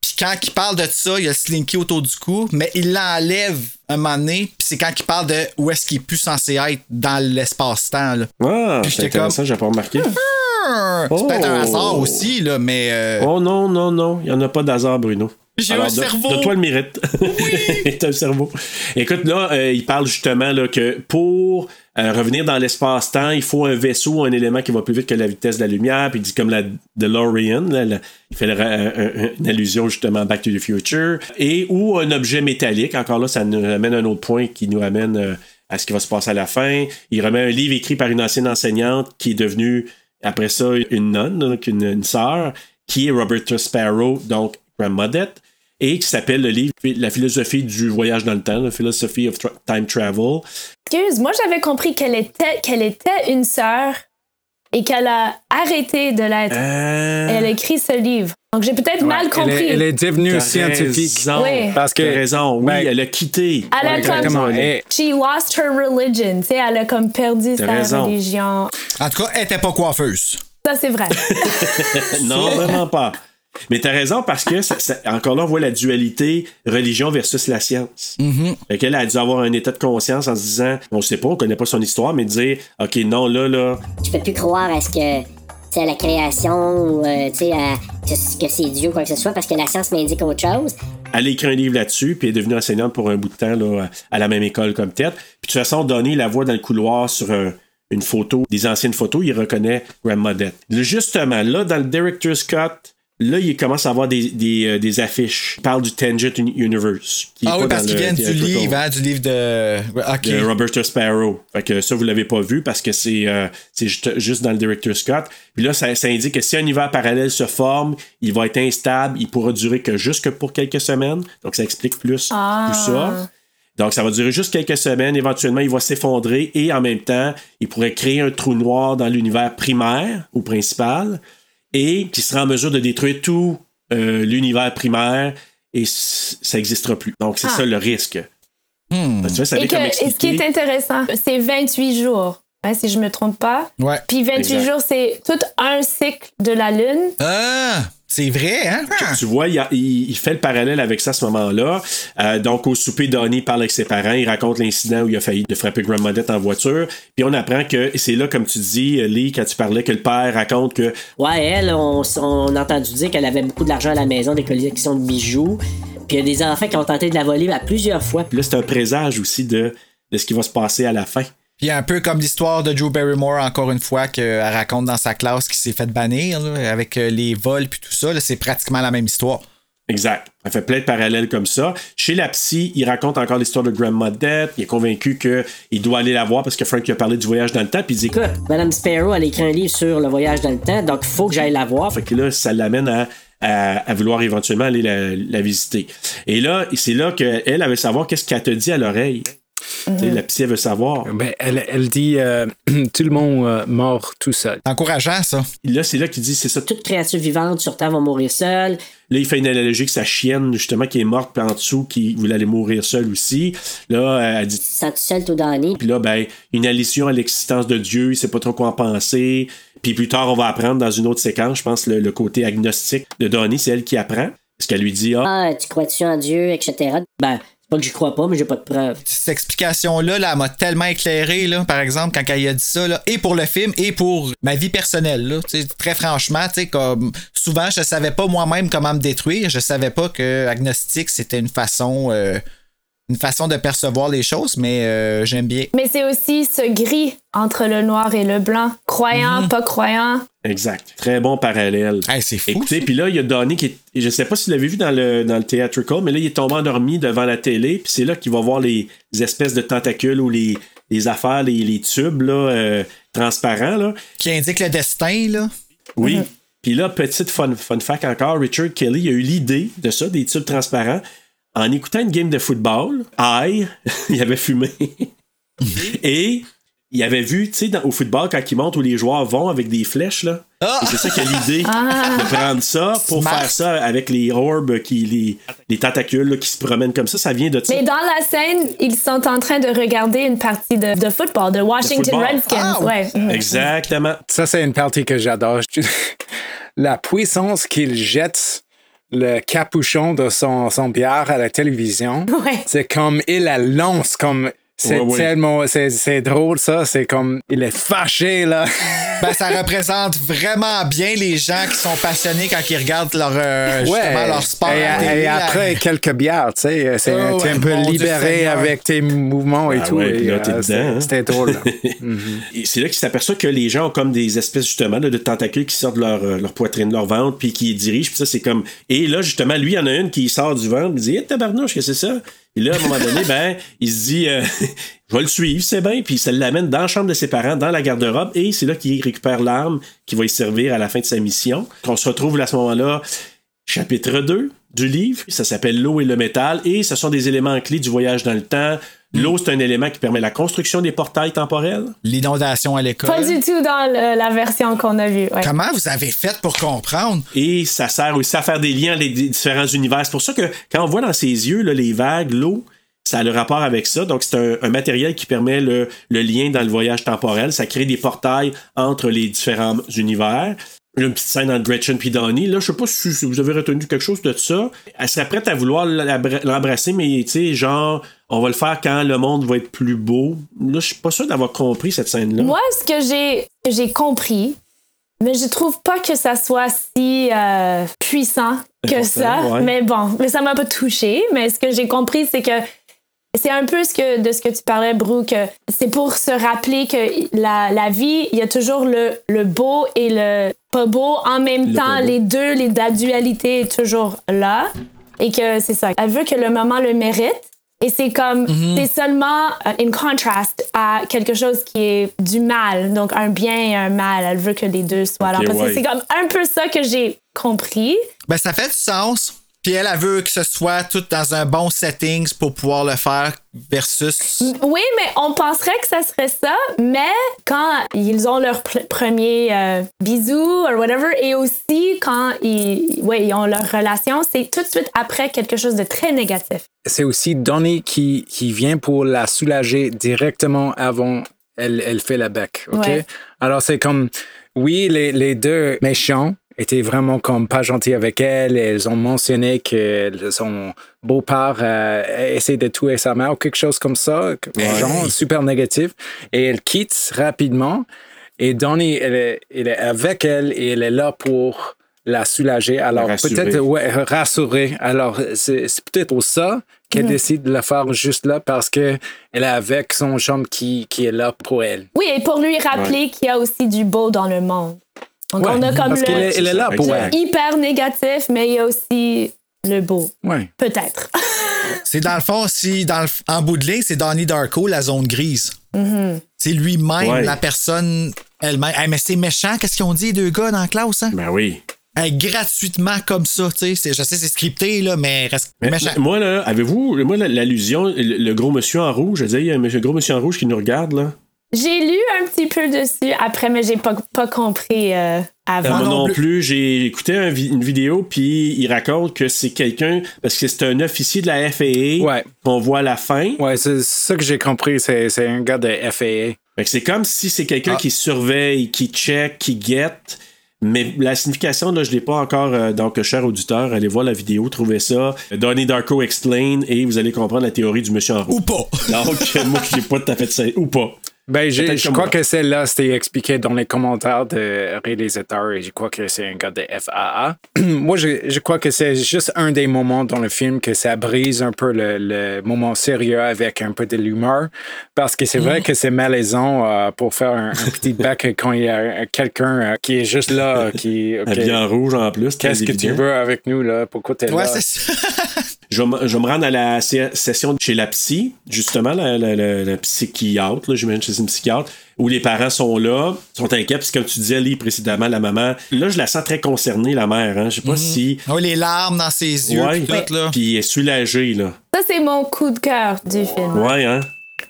Puis quand il parle de ça, il y a le Slinky autour du cou, mais il l'enlève un moment donné, puis c'est quand il parle de où est-ce qu'il est plus censé être dans l'espace-temps. Ah, Puis c'est j'étais comme- intéressant, j'ai pas remarqué. Ah, C'est peut-être un Oh. hasard aussi, là, mais. euh, Oh non, non, non, il n'y en a pas d'hasard, Bruno. J'ai un cerveau. De toi le mérite. Oui. T'as un cerveau. Écoute, là, euh, il parle justement là, que pour euh, revenir dans l'espace-temps, il faut un vaisseau, un élément qui va plus vite que la vitesse de la lumière. Puis il dit comme la DeLorean, là, il fait un- une allusion justement à Back to the Future. Et ou un objet métallique. Encore là, ça nous amène à un autre point qui nous amène euh, à ce qui va se passer à la fin. Il remet un livre écrit par une ancienne enseignante qui est devenue, après ça, une nonne, donc une, une sœur, qui est Roberta Sparrow, donc Grandmodette, et qui s'appelle le livre La philosophie du voyage dans le temps, la Philosophy of Tra- Time Travel. Excuse, moi j'avais compris qu'elle était, qu'elle était une sœur et qu'elle a arrêté de l'être. Euh. Elle a écrit ce livre. Donc j'ai peut-être mal Elle compris. est, elle est devenue scientifique. raison. Oui. Parce que. Raison, oui, Ben, elle a quitté. Elle a comme- She lost her religion. Tu sais, elle a comme perdu sa raison. religion. En tout cas, elle était pas coiffeuse. Ça, c'est vrai. non, vraiment pas. Mais t'as raison parce que, ça- ça- encore là, on voit la dualité religion versus la science. Fait qu'elle a dû avoir un état de conscience en se disant, on sait pas, on connaît pas son histoire, mais dire, OK, non, là, là, Je peux plus croire à ce que. tu sais, à la création ou euh, tu sais, à- que, que c'est Dieu, quoi que ce soit, parce que la science m'indique autre chose. elle a écrit un livre là-dessus, puis elle est devenue enseignante pour un bout de temps là, à la même école comme tête. Puis de toute façon, Donnie la voit dans le couloir sur un- une photo, des anciennes photos, il reconnaît Grandma Death. Justement, là, dans le Director's Cut, là, il commence à avoir des, des, euh, des affiches. Il parle du Tangent Uni- Universe. qui Ah oui, parce le viennent du livre, hein, du livre de. Ok. de Roberta Sparrow. Fait que ça, vous l'avez pas vu parce que c'est euh, juste, dans le Director's Scott. Puis là, ça, ça indique que si un univers parallèle se forme, il va être instable, il pourra durer que jusque pour quelques semaines. Donc, ça explique plus Ah. tout ça. Donc, ça va durer juste quelques semaines. Éventuellement, il va s'effondrer et en même temps, il pourrait créer un trou noir dans l'univers primaire ou principal et qui sera en mesure de détruire tout euh, l'univers primaire et ça n'existera plus. Donc, c'est Ah. ça le risque. Hmm. Tu vois, ça Et, que- comme et ce qui est intéressant, c'est 28 jours, hein, si je me trompe pas. Ouais. Puis 28 Exact. jours, c'est tout un cycle de la Lune. Ah, c'est vrai, hein? Tu vois, il, y a- il- il fait le parallèle avec ça à ce moment-là. Euh, donc, au souper, Donnie parle avec ses parents. Il raconte l'incident où il a failli de frapper Grandma Death en voiture. Puis on apprend que et c'est là, comme tu dis, Lee, quand tu parlais, que le père raconte que Ouais, elle, on, on a entendu dire qu'elle avait beaucoup d'argent à la maison, des collections de bijoux. Puis il y a des enfants qui ont tenté de la voler à plusieurs fois. Puis là, c'est un présage aussi de, de ce qui va se passer à la fin. Puis un peu comme l'histoire de Drew Barrymore, encore une fois, qu'elle raconte dans sa classe qui s'est fait bannir, avec euh, les vols puis tout ça. C'est pratiquement la même histoire. Exact. Elle fait plein de parallèles comme ça. Chez la psy, il raconte encore l'histoire de Grandma Death. Il est convaincu qu'il doit aller la voir parce que Frank lui a parlé du voyage dans le temps. Puis il dit Écoute, Madame Sparrow, elle a écrit un livre sur le voyage dans le temps, donc faut que j'aille la voir. Fait que là, ça l'amène à, à, vouloir éventuellement aller la, visiter. Et là, c'est là qu'elle elle veut savoir qu'est-ce qu'elle te dit à l'oreille. La psy, elle veut savoir. Ben, elle, elle dit euh, tout le monde euh, mort tout seul. Encourageant, ça. Là, c'est là qu'il dit c'est ça. Toute créature vivante sur Terre va mourir seule. Là, il fait une analogie que sa chienne, justement, qui est morte, puis en dessous, qui voulait aller mourir seule aussi. Là, elle dit. Sens-tu seul tout donné? Puis là, ben, une allusion à l'existence de Dieu, il sait pas trop quoi en penser. Puis plus tard, on va apprendre dans une autre séquence, je pense, le, le côté agnostique de Donnie, c'est elle qui apprend. Parce qu'elle lui dit, ah, Ah, tu crois-tu en Dieu, etc. Ben, pas que j'y crois pas, mais j'ai pas de preuves. Cette explication-là, là, elle m'a tellement éclairé, là, par exemple, quand elle a dit ça, là, et pour le film, et pour ma vie personnelle. Là, très franchement, comme souvent, je savais pas moi-même comment me détruire. Je savais pas que agnostique, c'était une façon. euh, une façon de percevoir les choses, mais euh, j'aime bien. Mais c'est aussi ce gris entre le noir et le blanc. Croyant, pas croyant. Exact. Très bon parallèle. c'est fou. Écoutez, puis là, il y a Donnie qui est. Je sais pas si vous l'avez vu dans le, dans le theatrical, mais là, il est tombé endormi devant la télé, puis c'est là qu'il va voir les, les espèces de tentacules ou les, les affaires, les, les tubes là, euh, transparents. Là. Qui indique le destin, là. Oui. Puis là, petite fun, fun fact encore, Richard Kelly a eu l'idée de ça, des tubes transparents, en écoutant une game de football. Aïe, il avait fumé. Et il avait vu, tu sais, au football, quand il monte où les joueurs vont avec des flèches, là. Et c'est ça qu'il a l'idée Ah. de prendre ça pour Smart. faire ça avec les orbes, qui, les, les tentacules là, qui se promènent comme ça. Ça vient de ça. Mais dans la scène, ils sont en train de regarder une partie de, de football, de Washington football. Redskins. Ah, ouais. Exactement. Ça, c'est une partie que j'adore. La puissance qu'il jette le capuchon de son, son bière à la télévision, c'est comme il la lance comme. C'est Ouais, ouais. tellement. C'est, c'est drôle, ça. C'est comme. Il est fâché, là. Ben, ça représente vraiment bien les gens qui sont passionnés quand ils regardent leur, euh, justement, leur sport. Et, à après quelques bières, tu sais, c'est, Oh, un peu libéré avec tes mouvements et Ah tout. ouais, et, puis là, t'es euh, dedans, c'est- hein. C'était drôle. là. Et c'est là qu'il s'aperçoit que les gens ont comme des espèces justement là, de tentacules qui sortent de leur, euh, leur poitrine, de leur ventre, puis qui dirigent. Puis ça, c'est comme. Et là, justement, lui, il y en a une qui sort du ventre, il dit Hé, tabarnouche, qu'est-ce que c'est ça? Et là, à un moment donné, ben, il se dit euh, Je vais le suivre, c'est bien. Puis ça l'amène dans la chambre de ses parents, dans la garde-robe, et c'est là qu'il récupère l'arme qui va y servir à la fin de sa mission. On se retrouve là, à ce moment-là. Chapitre 2 du livre. Ça s'appelle L'eau et le métal et ce sont des éléments clés du voyage dans le temps. L'eau, c'est un élément qui permet la construction des portails temporels. L'inondation à l'école. Pas du tout dans le- la version qu'on a vue. ouais. Comment vous avez fait pour comprendre? Et ça sert aussi à faire des liens avec les différents univers. C'est pour ça que quand on voit dans ses yeux là, les vagues, l'eau, ça a le rapport avec ça. Donc, c'est un, un matériel qui permet le, le lien dans le voyage temporel. Ça crée des portails entre les différents univers. Une petite scène entre Gretchen et Donnie. Là, je sais pas si vous avez retenu quelque chose de ça. Elle serait prête à vouloir l'embrasser, mais tu sais, genre, on va le faire quand le monde va être plus beau. Là, je suis pas sûr d'avoir compris cette scène-là. Moi, ce que j'ai j'ai compris, mais je trouve pas que ça soit si euh, puissant que ça. ouais. Mais bon, mais ça m'a pas touché. Mais ce que j'ai compris, c'est que c'est un peu ce que, de ce que tu parlais, Brooke. C'est pour se rappeler que la, la vie, il y a toujours le, le beau et le pas beau. En même Le temps, les deux, les, la dualité est toujours là. Et que c'est ça. Elle veut que le moment le mérite. Et c'est comme, Mhm. c'est seulement euh, in contrast à quelque chose qui est du mal, donc un bien et un mal. Elle veut que les deux soient là. Ok, Parce que c'est comme un peu ça que j'ai compris. Ben, ça fait du sens. Puis elle, elle veut que ce soit tout dans un bon settings pour pouvoir le faire versus. Oui, mais on penserait que ça serait ça, mais quand ils ont leur pr- premier euh, bisou ou whatever, et aussi quand ils, ouais, ils ont leur relation, c'est tout de suite après quelque chose de très négatif. C'est aussi Donnie qui, qui vient pour la soulager directement avant elle, elle fait la bec. OK? Ouais. Alors, c'est comme, oui, les, les deux méchants étaient vraiment comme pas gentils avec elle. Elles ont mentionné que son beau-père euh, essaie de tuer sa mère ou quelque chose comme ça. Genre, super négatif. Et elle quitte rapidement. Et Donnie, elle est, elle est avec elle et elle est là pour la soulager. Alors, peut-être, ouais, rassurer. Alors, c'est peut-être ça qu'elle décide de le faire juste là parce que elle est avec son chum qui, qui est là pour elle. Oui, et pour lui rappeler qu'il y a aussi du beau dans le monde. Donc Ouais, on a comme parce le, est- elle est là pour le elle. hyper négatif, mais il y a aussi le beau. Ouais. Peut-être. C'est dans le fond, si dans le, en bout de ligne, c'est Donnie Darko, la zone grise. Mhm. C'est lui-même, Ouais. la personne elle-même. Hey, mais c'est méchant, qu'est-ce qu'ils ont dit, les deux gars dans la classe? Hein? Ben oui. Hey, gratuitement comme ça, tu sais. c'est- Je sais, c'est scripté, là, mais reste Mais- méchant. Moi, là, avez-vous, moi, la- l'allusion, le, le gros monsieur en rouge, je veux dire, il y a un gros monsieur en rouge qui nous regarde, là. J'ai lu un petit peu dessus après, mais j'ai pas, pas compris euh, avant. Moi non plus, j'ai écouté un vi- une vidéo, puis il raconte que c'est quelqu'un, parce que c'est un officier de la FAA qu'on voit à la fin. Ouais, c'est ça que j'ai compris. C'est c'est un gars de FAA. Fait que c'est comme si c'est quelqu'un qui surveille, qui check, qui guette. Mais la signification, là, je ne l'ai pas encore. euh, donc, cher auditeur, allez voir la vidéo, trouvez ça. Donnie Darko Explain et vous allez comprendre la théorie du monsieur en rouge. Ou pas. Donc, moi, je n'ai pas tout à fait ça. Ou pas. Ben, je crois que celle-là, c'était expliqué dans les commentaires de réalisateurs et je crois que c'est un gars de FAA. Moi, je, je crois que c'est juste un des moments dans le film que ça brise un peu le, le moment sérieux avec un peu de l'humeur parce que c'est vrai Mm. que c'est malaisant euh, pour faire un, un petit bac quand il y a quelqu'un euh, qui est juste là, qui... ok, Habillé en rouge en plus. Qu'est-ce que tu veux avec nous, là? Pourquoi t'es Ouais, là? c'est ça. Je vais, me- je vais me rendre à la session chez la psy, justement, la, la, la- la psychiatre, là, j'imagine que c'est une psychiatre, où les parents sont là, sont inquiets, parce que comme tu disais, Lee, précédemment, la maman, là, je la sens très concernée, la mère, hein. Je sais pas si. Oh, les larmes dans ses yeux, Ouais, puis tout, là. puis elle est soulagée, là. Ça, c'est mon coup de cœur du film. Ouais, hein.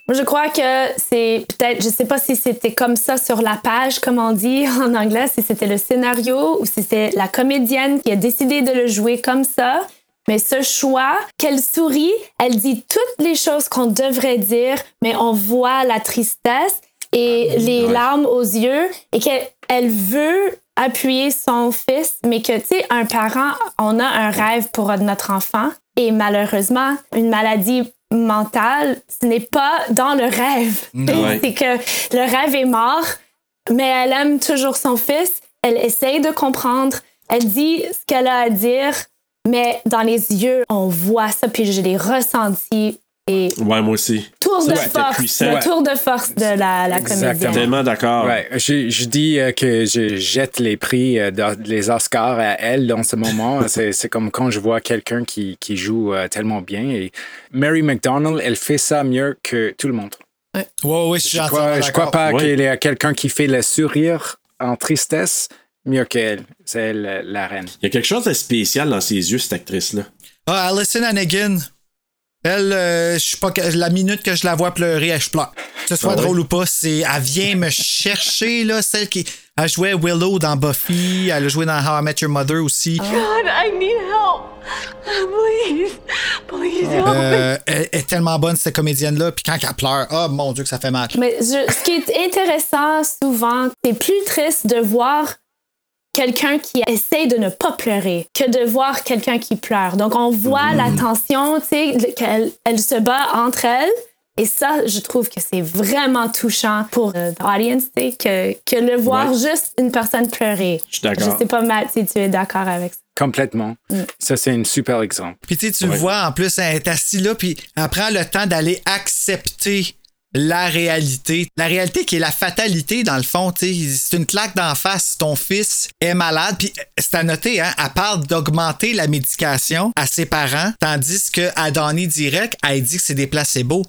Moi, je crois que c'est peut-être, je sais pas si c'était comme ça sur la page, comme on dit en anglais, si c'était le scénario ou si c'est la comédienne qui a décidé de le jouer comme ça. Mais ce choix, qu'elle sourit, elle dit toutes les choses qu'on devrait dire, mais on voit la tristesse et les larmes aux yeux et qu'elle elle veut appuyer son fils, mais que, tu sais, un parent, on a un rêve pour notre enfant et malheureusement, une maladie mentale, ce n'est pas dans le rêve. Ouais. C'est que le rêve est mort, mais elle aime toujours son fils, elle essaye de comprendre, elle dit ce qu'elle a à dire, mais dans les yeux, on voit ça, puis je l'ai ressenti. Et Ouais, moi aussi. tour de force, le Ouais. tour de force de la, la comédienne. Tellement d'accord. Ouais, je, je dis euh, que je jette les prix, euh, les Oscars à elle dans ce moment. c'est, c'est comme quand je vois quelqu'un qui, qui joue euh, tellement bien. Et Mary McDonald, elle fait ça mieux que tout le monde. Ouais, ouais, je crois, je crois pas Ouais. qu'il y a quelqu'un qui fait le sourire en tristesse Mieux qu'elle. C'est elle, la reine. Il y a quelque chose de spécial dans ses yeux, cette actrice-là. Ah, Alison Hannigan. Elle, euh, je sais pas, que- la minute que je la vois pleurer, elle, je pleure. Que ce soit Ah ouais? drôle ou pas, c'est, elle vient me chercher, là, celle qui, elle jouait Willow dans Buffy, elle a joué dans How I Met Your Mother aussi. God, I need help. Please, please help me. Euh, elle elle est tellement bonne, cette comédienne-là, puis quand elle pleure, oh mon Dieu que ça fait mal. Mais je- ce qui est intéressant souvent, c'est plus triste de voir quelqu'un qui essaie de ne pas pleurer que de voir quelqu'un qui pleure. Donc on voit la tension, tu sais, qu'elle elle se bat entre elles. Et ça, je trouve que c'est vraiment touchant pour euh, l'audience, tu sais, que, que le voir Ouais. juste une personne pleurer. Je suis d'accord. Je sais pas, Matt, si tu es d'accord avec ça. Complètement. Ça, c'est un super exemple. Puis tu sais, tu Ouais. vois, en plus, elle est assise là, puis elle prend le temps d'aller accepter la réalité. La réalité qui est la fatalité, dans le fond, tu sais. C'est une claque d'en face. Ton fils est malade, puis c'est à noter, hein, elle parle d'augmenter la médication à ses parents, tandis que à Donnie Direct, elle dit que c'est des placebos.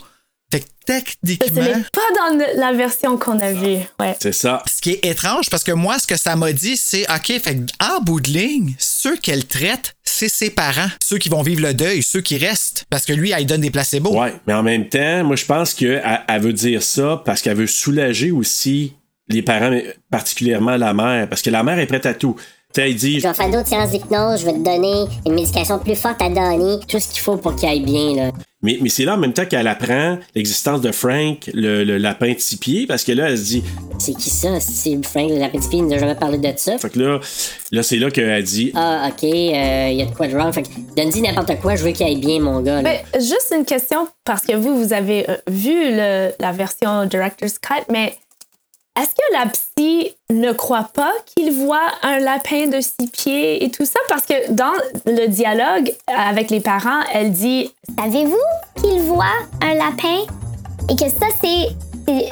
Fait que Ce techniquement... n'est pas dans la version qu'on a vue. Ouais. C'est ça. Ce qui est étrange, parce que moi, ce que ça m'a dit, c'est OK, fait que en bout de ligne, ceux qu'elle traite, ses parents. Ceux qui vont vivre le deuil, ceux qui restent. Parce que lui, elle donne des placebos. Ouais, mais en même temps, moi, je pense qu'elle elle veut dire ça parce qu'elle veut soulager aussi les parents, mais particulièrement la mère, parce que la mère est prête à tout. Tu sais, elle dit, Je vais faire d'autres séances d'hypnose, je vais te donner une médication plus forte à donner. Tout ce qu'il faut pour qu'il aille bien, là. Mais, mais c'est là en même temps qu'elle apprend l'existence de Frank, le, le lapin de six pieds, parce que là, elle se dit, C'est qui ça? C'est Frank, le lapin de pied, il nous a jamais parlé de ça. fait que là, là c'est là qu'elle dit, Ah, ok, il y a de quoi de wrong. Fait que donne-y n'importe quoi, je veux qu'il aille bien, mon gars. là. Mais juste une question, parce que vous, vous avez euh, vu le- la version Director's Cut, mais est-ce que la psy ne croit pas qu'il voit un lapin de six pieds et tout ça? Parce que dans le dialogue avec les parents, elle dit Savez-vous qu'il voit un lapin? Et que ça, c'est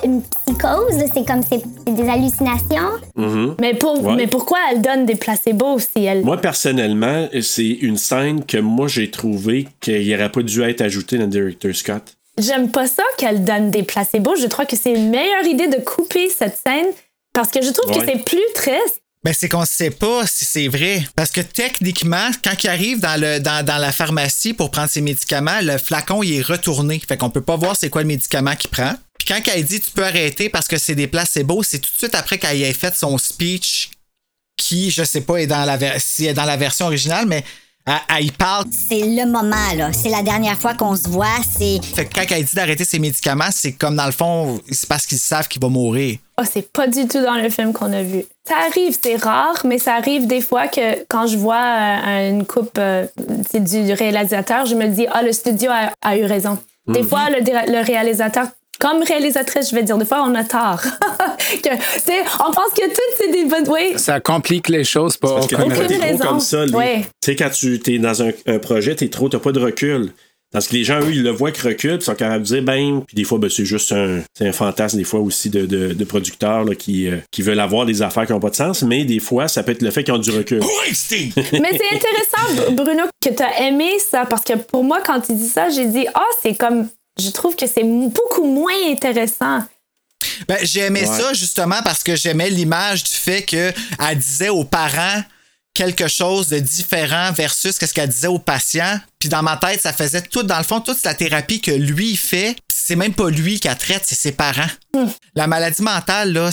une psychose, c'est comme c'est des hallucinations? Mhm. mais, pour, Ouais. mais pourquoi elle donne des placebos si elle. Moi, personnellement, c'est une scène que moi, j'ai trouvé qu'il n'aurait pas dû être ajouté dans Director Scott. J'aime pas ça qu'elle donne des placebos. Je crois que c'est une meilleure idée de couper cette scène parce que je trouve Ouais. que c'est plus triste. Ben, c'est qu'on sait pas si c'est vrai. Parce que techniquement, quand il arrive dans, le, dans, dans la pharmacie pour prendre ses médicaments, le flacon, il est retourné. Fait qu'on peut pas voir c'est quoi le médicament qu'il prend. Puis quand elle dit tu peux arrêter parce que c'est des placebos, c'est tout de suite après qu'elle ait fait son speech qui, je sais pas, est dans la, si est dans la version originale, mais elle, elle y parle. C'est le moment, là. C'est la dernière fois qu'on se voit. C'est. Fait que quand elle dit d'arrêter ses médicaments, c'est comme dans le fond, c'est parce qu'ils savent qu'il va mourir. Oh, c'est pas du tout dans le film qu'on a vu. Ça arrive, c'est rare, mais ça arrive des fois que quand je vois euh, une coupe euh, c'est du réalisateur, je me dis, ah, le studio a, a eu raison. Des Mhm. fois, le réalisateur, comme réalisatrice, je vais dire, des fois, on a tort. que, tu on pense que tout, c'est des bonnes. Oui. Ça complique les choses pour Parce que aucune fois, t'es trop comme ça. les- Ouais. Tu sais, quand tu es dans un, un projet, t'es trop, t'as pas de recul. Parce que les gens, eux, ils le voient qu'ils reculent, puis ils sont capables de dire, ben, puis des fois, ben, c'est juste un, c'est un fantasme, des fois aussi, de, de, de producteurs là, qui, euh, qui veulent avoir des affaires qui n'ont pas de sens, mais des fois, ça peut être le fait qu'ils ont du recul. Mais c'est intéressant, Bruno, que tu as aimé ça, parce que pour moi, quand tu dis ça, j'ai dit, ah, c'est comme. Je trouve que c'est beaucoup moins intéressant. Ben, j'aimais Ouais. ça justement parce que j'aimais l'image du fait qu'elle disait aux parents quelque chose de différent versus ce qu'elle disait aux patients. Puis dans ma tête, ça faisait tout, dans le fond, toute la thérapie que lui fait, c'est même pas lui qui la traite, c'est ses parents. La maladie mentale, là,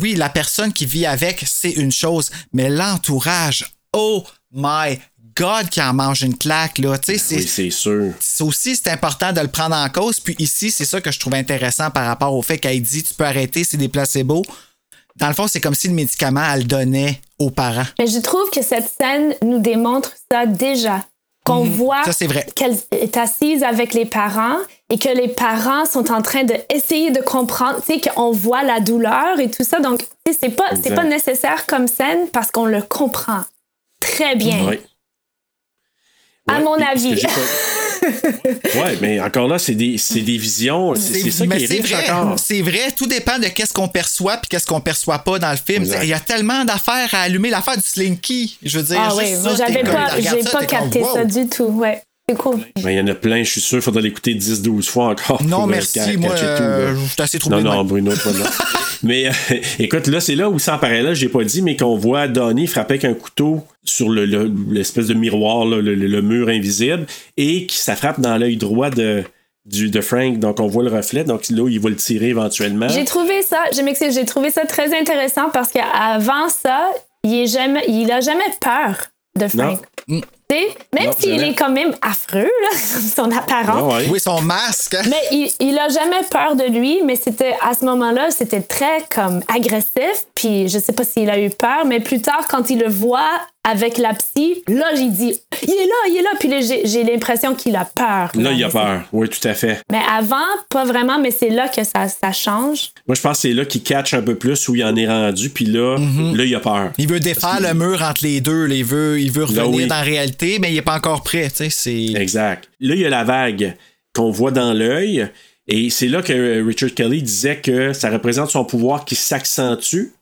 oui, la personne qui vit avec, c'est une chose, mais l'entourage, oh my God, qui en mange une claque, là. Tu sais, c'est Oui, c'est sûr. c'est aussi c'est important de le prendre en cause. Puis ici, c'est ça que je trouve intéressant par rapport au fait qu'elle dit tu peux arrêter, c'est des placebos. Dans le fond, c'est comme si le médicament, elle le donnait aux parents. Mais je trouve que cette scène nous démontre ça déjà. Qu'on Mhm. voit Ça, c'est vrai. qu'elle est assise avec les parents et que les parents sont en train d'essayer de comprendre, tu sais, qu'on voit la douleur et tout ça. Donc, tu sais, c'est pas, pas nécessaire comme scène parce qu'on le comprend très bien. Ouais. À mon avis. ouais, mais encore là, c'est des, c'est des visions. C'est ça qui est riche vrai, encore. c'est vrai, tout dépend de qu'est-ce qu'on perçoit puis qu'est-ce qu'on perçoit pas dans le film. Exact. Il y a tellement d'affaires à allumer, l'affaire du slinky. Je veux dire, Ah oui, j'avais pas, j'ai ça, pas capté wow. ça du tout. Ouais. C'est cool. Ben, Il y en a plein, je suis sûr, il faudra l'écouter 10-12 fois encore. Non, pour, euh, merci, moi, tout, euh, je suis assez troublé Non, non. Bruno, toi, non. mais euh, écoute, là, c'est là où, sans parallèle, j'ai pas dit, mais qu'on voit Donnie frapper avec un couteau sur le- le- l'espèce de miroir, là, le, le- le mur invisible, et qui ça frappe dans l'œil droit de, du, de Frank. Donc, on voit le reflet. Donc, là, il va le tirer éventuellement. J'ai trouvé ça, je m'excuse, j'ai trouvé ça très intéressant parce qu'avant ça, il est jamais, il a jamais peur de Frank. Tu sais, Même s'il jamais. est quand même affreux, là, son apparence. Oui, son masque. hein. Mais il, il a jamais peur de lui, mais c'était à ce moment-là, c'était très comme agressif. Puis je sais pas s'il a eu peur, mais plus tard, quand il le voit avec la psy, là, j'ai dit, il est là, il est là. Puis là, j'ai j'ai l'impression qu'il a peur. Là, il a peur. Oui, tout à fait. Mais avant, pas vraiment, mais c'est là que ça, ça change. Moi, je pense que c'est là qu'il catch un peu plus où il en est rendu, puis là, là, il a peur. Il veut défaire le mur entre les deux. là. Il veut, il veut Là, revenir oui. dans la réalité, mais il est pas encore prêt. tu sais, C'est... Exact. Là, il y a la vague qu'on voit dans l'œil. Et c'est là que euh, Richard Kelly disait que ça représente son pouvoir qui s'accentue.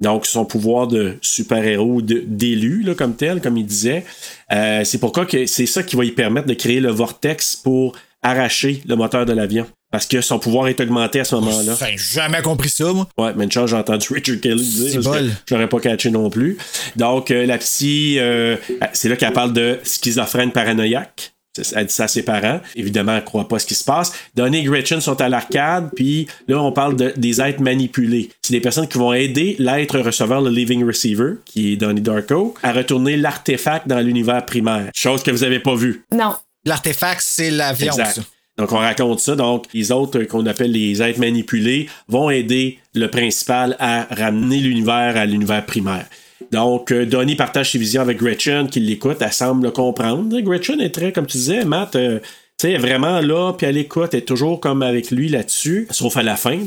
Donc, son pouvoir de super-héros, d'élu, comme tel, comme il disait. Euh, c'est pourquoi que c'est ça qui va lui permettre de créer le vortex pour arracher le moteur de l'avion. Parce que son pouvoir est augmenté à ce moment-là. Enfin, jamais compris ça, moi. Ouais, mais une chance, j'ai entendu Richard Kelly dire. Je l'aurais pas catché non plus. Donc, euh, la psy, euh, c'est là qu'elle parle de schizophrène paranoïaque. Elle dit ça à ses parents. Évidemment, elle croit pas ce qui se passe. Donnie et Gretchen sont à l'arcade, puis là, on parle de, des êtres manipulés. C'est des personnes qui vont aider l'être receveur, le Living Receiver, qui est Donnie Darko, à retourner l'artefact dans l'univers primaire. Chose que vous avez pas vue. Non. L'artefact, c'est l'avion, Exact. ça. Donc, on raconte ça. Donc, les autres euh, qu'on appelle les êtres manipulés vont aider le principal à ramener l'univers à l'univers primaire. Donc, euh, Donnie partage ses visions avec Gretchen, qui l'écoute. Elle semble le comprendre. Gretchen est très, comme tu disais, Matt, euh, tu sais, vraiment là, puis elle écoute, elle est toujours comme avec lui là-dessus, sauf à la fin.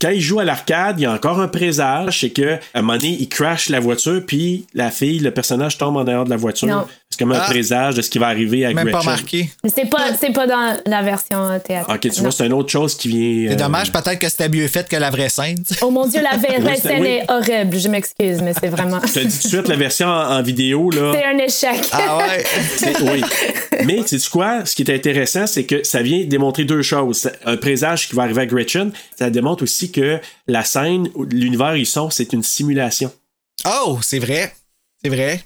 Quand il joue à l'arcade, il y a encore un présage, c'est que à un moment donné, il crash la voiture, puis la fille, le personnage tombe en dehors de la voiture. C'est comme un Ah. présage de ce qui va arriver à Même Gretchen. pas marqué. C'est pas, c'est pas dans la version euh, théâtre. Ok, tu Non. vois, c'est une autre chose qui vient. C'est euh, dommage, peut-être que c'était mieux fait que la vraie scène. sais. Oh mon Dieu, la vraie scène oui. est horrible. Je m'excuse, mais c'est vraiment. Je te dis tout de suite, la version en, en vidéo, là. C'est un échec. Ah ouais. oui. Mais, sais tu quoi? Ce qui est intéressant, c'est que ça vient démontrer deux choses. Un présage qui va arriver à Gretchen, ça démontre aussi que la scène, l'univers où ils sont, c'est une simulation. Oh, c'est vrai. C'est vrai.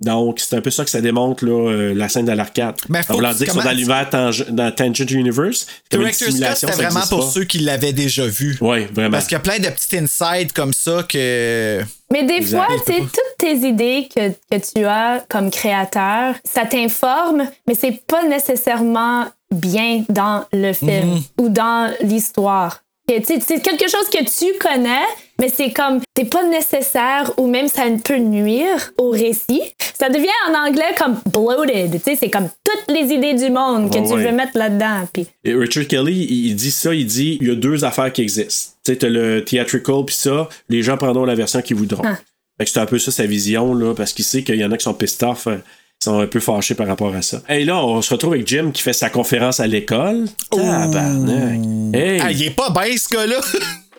Donc, c'est un peu ça que ça démontre, là, euh, la scène de l'arcade. Mais Ça faut que- dire qu'ils sont dans l'univers dans Tangent Universe. C'est Comme une Director's Cut, simulation, c'était vraiment pour pas. ceux qui l'avaient déjà vu. Oui, vraiment. Parce qu'il y a plein de petits insides comme ça que. Mais des Exact. fois, tu sais, toutes tes idées que, que tu as comme créateur, ça t'informe, mais c'est pas nécessairement bien dans le film Mhm. ou dans l'histoire. C'est quelque chose que tu connais, mais c'est comme, c'est pas nécessaire ou même ça peut nuire au récit. Ça devient en anglais comme bloated. Tu sais, C'est comme toutes les idées du monde que Ouais, tu ouais. veux mettre là-dedans. Et Richard Kelly, il dit ça, il dit il y a deux affaires qui existent. Tu sais, t'as le theatrical puis ça, les gens prendront la version qu'ils voudront. Ah. Fait que c'est un peu ça sa vision, là, parce qu'il sait qu'il y en a qui sont pissed off, euh, qui sont un peu fâchés par rapport à ça. Et là, on se retrouve avec Jim qui fait sa conférence à l'école. Tabarnak. Hey! Ah, il est pas bien, ce gars-là.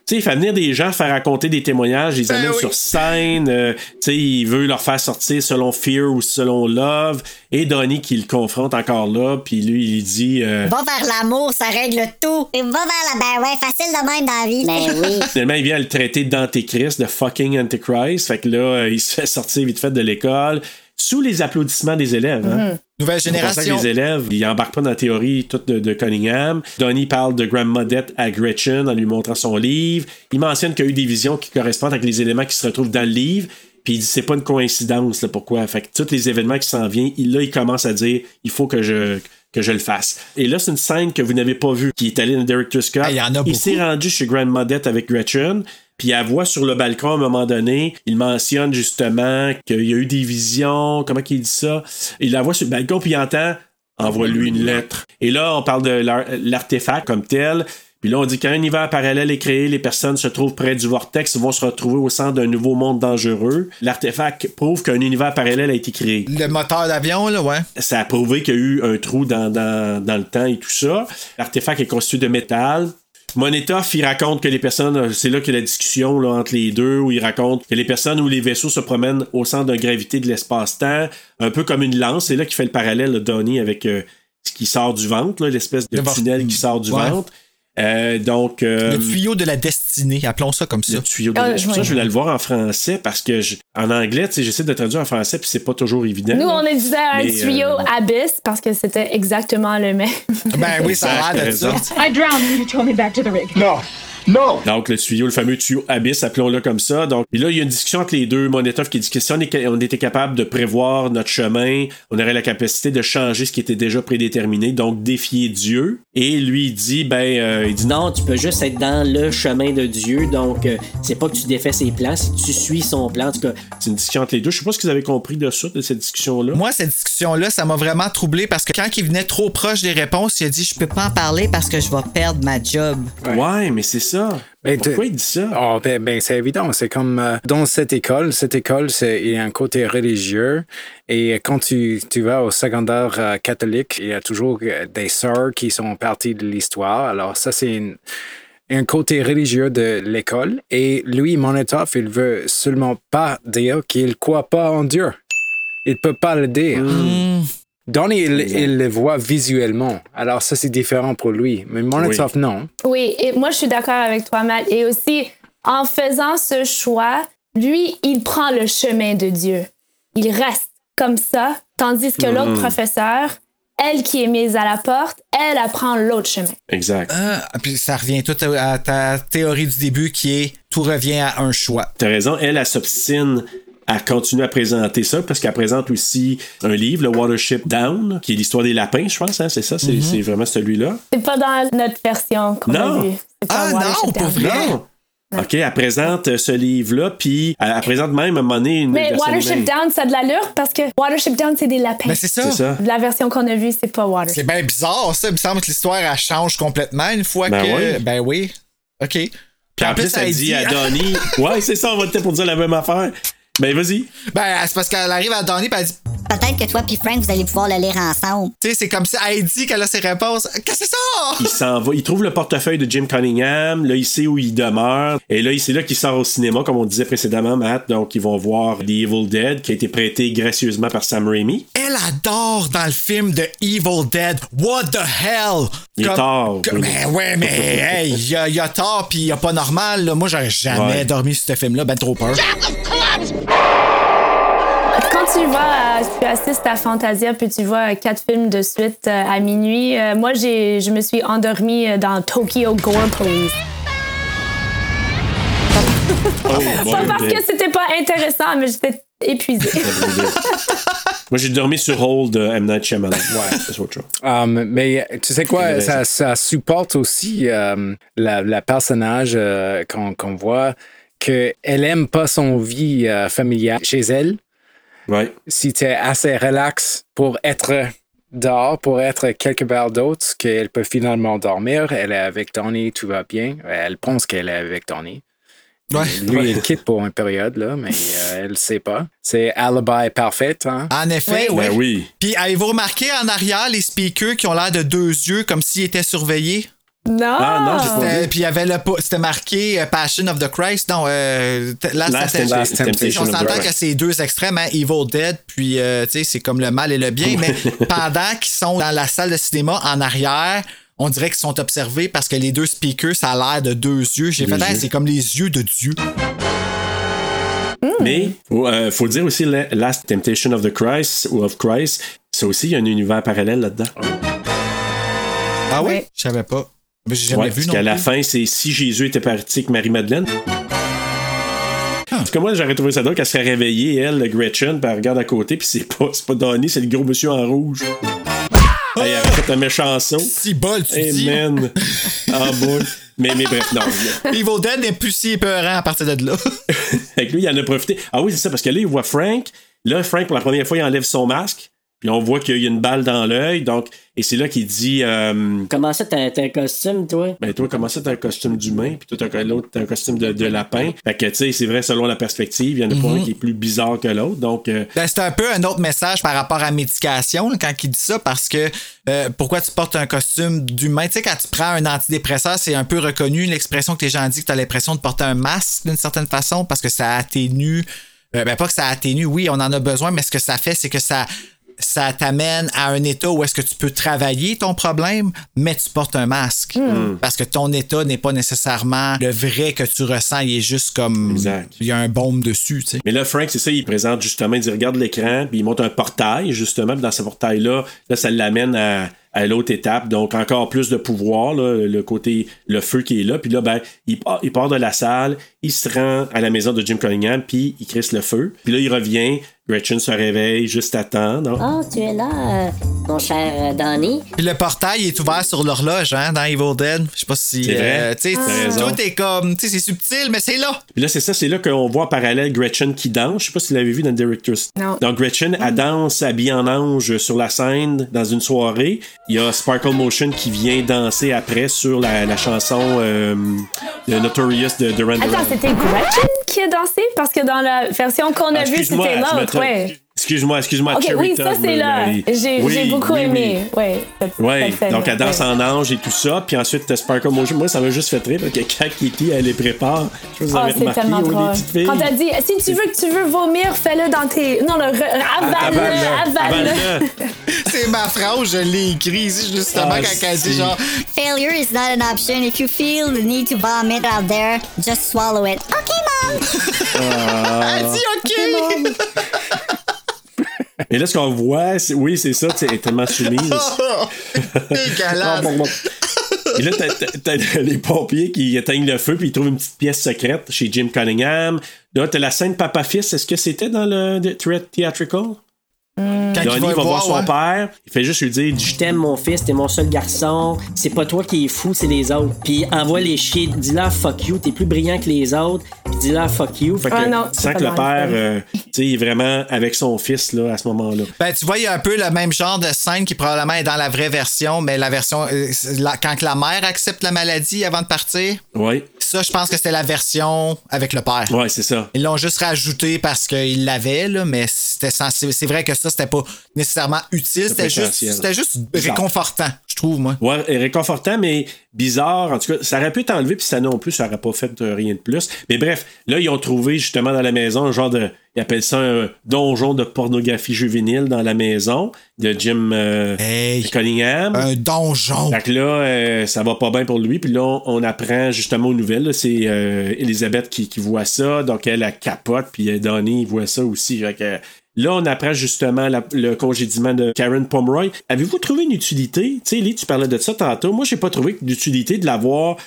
Tu sais, il fait venir des gens faire raconter des témoignages, ils Ben amènent oui. sur scène, euh, tu sais, il veut leur faire sortir selon Fear ou selon Love, et Donnie qui le confronte encore là, puis lui, il dit... euh, Va vers l'amour, ça règle tout. Et va vers la. Ben ouais, facile de même dans la vie. Ben oui. Finalement, il vient à le traiter d'antéchrist, de fucking antichrist. Fait que là, euh, il se fait sortir vite fait de l'école sous les applaudissements des élèves. hein. Nouvelle ça que génération. les élèves, ils embarquent pas dans la théorie toute de, de Cunningham. Donnie parle de Grandma Dette à Gretchen en lui montrant son livre. Il mentionne qu'il y a eu des visions qui correspondent avec les éléments qui se retrouvent dans le livre. Puis il dit c'est pas une coïncidence là, pourquoi? Fait que tous les événements qui s'en viennent, il, là il commence à dire il faut que je que je le fasse. Et là c'est une scène que vous n'avez pas vue qui est allée dans Director's Cut. Ah, il s'est rendu chez Grandma Dette avec Gretchen. Puis elle voit sur le balcon à un moment donné, il mentionne justement qu'il y a eu des visions, comment qu'il dit ça? Il la voit sur le balcon puis il entend envoie-lui une lettre. Et là, on parle de l'ar- l'artefact comme tel. Puis là, on dit qu'un univers parallèle est créé, les personnes se trouvent près du vortex, vont se retrouver au centre d'un nouveau monde dangereux. L'artefact prouve qu'un univers parallèle a été créé. Le moteur d'avion, là, ouais. Ça a prouvé qu'il y a eu un trou dans, dans, dans le temps et tout ça. L'artefact est constitué de métal. Monetoff, il raconte que les personnes, c'est là que la discussion là, entre les deux, où il raconte que les personnes où les vaisseaux se promènent au centre de gravité de l'espace-temps, un peu comme une lance. C'est là qu'il fait le parallèle, Donnie, avec euh, ce qui sort du ventre, l'espèce de tunnel qui sort du Ouais. ventre. Euh, donc, euh, Le tuyau de la destinée, appelons ça comme ça. le tuyau de Ah, C'est pour ça je voulais le voir en français parce que je- en anglais, tu sais, j'essaie de traduire en français puis c'est pas toujours évident. Nous, on disait un Mais, tuyau euh, Abyss parce que c'était exactement le même. Ben oui, ça a l'air de ça. I drowned when you told me back to the rig. Non. Non! Donc, le tuyau, le fameux tuyau Abyss, appelons-le comme ça. Donc, et là, il y a une discussion entre les deux. Monetov qui dit que si on, est- on était capable de prévoir notre chemin, on aurait la capacité de changer ce qui était déjà prédéterminé, donc défier Dieu. Et lui, il dit, ben, euh, il dit Non, tu peux juste être dans le chemin de Dieu. Donc, euh, c'est pas que tu défais ses plans, c'est que tu suis son plan. En tout cas, c'est une discussion entre les deux. Je sais pas ce que vous avez compris de ça, de cette discussion-là. Moi, cette discussion-là, ça m'a vraiment troublé parce que quand il venait trop proche des réponses, il a dit Je peux pas en parler parce que je vais perdre ma job. Ouais, mais c'est ça. Ben, Pourquoi tu- il dit ça? Oh, ben, ben, c'est évident. C'est comme euh, dans cette école. Cette école, c'est, il y a un côté religieux. Et quand tu, tu vas au secondaire euh, catholique, il y a toujours euh, des sœurs qui sont parties de l'histoire. Alors, ça, c'est une- un côté religieux de l'école. Et lui, Monetov, il veut seulement pas dire qu'il croit pas en Dieu. Il peut pas le dire. Donnie, il, il le voit visuellement. Alors, ça, c'est différent pour lui. Mais Monetov, non. Oui, et moi, je suis d'accord avec toi, Matt. Et aussi, en faisant ce choix, lui, il prend le chemin de Dieu. Il reste comme ça, tandis que l'autre Mhm. professeur, elle qui est mise à la porte, elle apprend l'autre chemin. Exact. Ah, puis ça revient tout à à ta théorie du début qui est tout revient à un choix. T'as raison, elle, elle s'obstine à continuer à présenter ça parce qu'elle présente aussi un livre, le Watership Down, qui est l'histoire des lapins, je pense, hein, c'est ça, c'est Mhm. c'est vraiment celui-là. C'est pas dans notre version qu'on a. C'est pas Ah Watership non, pour Down. vrai? Non. OK, elle présente ce livre-là, puis elle, elle présente même à un moment donné une Mais version Watership. Down, ça a de l'allure parce que Watership Down, c'est des lapins. Ben, c'est ça. C'est ça. La version qu'on a vue, c'est pas C'est Watership. bien bizarre, ça. Il me semble que l'histoire, elle change complètement une fois Ben que. oui. Ben oui. OK. Puis Puis en plus, elle dit à Donnie, ouais, c'est ça, on va peut-être pour dire la même affaire. Ben vas-y. Ben, c'est parce qu'elle arrive à Donnie, puis elle dit. Peut-être que toi puis Frank, vous allez pouvoir le lire ensemble. Tu sais, c'est comme si elle dit qu'elle a ses réponses. Qu'est-ce que c'est ça? Il s'en va, il trouve le portefeuille de Jim Cunningham, là il sait où il demeure, et là c'est là qu'il sort au cinéma, comme on disait précédemment, Matt, donc ils vont voir The Evil Dead, qui a été prêté gracieusement par Sam Raimi. Elle adore dans le film de Evil Dead. What the hell? Il est Comme- tard, comme- Bruno. mais ouais, mais hey, il y a, y a tort puis il y a pas normal. Là. Moi, j'aurais jamais Ouais. dormi sur ce film-là. Ben trop peur. Quand tu vas, à- tu assistes à Fantasia puis tu vois quatre films de suite euh, à minuit, euh, moi j'ai, je me suis endormie euh, dans Tokyo Gore Police. Oh, Pas parce que c'était pas intéressant, mais j'étais épuisée. Moi j'ai dormi sur Hold de M. Night Shyamalan. Ouais, c'est autre chose. Um, mais tu sais quoi, ça, ça supporte aussi euh, la, la personnage euh, qu'on qu'on voit qu'elle aime pas son vie euh, familiale chez elle. Ouais. Si tu es assez relax pour être dehors, pour être quelque part d'autre, qu'elle peut finalement dormir, elle est avec Tony, tout va bien. Elle pense qu'elle est avec Tony. Ouais. Lui, il quitte pour une période, là, mais euh, elle sait pas. C'est alibi parfait, hein? En effet, Oui. oui. Ben oui. Puis avez-vous remarqué en arrière les speakers qui ont l'air de deux yeux comme s'ils étaient surveillés? Non! Ah, non, j'ai pas vu. C'était- Puis il y avait le c'était marqué euh, Passion of the Christ. Non, euh, t- Last, Last Temptation. Last Temptation On s'entend que c'est deux extrêmes, hein, Evil Dead, puis euh, tu sais, c'est comme le mal et le bien. Mais pendant qu'ils sont dans la salle de cinéma en arrière, on dirait qu'ils sont observés parce que les deux speakers, ça a l'air de deux yeux. J'ai fait, Hey, c'est comme les yeux de Dieu. Mais faut, euh, faut dire aussi la- Last Temptation of the Christ ou of Christ, ça aussi il y a un univers parallèle là-dedans. Ah oui? Oui. Je savais pas. J'ai jamais Ouais, vu parce qu'à la plus. fin, c'est si Jésus était parti avec Marie-Madeleine. En tout cas, moi, j'aurais trouvé ça drôle qu'elle serait réveillée, elle, le Gretchen, puis elle regarde à côté, puis c'est pas, pas Donnie, c'est le gros monsieur en rouge. Hey, elle a fait un méchant saut. Si bol, tu dis. Amen. En boule. Mais, mais bref, non. Evil Dead n'est plus si épeurant à partir de là. Avec lui, il en a profité. Ah oui, c'est ça, parce que là, il voit Frank. Là, Frank, pour la première fois, il enlève son masque. Puis on voit qu'il y a une balle dans l'œil. Donc, et c'est là qu'il dit euh, Comment ça, t'as t'as un costume, toi? Ben, toi, comment ça, t'as un costume d'humain, puis toi, t'as- l'autre, t'as un costume de, de lapin. Fait que, tu sais, c'est vrai, selon la perspective, il y en a pas Mhm. un qui est plus bizarre que l'autre. Donc, euh, Ben, c'est un peu un autre message par rapport à la médication là, quand il dit ça, parce que euh, pourquoi tu portes un costume d'humain? Tu sais, quand tu prends un antidépresseur, c'est un peu reconnu l'expression que les gens disent que tu as l'impression de porter un masque d'une certaine façon parce que ça atténue. euh, ben, pas que ça atténue, oui, on en a besoin, mais ce que ça fait, c'est que ça. Ça t'amène à un état où est-ce que tu peux travailler ton problème, mais tu portes un masque. Hmm. Parce que ton état n'est pas nécessairement le vrai que tu ressens, il est juste comme. Il y a un baume dessus, tu sais. Mais là, Frank, c'est ça, il présente justement, il dit regarde l'écran, puis il montre un portail, justement, puis dans ce portail-là, là, ça l'amène à, à l'autre étape, donc encore plus de pouvoir, là, le côté, le feu qui est là, puis là, ben, il part, il part de la salle, il se rend à la maison de Jim Cunningham, puis il crisse le feu, puis là, il revient, Gretchen se réveille juste à temps, donc. Oh, tu es là, euh, mon cher euh, Donnie. Puis le portail est ouvert sur l'horloge, hein, dans Evil Dead. Je sais pas si. C'est vrai. euh, tu sais, tout est comme. Tu sais, c'est subtil, mais c'est là. Puis là, c'est ça, c'est là qu'on voit en parallèle Gretchen qui danse. Je sais pas si vous l'avez vu dans le Director's. Non. Donc, Gretchen, elle danse habillée en ange sur la scène dans une soirée. Il y a Sparkle Motion qui vient danser après sur la, la chanson euh, de Notorious de Duran Duran. Attends, c'était Gretchen? Qui a dansé? Parce que dans la version qu'on a Ah, vue, c'était l'autre, ouais. Excuse-moi, excuse-moi. Ok, Cherry oui, ça c'est là. J'ai Oui, j'ai beaucoup oui, aimé. Ouais, Oui, cette scène-là, donc elle danse ouais. en ange et tout ça. Puis ensuite, Sparkle Motion. Moi, ça m'a juste fait rire parce que quand Kitty, elle les prépare, je sais pas si vous Ah, avez c'est remarqué, tellement oh, les drôle. filles. Quand t'as dit, si tu veux que tu veux vomir, fais-le dans tes. Non, le re- avale-le, Avale-le, c'est ma phrase, je l'ai écrit ici, justement, Ah, quand elle dit genre. Failure is not an option. If you feel the need to vomit out there, just swallow it. OK, mom. Ah. Elle dit OK! Et là, ce qu'on voit, c'est, oui, c'est ça, tu sais, elle est tellement soumise. Et là, t'as, t'as- t'as les pompiers qui éteignent le feu, puis ils trouvent une petite pièce secrète chez Jim Cunningham. Là, t'as la scène papa-fils. Est-ce que c'était dans le the- Threat Quand Donnie il va voir son ouais. père. Il fait juste lui dire Je t'aime, mon fils, t'es mon seul garçon. C'est pas toi qui es fou, c'est les autres. Puis envoie les chiens, dis-leur fuck you, t'es plus brillant que les autres. Puis dis-leur fuck you. Fait que- Ah non, Tu c'est sens pas que le père, euh, tu sais, il est vraiment avec son fils là, à ce moment-là. Ben, tu vois, il y a un peu le même genre de scène qui probablement est dans la vraie version, mais la version. euh, la- quand que la mère accepte la maladie avant de partir, Oui, ça, je pense que c'était la version avec le père. ouais, c'est ça. Ils l'ont juste rajouté parce qu'ils l'avaient, là, mais c'était c'est vrai que ça, c'était pas nécessairement utile. C'était juste, essentiel. c'était juste Bizarre. réconfortant, je trouve, moi. Ouais, et réconfortant, mais bizarre. En tout cas, ça aurait pu être enlevé, puis ça non plus, ça aurait pas fait rien de plus. Mais bref, là, ils ont trouvé justement dans la maison un genre de. Ils appellent ça un donjon de pornographie juvénile dans la maison de Jim euh, Cunningham. Un donjon. Fait que là, euh, ça va pas bien pour lui. Puis là, on, on apprend justement aux nouvelles. C'est euh, Elisabeth qui, qui voit ça. Donc, elle, elle capote. Puis Donnie, il voit ça aussi. Fait que, là, on apprend justement la- le congédiement de Karen Pomeroy. Avez-vous trouvé une utilité? Tu sais, Lee, tu parlais de ça tantôt. Moi, j'ai pas trouvé d'utilité de l'avoir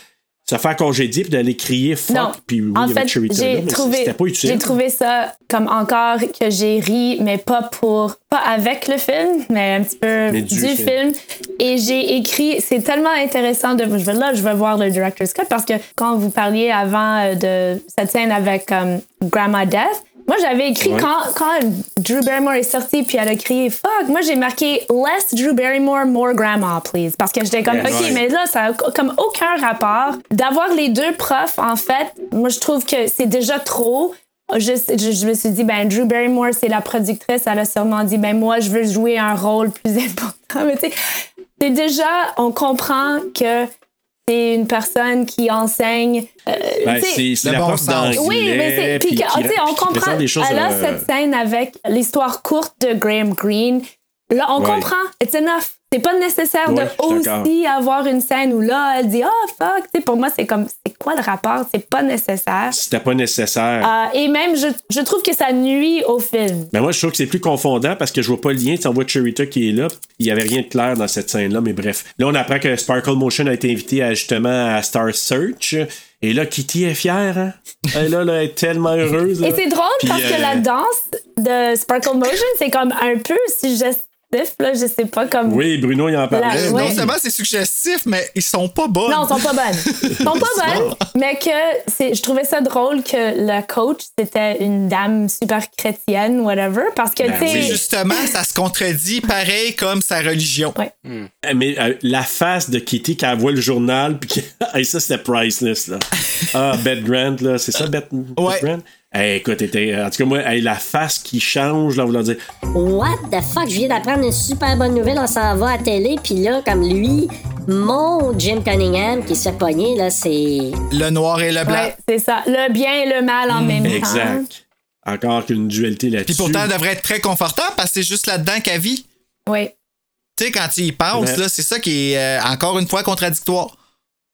se faire congédier puis d'aller crier fuck. Non. Puis oui, en fait, j'ai trouvé, j'ai trouvé ça comme encore que j'ai ri, mais pas pour, pas avec le film, mais un petit peu Mais du, du film. film. Et j'ai écrit, c'est tellement intéressant de, je vais là, je vais voir le director's cut parce que quand vous parliez avant euh, de cette scène avec euh, Grandma Death, moi j'avais écrit Ouais. quand, quand Drew Barrymore est sortie puis elle a crié fuck, moi j'ai marqué less Drew Barrymore, more Grandma, please. Parce que j'étais comme, ok, Ouais. mais là, ça a comme aucun rapport. D'avoir les deux profs, en fait, moi, je trouve que c'est déjà trop. Je, je, je me suis dit, ben, Drew Barrymore, c'est la productrice. Elle a sûrement dit, ben, moi, je veux jouer un rôle plus important. Mais tu sais, c'est déjà, on comprend que c'est une personne qui enseigne. euh, Ben, c'est la bon prof d'anglais. oui, mais c'est. Puis, qui- on comprend. des choses, Elle a euh, cette scène avec l'histoire courte de Graham Greene. Là, on Ouais. comprend. It's enough. C'est pas nécessaire Ouais, de aussi avoir une scène où là, elle dit Ah, fuck. Tu sais, pour moi, c'est comme, c'est quoi le rapport? C'est pas nécessaire. C'était pas nécessaire. Euh, et même, je, je trouve que ça nuit au film. Mais moi, je trouve que c'est plus confondant parce que je vois pas le lien. Tu voit Cherita qui est là. Il y avait rien de clair dans cette scène-là, mais bref. Là, on apprend que Sparkle Motion a été invité à, justement à Star Search. Et là, Kitty est fière, hein? Elle, là, là, elle est tellement heureuse. Et c'est drôle Puis, parce que euh, la danse de Sparkle Motion, c'est comme un peu suggest- suggestif, là, je sais pas comme. Oui, Bruno, il en parlait. La- ouais. Non seulement c'est suggestif, mais ils sont pas bonnes. Non, elles sont pas bonnes. Elles sont pas bonnes, bon. mais que c'est, je trouvais ça drôle que la coach, c'était une dame super chrétienne, whatever, parce que, Ben tu sais. oui. Justement, ça se contredit pareil comme sa religion. Eh, Mais euh, la face de Kitty quand elle voit le journal, puis que- Hey, ça, c'était priceless, là. Ah, Beth Grant, là, c'est ça, Beth, Beth Grant? Eh, écoute, était, en tout cas, moi, hey, la face qui change, là, voulant dire, What the fuck, je viens d'apprendre une super bonne nouvelle, on s'en va à télé, puis là, comme lui, mon Jim Cunningham qui se fait pogner, là, c'est... Le noir et le blanc. Ouais, c'est ça. Le bien et le mal en même temps. exact. Encore qu'une dualité là-dessus. Puis pourtant, elle devrait être très confortable parce que c'est juste là-dedans qu'elle vit. Oui. Tu sais, quand il y pense, Ouais. là, c'est ça qui est euh, encore une fois contradictoire.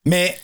Mais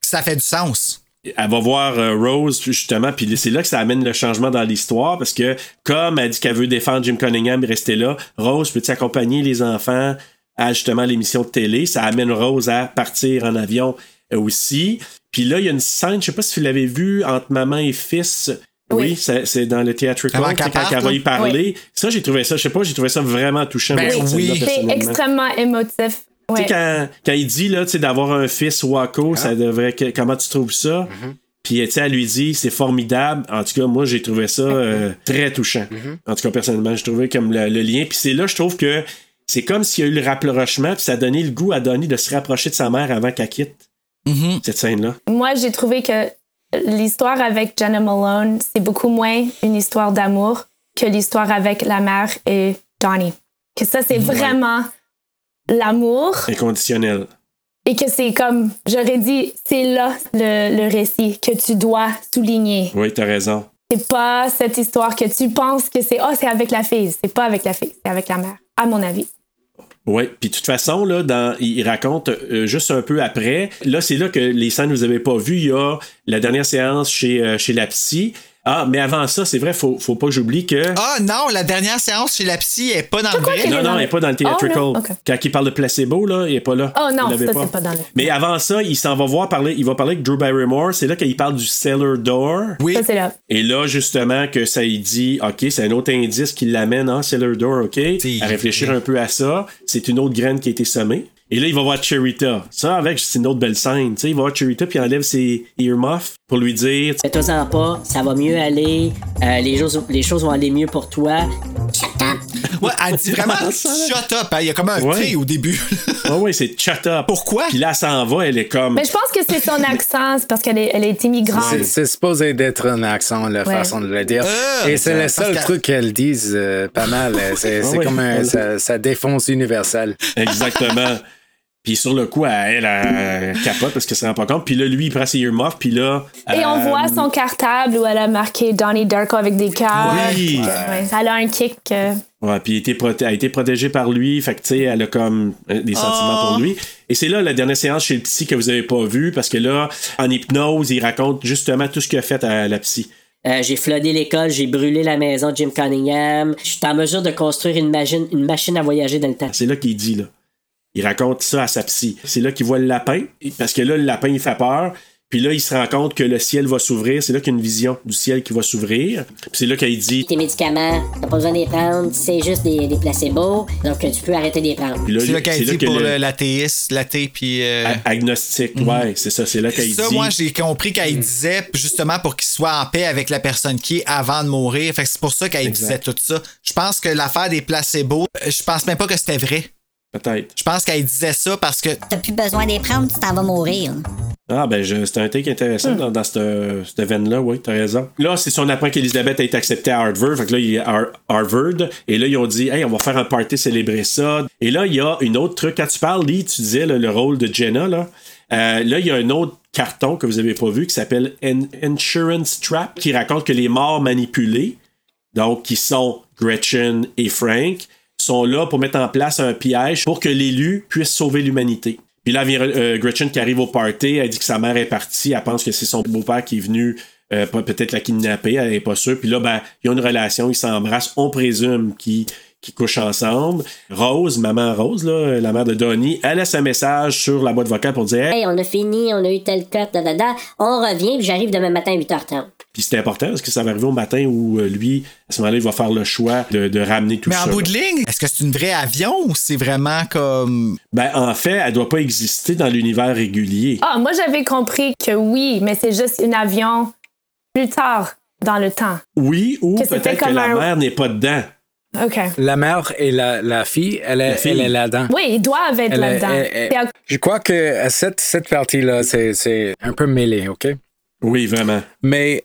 ça fait du sens. Elle va voir euh, Rose, justement, puis c'est là que ça amène le changement dans l'histoire, parce que comme elle dit qu'elle veut défendre Jim Cunningham et rester là, Rose, peux-tu accompagner les enfants à justement l'émission de télé? Ça amène Rose à partir en avion euh, aussi. Puis là, il y a une scène, je sais pas si vous l'avez vu, entre maman et fils. Oui, c'est c'est dans le qu'elle quand elle va y parler. Ça, j'ai trouvé ça, je sais pas, j'ai trouvé ça vraiment touchant. Ben oui. C'est extrêmement émotif. Tu Ouais. sais, quand, quand il dit là, tu sais, d'avoir un fils Waco, ça devrait. que- comment tu trouves ça? Puis, tu sais, elle lui dit, c'est formidable. En tout cas, moi, j'ai trouvé ça euh, très touchant. En tout cas, personnellement, j'ai trouvé comme le, le lien. Puis, c'est là, je trouve que c'est comme s'il y a eu le rapprochement, puis ça a donné le goût à Donnie de se rapprocher de sa mère avant qu'elle quitte cette scène-là. Moi, j'ai trouvé que l'histoire avec Jenna Malone, c'est beaucoup moins une histoire d'amour que l'histoire avec la mère et Donnie. Que ça, c'est vraiment l'amour Inconditionnel. et que c'est comme, j'aurais dit, c'est là le, le récit que tu dois souligner. Oui, t'as raison. C'est pas cette histoire que tu penses que c'est, oh, c'est avec la fille. C'est pas avec la fille, c'est avec la mère, à mon avis. Oui, puis de toute façon, là, dans, il raconte euh, juste un peu après. Là, c'est là que les scènes que vous avez pas vues. Il y a la dernière séance chez, euh, chez la psy. Ah, mais avant ça, c'est vrai, faut, faut pas que j'oublie que. Ah non, la dernière séance chez la psy est pas dans le vrai. non, non, elle est pas dans le theatrical. Oh, non, ok. Quand il parle de placebo, là, il est pas là. Oh non, ça, c'est pas dans le. Mais avant ça, il s'en va voir parler, il va parler avec Drew Barrymore. C'est là qu'il parle du cellar door. Oui. Ça, c'est là. Et là, justement, que ça il dit, OK, c'est un autre indice qui l'amène, hein, cellar door, OK, à réfléchir un peu à ça. C'est une autre graine qui a été semée. Et là, il va voir Cherita. Ça, avec, c'est une autre belle scène. Tu sais, il va voir Cherita, puis il enlève ses earmuffs pour lui dire, Fais-toi-en pas, ça va mieux aller, euh, les, choses, les choses vont aller mieux pour toi. Ouais, elle dit vraiment shut up. hein. Il y a comme un Ouais. T au début. oh, ouais, c'est shut up. Pourquoi? Puis là, elle s'en va, elle est comme. Mais je pense que c'est son accent, c'est parce qu'elle est, elle est immigrante. C'est- C'est supposé d'être un accent, la Ouais. façon de le dire. Euh, Et c'est le seul truc qu'elles disent euh, pas mal. C'est c'est Ouais. comme un, sa, sa défense universelle. Exactement. Puis sur le coup, elle, elle, elle capote parce qu'elle se rend pas compte. Puis là, lui, il prend ses earmuffs. Puis là. Et on euh, voit son cartable où elle a marqué Donnie Darko avec des cœurs. Oui. Ouais, elle a un kick. euh, Ouais, puis elle a été protégée par lui. Fait que, tu sais, elle a comme euh, des sentiments Oh. pour lui. Et c'est là la dernière séance chez le psy que vous avez pas vu parce que là, en hypnose, il raconte justement tout ce qu'il a fait à la psy. Euh, j'ai floodé l'école, j'ai brûlé la maison de Jim Cunningham. Je suis en mesure de construire une machine, une machine à voyager dans le temps. C'est là qu'il dit, là. Il raconte ça à sa psy. C'est là qu'il voit le lapin, parce que là, le lapin, il fait peur. Puis là, il se rend compte que le ciel va s'ouvrir. C'est là qu'il y a une vision du ciel qui va s'ouvrir. Puis c'est là qu'il dit. Tes médicaments, t'as pas besoin de les prendre, c'est juste des, des placebos, donc tu peux arrêter de les prendre. Puis là, C'est là là dit que pour le- l'athéiste, l'athée, puis... euh, agnostique, ouais, c'est ça. C'est là qu'il Ça, dit. moi, j'ai compris qu'elle disait justement pour qu'il soit en paix avec la personne qui est avant de mourir. Fait que c'est pour ça qu'elle Exact. disait tout ça. Je pense que l'affaire des placebos, euh, je pense même pas que c'était vrai. Peut-être. Je pense qu'elle disait ça parce que T'as plus besoin de les prendre, tu t'en vas mourir. Ah, ben, c'est un take intéressant dans, dans cette, cette veine-là, oui, t'as raison. Là, c'est son apprend qu'Elisabeth a été acceptée à Harvard. Fait que là, il est à Har- Harvard. Et là, ils ont dit, hey, on va faire un party célébrer ça. Et là, il y a une autre truc. Quand tu parles, Lee, tu disais là, le rôle de Jenna, là. Euh, là, il y a un autre carton que vous avez pas vu qui s'appelle In- Insurance Trap, qui raconte que les morts manipulés, donc qui sont Gretchen et Frank, sont là pour mettre en place un piège pour que l'élu puisse sauver l'humanité. Puis là, vient euh, Gretchen qui arrive au party, elle dit que sa mère est partie, elle pense que c'est son beau-père qui est venu euh, peut- peut-être la kidnapper, elle est pas sûre. Puis là, ben, ils ont une relation, ils s'embrassent, on présume qu'ils qui couchent ensemble. Rose, maman Rose, là, la mère de Donnie, elle laisse un message sur la boîte vocale pour dire Hey, on a fini, on a eu tel cut, da, da, da. On revient, puis j'arrive demain matin à 8h30. Puis c'est important parce que ça va arriver au matin où euh, lui, à ce moment-là, il va faire le choix de, de ramener tout Mais ça. en bout de ligne, est-ce que c'est une vraie avion ou c'est vraiment comme. Ben, en fait, elle doit pas exister dans l'univers régulier. Ah, moi, j'avais compris que oui, mais c'est juste un avion plus tard dans le temps. Oui, ou Que c'était peut-être que comme la un- mère n'est pas dedans. OK. La mère et la, la fille, elle est, fille. elle est là-dedans. Oui, ils doivent être là-dedans. Je crois que cette, cette partie-là, c'est, c'est un peu mêlé, OK? Oui, vraiment. Mais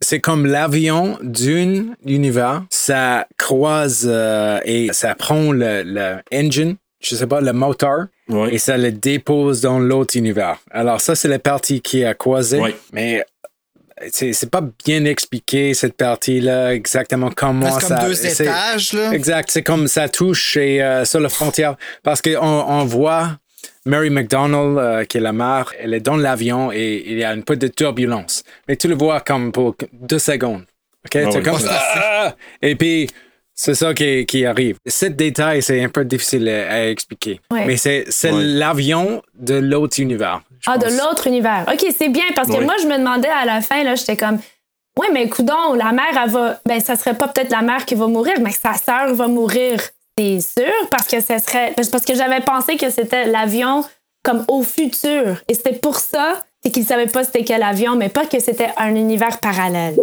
c'est comme l'avion d'un univers, ça croise euh, et ça prend le, le engine, je sais pas, le moteur, et ça le dépose dans l'autre univers. Alors ça, c'est la partie qui a croisé. Ouais. Mais c'est, c'est pas bien expliqué, cette partie-là, exactement comment C'est comme ça... deux c'est- étages, là. Exact, c'est comme ça touche et, euh, sur la frontière. Parce qu'on on voit Mary McDonald, euh, qui est la mère, elle est dans l'avion et il y a un peu de turbulence. Mais tu le vois comme pour deux secondes. OK? C'est oui. comme Ah! Et puis, c'est ça qui, qui arrive. Ce détail, c'est un peu difficile à, à expliquer. Ouais. Mais c'est c'est Ouais. l'avion de l'autre univers. Ah, de l'autre univers. OK, c'est bien parce que Oui. moi, je me demandais à la fin, là, j'étais comme, ouais, mais coudon, la mère, elle va, ben, ça serait pas peut-être la mère qui va mourir, mais sa sœur va mourir, c'est sûr, parce que ça serait, parce que j'avais pensé que c'était l'avion comme au futur. Et c'était pour ça, c'est qu'ils savaient pas c'était quel avion, mais pas que c'était un univers parallèle.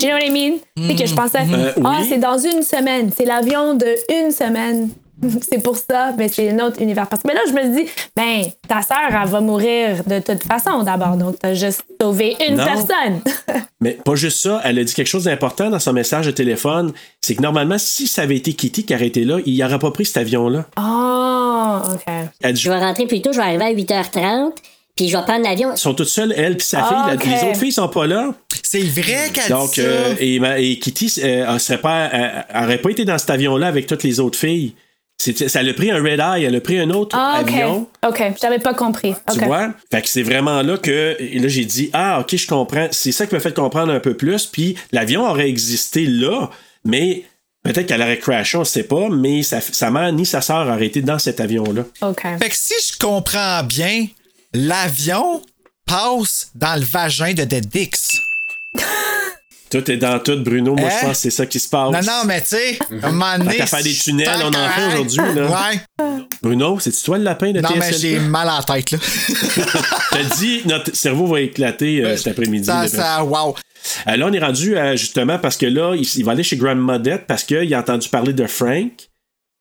Do you know what I mean? C'est que je pensais, Euh, ah, oui. c'est dans une semaine. C'est l'avion de une semaine. c'est pour ça, mais c'est un autre univers. Parce que mais là, je me dis, ben, ta sœur, elle va mourir de toute façon d'abord. Donc, t'as juste sauvé une Non. personne. Mais pas juste ça, elle a dit quelque chose d'important dans son message de téléphone. C'est que normalement, si ça avait été Kitty qui aurait été là, il n'aurait pas pris cet avion-là. oh, OK. Elle dit, Je vais rentrer plus tôt, je vais arriver à 8h30, puis je vais prendre l'avion. Ils sont toutes seules, elle puis sa Ah, fille. La-. Les autres filles sont pas là. C'est vrai qu'elle Donc, dit ça. euh, et, Kitty euh, elle serait pas, elle- elle aurait pas été dans cet avion-là avec toutes les autres filles. Ça a pris un red eye, elle a pris un autre Ah, OK. avion. OK, j'avais pas compris. Tu vois? Fait que c'est vraiment là que et là j'ai dit Ah ok je comprends. C'est ça qui m'a fait comprendre un peu plus. Puis l'avion aurait existé là, mais peut-être qu'elle aurait crashé, on sait pas, mais sa, sa mère ni sa sœur auraient été dans cet avion-là. OK. Fait que si je comprends bien, l'avion passe dans le vagin de Dead Dix. Tout est dans tout, Bruno. Moi, Hein? je pense que c'est ça qui se passe. Non, non, mais tu sais, à un moment donné. T'as fait des tunnels, on en fait aujourd'hui, là. Ouais. Bruno, c'est-tu toi le lapin de Non, mais j'ai mal à la tête, là. T'as dit, notre cerveau va éclater euh, cet après-midi. Ça, ça, wow. Euh, là, on est rendu euh, justement parce que là, il, il va aller chez Grandma Dette parce qu'il a entendu parler de Frank.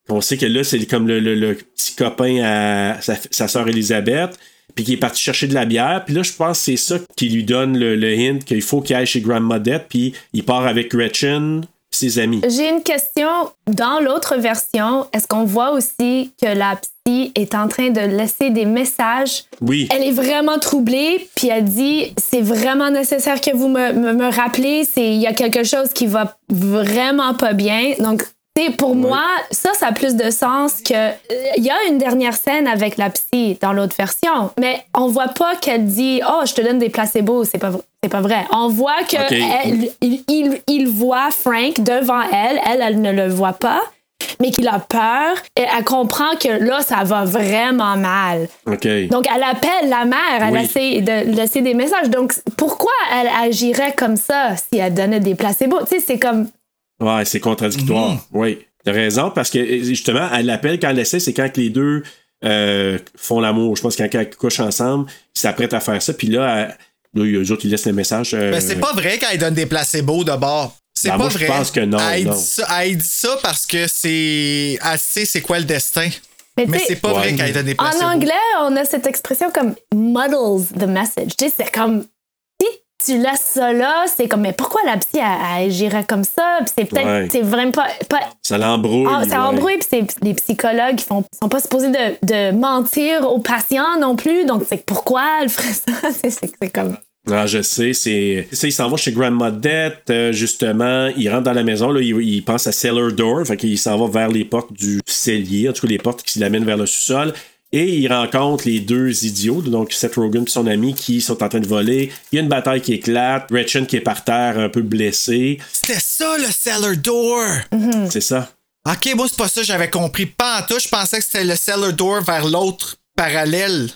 On sait que là, c'est comme le, le- le petit copain à sa, sa sœur Elisabeth, puis qui est parti chercher de la bière. Puis là, je pense que c'est ça qui lui donne le, le hint qu'il faut qu'il aille chez Grandma Dette, puis il part avec Gretchen, ses amis. J'ai une question. Dans l'autre version, est-ce qu'on voit aussi que la psy est en train de laisser des messages? Oui. Elle est vraiment troublée, puis elle dit c'est vraiment nécessaire que vous me, me, me rappelez, il y a quelque chose qui va vraiment pas bien. Donc pour moi, ça, ça a plus de sens que. Il y a une dernière scène avec la psy dans l'autre version, mais on voit pas qu'elle dit Oh, je te donne des placebos. C'est pas, c'est pas vrai. On voit que elle- il, il- il voit Frank devant elle. Elle, elle ne le voit pas, mais qu'il a peur. Et elle comprend que là, ça va vraiment mal. Donc, elle appelle la mère, elle Oui. essaie de laisser des messages. Donc, pourquoi elle agirait comme ça si elle donnait des placebos? Tu sais, c'est comme. Ouais, c'est contradictoire. Oui, t'as raison, parce que justement, elle l'appelle quand elle essaie, c'est quand que les deux euh, font l'amour. Je pense que quand ils couchent ensemble, ils s'apprêtent à faire ça, puis là, elle- là, eux autres, ils laissent le message. euh, Mais c'est pas vrai qu'elle donne des placebos de bord. C'est Ben, pas moi, je vrai. pense que non, Elle non. dit ça, elle dit ça parce que c'est. Elle sait c'est quoi le destin. Mais, c'est pas vrai qu'elle donne des placebos. En anglais, on a cette expression comme muddles the message. Tu sais, c'est comme. Tu laisses ça là, c'est comme, mais pourquoi la psy, agirait comme ça? Puis c'est peut-être. Ouais. C'est vraiment pas. pas Ça l'embrouille. Ah, ça ouais. embrouille, puis c'est- les psychologues ils font, sont pas supposés de, de mentir aux patients non plus. Donc, c'est pourquoi elle ferait ça? C'est- comme. Ah, je sais, c'est. il s'en va chez Grandma Dette, euh, justement. Il rentre dans la maison, là, il, il pense à Cellar Door, fait qu'il s'en va vers les portes du cellier, en tout cas les portes qui l'amènent vers le sous-sol. Et il rencontre les deux idiots, donc Seth Rogen et son ami, qui sont en train de voler. Il y a une bataille qui éclate. Gretchen qui est par terre, un peu blessée. C'était ça le cellar door. C'est ça. Ok, moi, c'est pas ça, j'avais compris. Pas en tout, je pensais que c'était le cellar door vers l'autre parallèle.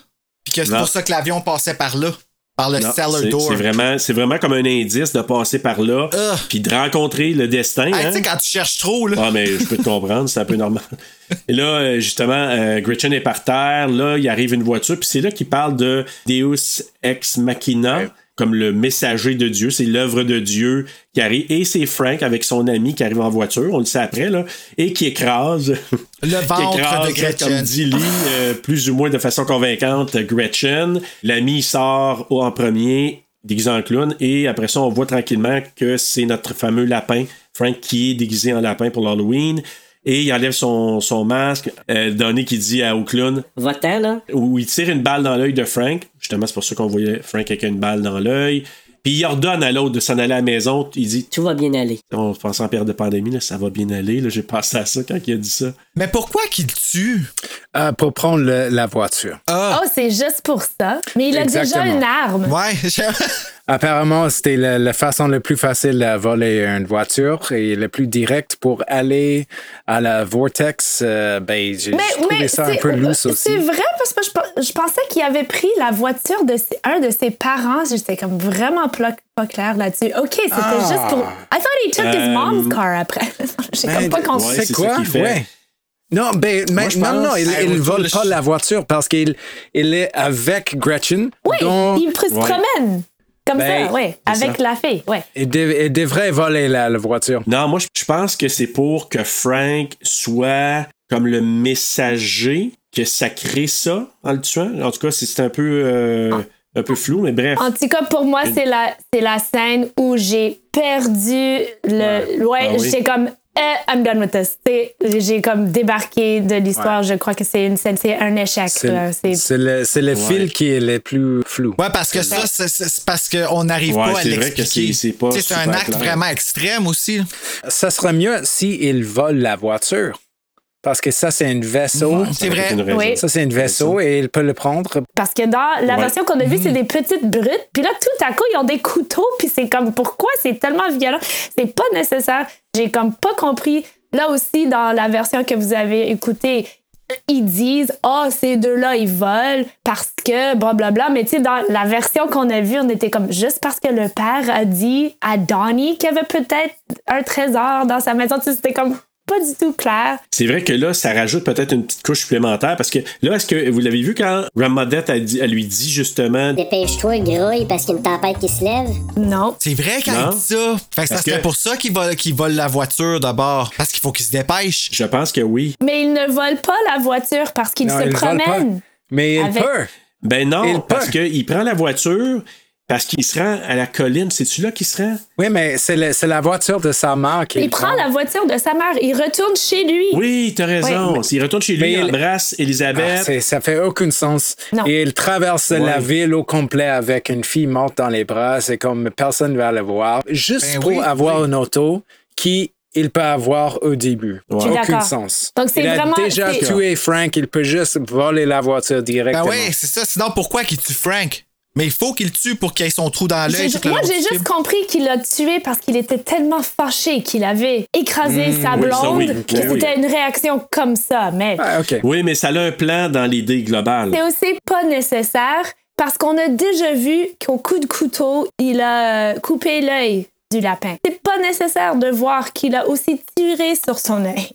Puis que c'est Non. pour ça que l'avion passait par là. Par le Non, cellar c'est- door. C'est vraiment, c'est vraiment comme un indice de passer par là, puis de rencontrer le destin. Hey, hein? tu sais, quand tu cherches trop, là. Ah, mais je peux te comprendre, c'est un peu normal. Et là, euh, justement, euh, Gretchen est par terre. Là, il arrive une voiture. Puis c'est là qu'il parle de Deus ex machina, comme le messager de Dieu. C'est l'œuvre de Dieu qui arrive. Et c'est Frank avec son ami qui arrive en voiture. On le sait après, là. Et qui écrase. Le qui ventre écrase, de Gretchen. Comme dit Lee, euh, plus ou moins de façon convaincante, Gretchen. L'ami sort en premier, déguisé en clown. Et après ça, on voit tranquillement que c'est notre fameux lapin, Frank, qui est déguisé en lapin pour l'Halloween. Et il enlève son, son masque. Euh, Donnie qui dit à, au clown. Va-t'en, là. Où il tire une balle dans l'œil de Frank. Justement, c'est pour ça qu'on voyait Frank avec une balle dans l'œil. Puis il ordonne à l'autre de s'en aller à la maison. Il dit Tout va bien aller. On pense en période de pandémie, là, ça va bien aller. là. J'ai pensé à ça quand il a dit ça. Mais pourquoi qu'il tue? Euh, pour prendre le- la voiture. Ah. Oh, c'est juste pour ça? Mais il a déjà une arme. Ouais, Apparemment, c'était la, la façon la plus facile de voler une voiture et la plus directe pour aller à la Vortex. Euh, ben, j'ai Mais, trouvé mais ça un peu loose aussi. C'est vrai parce que je, pe- je pensais qu'il avait pris la voiture de ses- un de ses parents. J'étais comme vraiment pas clair là-dessus. OK, c'était Ah. juste pour. I thought he took his Euh, mom's car après. J'ai comme pas compris. ouais, C'est quoi? Ouais. Non, ben, mais- je non, pense- non, il, ouais, vole le- pas la voiture parce qu'il il est avec Gretchen. Oui, donc il se Ouais. promène. Comme Ben, ça, oui, c'est avec ça. la fille, ouais. il, dev- il devrait voler la, la voiture. Non, moi, je- pense que c'est pour que Frank soit comme le messager, que ça crée ça en le tuant. En tout cas, c'est un peu, euh, un peu flou, mais bref. En tout cas, pour moi, c'est la, c'est la scène où j'ai perdu le. Ouais, Ah oui. j'ai comme. eh, I'm done with this. J'ai comme débarqué de l'histoire. Je crois que c'est une scène, c'est un échec. C'est là. C'est- c'est le, c'est le fil qui est le plus flou. Ouais, parce que ça, c'est- c'est c'est parce qu'on n'arrive Ouais, pas à c'est vrai que l'expliquer. c'est- c'est pas Tu sais, C'est un acte clair. vraiment extrême aussi. Ça serait mieux s'il vole la voiture. Parce que ça, c'est un vaisseau. C'est vrai. une. Oui. Ça, c'est un vaisseau et il peut le prendre. Parce que dans la Ouais. version qu'on a vue, c'est Mm. des petites brutes. Puis là, tout à coup, ils ont des couteaux. Puis c'est comme, pourquoi c'est tellement violent? C'est pas nécessaire. J'ai comme pas compris. Là aussi, dans la version que vous avez écoutée, ils disent, ah, ces deux-là, ils volent parce que blablabla. Mais tu sais, dans la version qu'on a vue, on était comme, juste parce que le père a dit à Donnie qu'il y avait peut-être un trésor dans sa maison. Tu sais, c'était comme pas du tout clair. C'est vrai que là, ça rajoute peut-être une petite couche supplémentaire parce que là, est-ce que vous l'avez vu quand Grandmodette a dit, elle lui dit justement? Dépêche-toi, grouille, parce qu'il y a une tempête qui se lève. Non. C'est vrai qu'elle dit ça. Fait que ça Parce serait que- pour ça qu'il vole, qu'il vole la voiture d'abord. Parce qu'il faut qu'il se dépêche. Je pense que oui. Mais ils ne volent pas la voiture parce qu'ils Non, se il vole pas. promènent. Mais il Avec- peut. Ben non, Il parce qu'il prend la voiture parce qu'il se rend à la colline. C'est-tu là qu'il se rend? Oui, mais c'est la voiture de sa mère qui Il prend la voiture de sa mère, il retourne chez lui. Oui, t'as raison. Oui. S'il retourne chez lui, Mais il il- embrasse Elisabeth. Ah, ça fait aucun sens. Non. Et il traverse Ouais. la ville au complet avec une fille morte dans les bras. C'est comme personne ne va le voir. Juste Ben pour oui, avoir oui. une auto qui il peut avoir au début. Suis Aucun sens. Donc, c'est il a vraiment- déjà tué Frank. Il peut juste voler la voiture Ben directement. ouais, c'est ça. Sinon, pourquoi qu'il tue Frank? Mais il faut qu'il tue pour qu'il ait son trou dans l'œil. Moi, j'ai juste film. compris qu'il l'a tué parce qu'il était tellement fâché qu'il avait écrasé Mmh, sa oui, ça, blonde oui. que Oui, c'était une réaction comme ça. Mais Ah. Oui, mais ça a un plan dans l'idée globale. c'est aussi pas nécessaire parce qu'on a déjà vu qu'au coup de couteau, il a euh, coupé l'œil du lapin. C'est pas nécessaire de voir qu'il a aussi tiré sur son œil.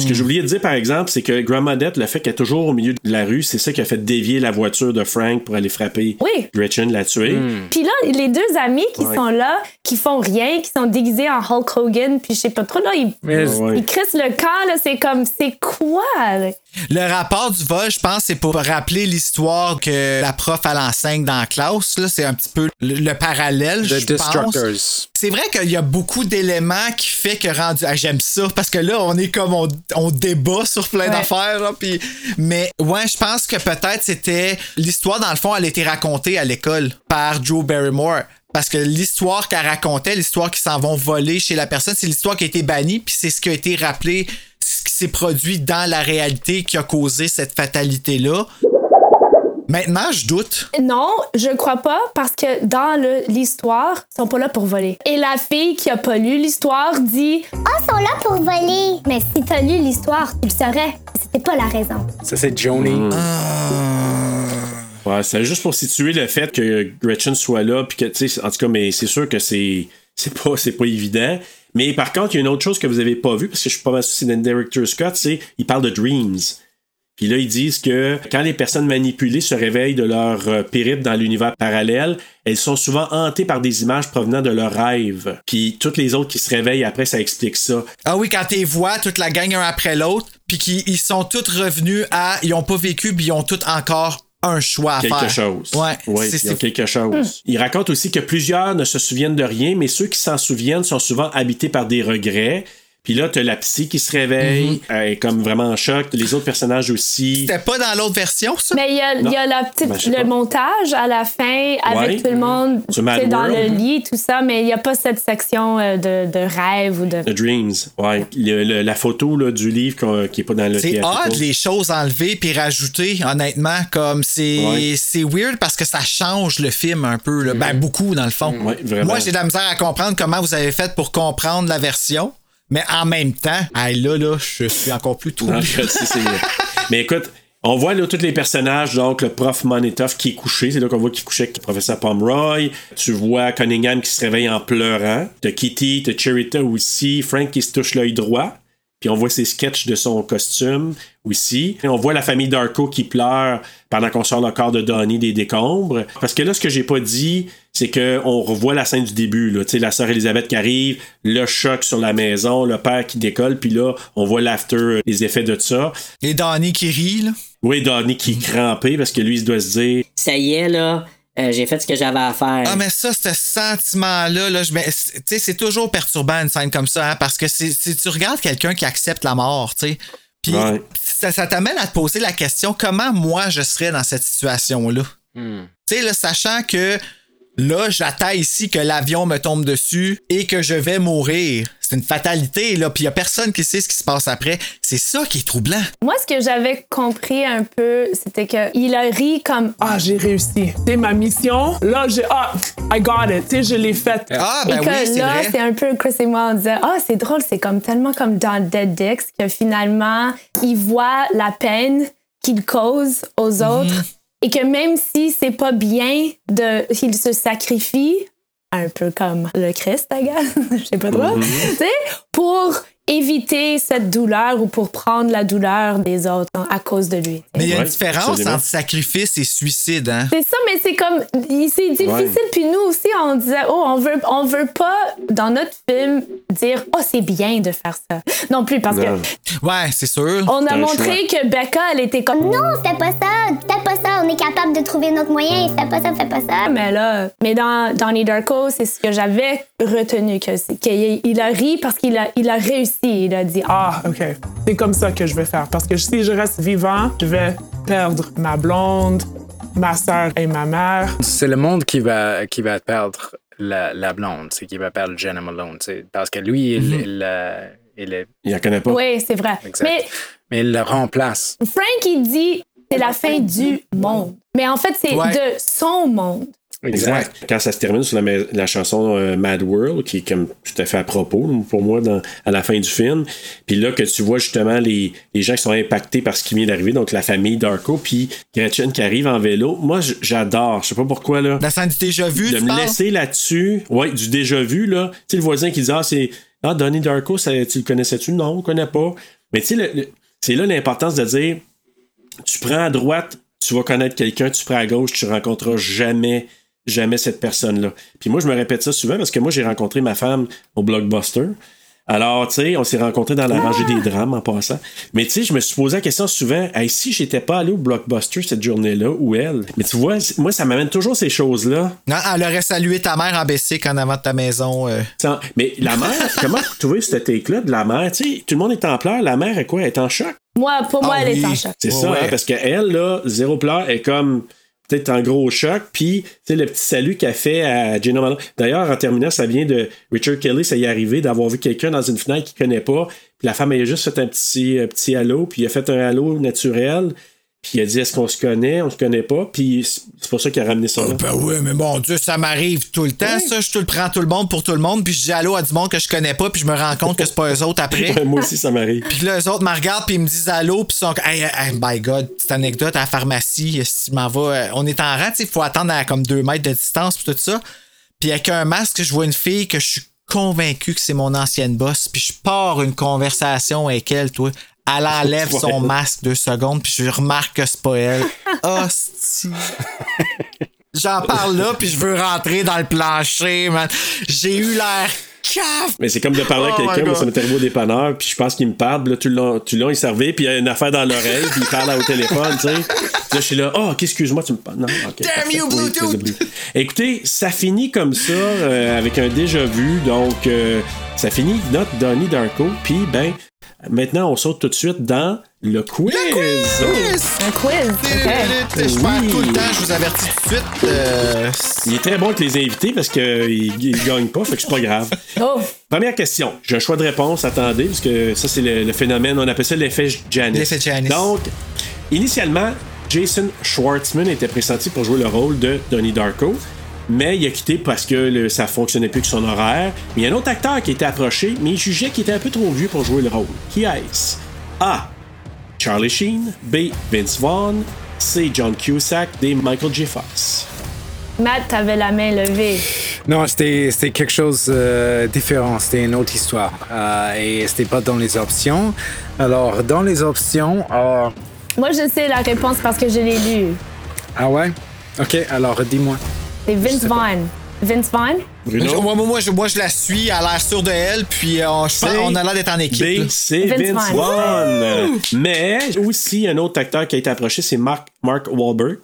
Ce que j'ai oublié de dire, par exemple, c'est que Grandmodette, le fait qu'elle est toujours au milieu de la rue, c'est ça qui a fait dévier la voiture de Frank pour aller frapper Oui. Gretchen, la tuer. Puis là, les deux amis qui Ouais. sont là, qui font rien, qui sont déguisés en Hulk Hogan, puis je sais pas trop, là, ils, Mais- Ouais. ils crissent le camp, là, c'est comme, c'est quoi? là? Le rapport du vol, je pense, c'est pour rappeler l'histoire que la prof elle enseigne dans la classe. Là, c'est un petit peu le, le parallèle, The je pense. Destructors. C'est vrai qu'il y a beaucoup d'éléments qui fait que rendu. Ah, j'aime ça parce que là, on est comme on, on débat sur plein d'affaires. là, puis- Mais ouais, je pense que peut-être c'était l'histoire dans le fond, elle a été racontée à l'école par Drew Barrymore. Parce que l'histoire qu'elle racontait, l'histoire qui s'en vont voler chez la personne, c'est l'histoire qui a été bannie, puis c'est ce qui a été rappelé, ce qui s'est produit dans la réalité qui a causé cette fatalité-là. Maintenant, je doute. Non, je crois pas parce que dans le- l'histoire, ils sont pas là pour voler. Et la fille qui a pas lu l'histoire dit Ah, ils sont là pour voler. Mais si t'as lu l'histoire, tu le saurais. C'était pas la raison. Ça, c'est Joni. Mm. Ouais, c'est juste pour situer le fait que Gretchen soit là, puis que, tu sais, en tout cas, mais c'est sûr que c'est, c'est pas, c'est pas évident. Mais par contre, il y a une autre chose que vous avez pas vu, parce que je suis pas mal sûr que c'est dans le Director Scott, c'est, il parle de dreams. Puis là, ils disent que quand les personnes manipulées se réveillent de leur euh, périple dans l'univers parallèle, elles sont souvent hantées par des images provenant de leurs rêves. Puis toutes les autres qui se réveillent après, ça explique ça. Ah oui, quand t'es vois, toute la gang un après l'autre, puis qu'ils ils sont tous revenus à. Ils ont pas vécu, puis ils ont tous encore un choix à quelque faire. chose. Ouais. Oui, c'est- c'est- quelque chose. Il raconte aussi que plusieurs ne se souviennent de rien, mais ceux qui s'en souviennent sont souvent habités par des regrets. Puis là, t'as la psy qui se réveille, elle est comme vraiment en choc. Les autres personnages aussi. C'était pas dans l'autre version, ça? Mais il y a, il y a la petite, Ben, le pas. montage à la fin avec Ouais. tout le monde Mad tu sais, dans le lit, tout ça, mais il n'y a pas cette section euh, de, de rêve ou de. The Dreams, ouais. Le- le- la photo là, du livre qui est pas dans le C'est odd les choses enlevées puis rajoutées, honnêtement. Comme c'est Ouais. c'est weird parce que ça change le film un peu. là. Ben, beaucoup, dans le fond. Ouais, vraiment. Moi, j'ai de la misère à comprendre comment vous avez fait pour comprendre la version. Mais en même temps, là, là, je suis encore plus troublé. Mais écoute, on voit là tous les personnages, donc le prof Monetoff qui est couché, c'est là qu'on voit qu'il couché avec le professeur Pomeroy. Tu vois Cunningham qui se réveille en pleurant. T'as Kitty, t'as Cherita aussi, Frank qui se touche l'œil droit. Puis on voit ses sketchs de son costume aussi. Et on voit la famille Darko qui pleure pendant qu'on sort le corps de Donnie des décombres. Parce que là, ce que j'ai pas dit, c'est qu'on revoit la scène du début. Là. Tu sais, la sœur Elisabeth qui arrive, le choc sur la maison, le père qui décolle, puis là, on voit l'after, les effets de ça. Et Donnie qui rit, là? Oui, Donnie qui est crampé parce que lui, il doit se dire Ça y est, là, euh, j'ai fait ce que j'avais à faire. Ah, mais ça, ce sentiment-là, là, je- ben, c'est- tu sais, c'est toujours perturbant une scène comme ça, hein, parce que c'est- tu regardes quelqu'un qui accepte la mort, tu sais. Puis Ouais. ça, ça t'amène à te poser la question comment moi je serais dans cette situation-là? Hmm. Tu sais, là, sachant que là, j'attends ici que l'avion me tombe dessus et que je vais mourir. C'est une fatalité, là, puis il a personne qui sait ce qui se passe après. C'est ça qui est troublant. Moi, ce que j'avais compris un peu, c'était qu'il a ri comme Ah, j'ai réussi. C'est ma mission. Là, j'ai. Ah, I got it. Tu sais, je l'ai faite. Ah, et ben que oui, c'est là, c'est un peu Chris et moi, on disait Ah, c'est drôle, c'est comme tellement comme dans Dead Dix que finalement, il voit la peine qu'il cause aux Mhm. autres et que même si c'est pas bien de qu'il se sacrifie, un peu comme le Christ, I guess, je sais pas trop, Mhm. tu sais, pour éviter cette douleur ou pour prendre la douleur des autres hein, à cause de lui. Mais il y a une différence absolument. entre sacrifice et suicide, hein? C'est ça, mais c'est comme c'est difficile. Ouais. Puis nous aussi, on disait oh, on veut, on veut pas dans notre film dire oh c'est bien de faire ça. Non plus parce Non. que Ouais, c'est sûr. on a montré que Becca, elle était comme Non, fais pas ça. Fais pas ça. On est capable de trouver notre moyen. Fais pas ça, fais pas ça. mais là, mais dans Donnie Darko, c'est ce que j'avais retenu qu'il il a ri parce qu'il a, il a réussi. Il a dit Ah, OK. C'est comme ça que je vais faire. Parce que si je reste vivant, je vais perdre ma blonde, ma sœur et ma mère. C'est le monde qui va, qui va perdre la, la blonde, c'est qui va perdre Jenna Malone. c'est Parce que lui, il, il, euh, il est. il la connaît pas. oui, c'est vrai. Exact. Mais Mais il le remplace. Frank, il dit c'est la fin du monde. Mais en fait, c'est Ouais. de son monde. Exact. Quand ça se termine sur la, chanson euh, Mad World, qui est comme tout à fait à propos pour moi dans, à la fin du film, puis là que tu vois justement les, les gens qui sont impactés par ce qui vient d'arriver, donc la famille Darko, puis Gretchen qui arrive en vélo, moi j'adore, je sais pas pourquoi là, La scène du déjà vu, de tu me parles? laisser là-dessus, ouais, du déjà vu là, tu sais le voisin qui dit ah c'est ah Donnie Darko, ça, tu le connaissais-tu? Non, on connaît pas. Mais tu sais le- le- c'est là l'importance de dire tu prends à droite, tu vas connaître quelqu'un, tu prends à gauche, tu rencontreras jamais, jamais cette personne-là. Puis moi, je me répète ça souvent parce que moi, j'ai rencontré ma femme au Blockbuster. Alors, tu sais, on s'est rencontrés dans la rangée des drames en passant. Mais tu sais, je me suis posé la question souvent, hey, si j'étais pas allé au Blockbuster cette journée-là, ou elle? Mais tu vois, moi, ça m'amène toujours ces choses-là. Non, elle aurait salué ta mère en bessic en avant de ta maison. euh. Sans- Mais la mère, comment vous trouvez ce take-là de la mère? Tu sais, tout le monde est en pleurs, la mère est quoi? Elle est en choc? Moi, pour moi, Ah elle est en choc. C'est ça, ouais. hein, parce qu'elle, là, zéro pleur, est comme peut-être en gros choc. Puis, sais, le petit salut qu'elle fait à Gina Malone. D'ailleurs, en terminant, ça vient de Richard Kelly, ça y est arrivé d'avoir vu quelqu'un dans une fenêtre qu'il connaît pas. Puis la femme, a juste fait un petit, un petit halo, puis il a fait un halo naturel. Puis il a dit est-ce qu'on se connaît, on se connaît pas. Puis c'est pour ça qu'il a ramené ça là. Ben oui, mais mon Dieu, ça m'arrive tout le temps, ça. Je te le prends tout le monde pour tout le monde, puis je dis allô à du monde que je connais pas, puis je me rends compte que c'est pas eux autres après. Moi aussi, ça m'arrive. Puis là, eux autres me regardent, puis ils me disent allô, puis ils sont hey, hey, my God, petite anecdote à la pharmacie, si m'en euh, on est en rang, sais, il faut attendre à comme deux mètres de distance, puis tout ça. Puis avec un masque, je vois une fille que je suis convaincu que c'est mon ancienne boss, puis je pars une conversation avec elle, toi. Elle enlève Ouais. son masque deux secondes, puis je remarque que c'est pas elle. Hostie. J'en parle là, puis je veux rentrer dans le plancher, man. J'ai eu l'air. Mais c'est comme de parler à Oh quelqu'un, ça m'est arrivé au dépanneur, puis je pense qu'il me parle, là, tout le long, tout le long, il servait, puis il y a une affaire dans l'oreille, puis il parle au téléphone, tu sais. Là, je suis là, oh, ok, excuse-moi, tu me parles? Non, ok. Damn you, Bluetooth! Écoutez, ça finit comme ça, euh, avec un déjà-vu, donc, euh, ça finit notre Donnie Darko, puis ben, maintenant, on saute tout de suite dans le quiz. Un quiz. OK. Je perds tout le temps, je vous avertis tout de suite. euh, Il est très bon avec les invités parce qu'ils ne gagnent pas, fait que c'est pas grave. Oh. Première question. J'ai un choix de réponse. Attendez, parce que ça, c'est le, le phénomène. On appelle ça l'effet Janice. L'effet Janice. Donc, initialement, Jason Schwartzman était pressenti pour jouer le rôle de Donnie Darko. Mais il a quitté parce que le- ça fonctionnait plus que son horaire. Mais il y a un autre acteur qui était approché, mais il jugeait qu'il était un peu trop vieux pour jouer le rôle. Qui est-ce? A. Charlie Sheen. B. Vince Vaughn. C. John Cusack. D. Michael J. Fox. Matt, t'avais la main levée. Non, c'était quelque chose de différent. C'était une autre histoire. Euh, et c'était pas dans les options. Alors, dans les options, euh, Moi, je sais la réponse parce que je l'ai lu. ah ouais? Ok, alors dis-moi. C'est Vince Vaughn. Vince Vaughn? Moi, moi, moi, je, moi, je la suis, elle a l'air sûre de elle, puis euh, je pense C'est on a l'air d'être en équipe. c'est Vince Vince, Vaughn. Vaughn. Mais aussi, un autre acteur qui a été approché, c'est Mark, Mark Wahlberg.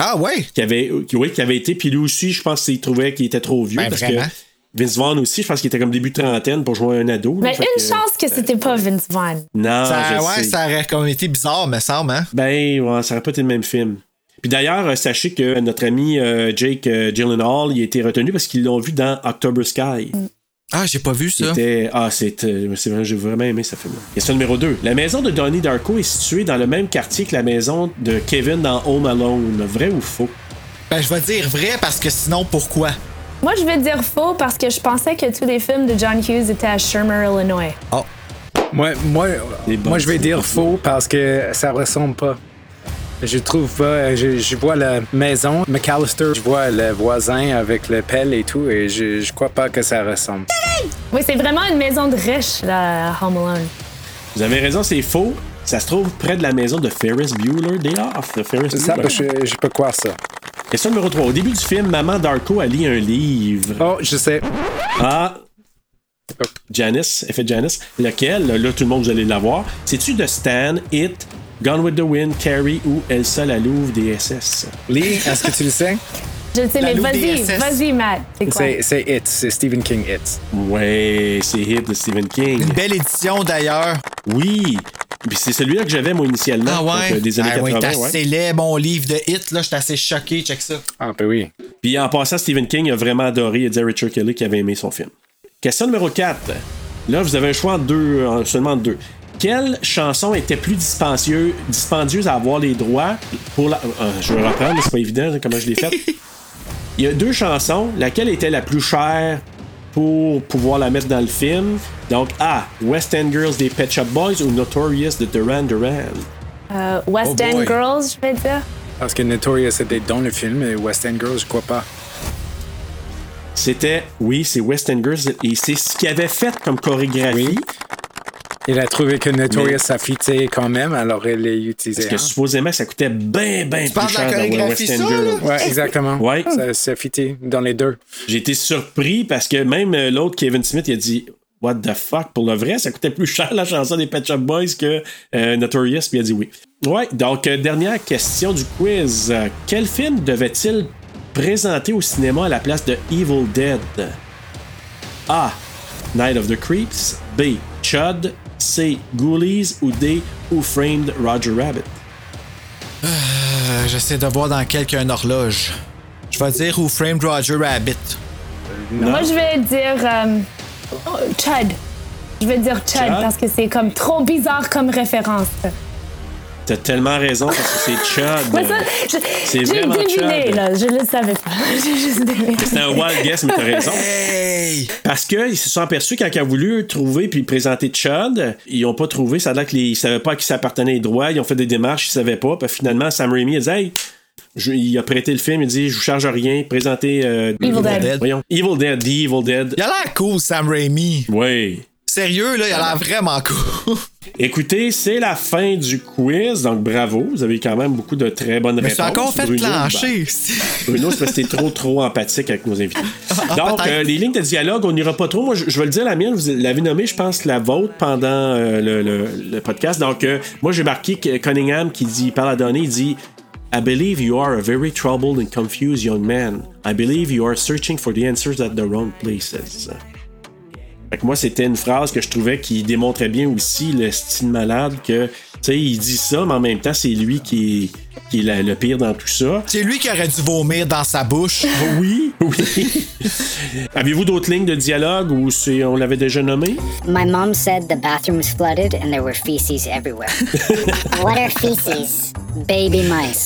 Ah ouais? Qui avait, qui, oui, qui avait été, puis lui aussi, je pense qu'il trouvait qu'il était trop vieux. Ben, parce vraiment. que Vince Vaughn aussi, je pense qu'il était comme début trentaine pour jouer un ado. Mais une que- chance que c'était pas Vince Vaughn. Non, ça, je ouais, sais. ça aurait comme été bizarre, me semble, hein? Ben, ouais, ça aurait pas été le même film. Puis d'ailleurs, euh, sachez que notre ami euh, Jake euh, Gyllenhaal, il a été retenu parce qu'ils l'ont vu dans October Sky. Ah, j'ai pas vu ça. C'était- Ah, c'est, euh, c'est vrai, j'ai vraiment aimé ce film. Question numéro 2. La maison de Donnie Darko est située dans le même quartier que la maison de Kevin dans Home Alone. Vrai ou faux? Ben, je vais dire vrai parce que sinon, pourquoi? Moi, je vais dire faux parce que je pensais que tous les films de John Hughes étaient à Shermer, Illinois. Oh. Moi, moi, moi je vais dire faux parce que ça ressemble pas. Je trouve pas. Je, je vois la maison, McAllister, je vois le voisin avec le pelle et tout, et je, je crois pas que ça ressemble. Oui, c'est vraiment une maison de riches, là, à Home Alone. Vous avez raison, c'est faux. Ça se trouve près de la maison de Ferris Bueller Day Off. de Ferris Ça, Bueller. je, je peux croire ça. Question numéro 3. Au début du film, Maman Darko a lu un livre. Oh, je sais. Ah. Janice, effet Janice. Lequel, là, tout le monde, vous allez l'avoir. C'est-tu de Stan, It, Gone with the Wind, Carrie ou Elsa la Louve des SS? Lee, est-ce que tu le sais? Je le sais, La mais vas-y, vas-y, Matt. C'est quoi? C'est It, c'est Stephen King It. Ouais, c'est Hit de Stephen King. Une belle édition d'ailleurs. Oui. Puis c'est celui-là que j'avais, moi, initialement. Ah ouais? donc, euh, des années ah, ouais, 80. t'as ouais. assez laid, mon livre de hit, là, j'étais assez choqué, check ça. Ah, ben oui. Puis en passant, Stephen King a vraiment adoré. Il a dit à Richard Kelly qu'il avait aimé son film. Question numéro 4. Là, vous avez un choix en deux, en seulement deux. Quelle chanson était plus dispendieuse, dispendieuse à avoir les droits pour la. euh, je vais reprendre, c'est pas évident comment je l'ai fait. Il y a deux chansons. Laquelle était la plus chère pour pouvoir la mettre dans le film? Donc, A. West End Girls des Pet Shop Boys ou Notorious de Duran Duran? Euh, West Oh End boy. Girls, je vais dire. Parce que Notorious était dans le film, et West End Girls, je crois pas. C'était, oui, c'est West End Girls et c'est ce qu'il avait fait comme chorégraphie. Il a trouvé que Notorious, Mais- ça fitait quand même, alors il l'a utilisé. Parce que hein. supposément, ça coûtait bien, bien plus cher chorégraphie, West End. Ouais, exactement. Ouais. Ça, ça fitait dans les deux. J'ai été surpris parce que même euh, l'autre, Kevin Smith, il a dit What the fuck, pour le vrai, ça coûtait plus cher la chanson des Pet Shop Boys que euh, Notorious, puis il a dit oui. Ouais, donc, euh, dernière question du quiz. Quel film devait-il présenter au cinéma à la place de Evil Dead? A. Night of the Creeps. B. Chud. C. Ghoulies. Ou D. Who Framed Roger Rabbit Euh, J'essaie de voir dans quel qu'il y a une horloge. Je vais dire Who Framed Roger Rabbit. Moi, je vais dire euh, oh, Chud. Je vais dire Chud Chud? parce que c'est comme trop bizarre comme référence. T'as tellement raison parce que c'est Chud. C'est j'ai vraiment deviné, Chud. là. Je le savais pas. J'ai juste deviné. C'était un wild guess, mais t'as raison. Parce qu'ils se sont aperçus quand ils ont voulu trouver puis présenter Chud, ils ont pas trouvé. Ça a l'air qu'ils savaient pas à qui ça appartenait les droits. Ils ont fait des démarches, ils savaient pas. Puis finalement, Sam Raimi a dit Hey, je- il a prêté le film, il dit Je vous charge rien, présentez. euh, Evil Dead. Voyons. Evil Dead, The Evil Dead. Il a l'air cool, Sam Raimi. Oui. Sérieux, là, il a l'air vraiment cool. Écoutez, c'est la fin du quiz, donc bravo. Vous avez quand même beaucoup de très bonnes Mais réponses. c'est encore fait Bruno, plancher. ben, Bruno, c'est parce que t'es trop, trop empathique avec nos invités. Ah, Donc, euh, les lignes de dialogue, on n'ira pas trop. Moi, je, je vais le dire, la mienne, vous l'avez nommée, je pense, la vôtre pendant euh, le, le- le podcast. Donc, euh, moi, j'ai marqué que Cunningham qui dit, il parle à Donnie, il dit I believe you are a very troubled and confused young man. I believe you are searching for the answers at the wrong places. Fait que moi, c'était une phrase que je trouvais qui démontrait bien aussi le style malade que, tu sais, il dit ça, mais en même temps, c'est lui qui est, qui est la- le pire dans tout ça. C'est lui qui aurait dû vomir dans sa bouche. Oui, oui. Avez-vous d'autres lignes de dialogue ou c'est, on l'avait déjà nommé? My mom said the bathroom was flooded and there were feces everywhere. What are feces? Baby mice.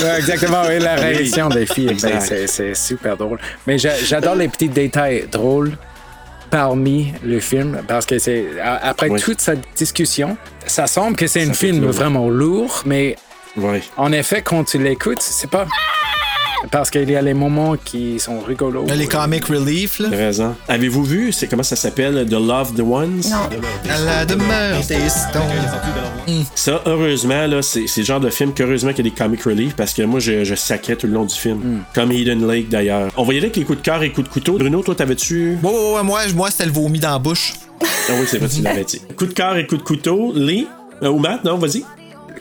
Ouais, exactement, oui, la Oui. réaction des filles, ben, c'est- super drôle. Mais j'a- j'adore les petits détails drôles parmi le film parce que c'est après Oui. toute cette discussion, ça semble que c'est un film vraiment lourd, mais en effet, quand tu l'écoutes, c'est pas parce qu'il y a les moments qui sont rigolos. Les comic relief, là. T'as raison. Avez-vous vu, c'est comment ça s'appelle, The Loved Ones? À la demeure des stones. Ça, heureusement, là, c'est, c'est le genre de film qu'heureusement qu'il y a des comic relief parce que moi, je, je sacrais tout le long du film. Comme Eden Lake, d'ailleurs. On va y aller avec les coups de cœur et coups de couteau. Bruno, toi, t'avais-tu? Ouais, ouais, ouais, moi, moi c'était le vomi dans la bouche. Ah oui, c'est vrai, tu l'avais dit. Coup de cœur et coup de couteau. Lee euh, ou Matt, non, vas-y.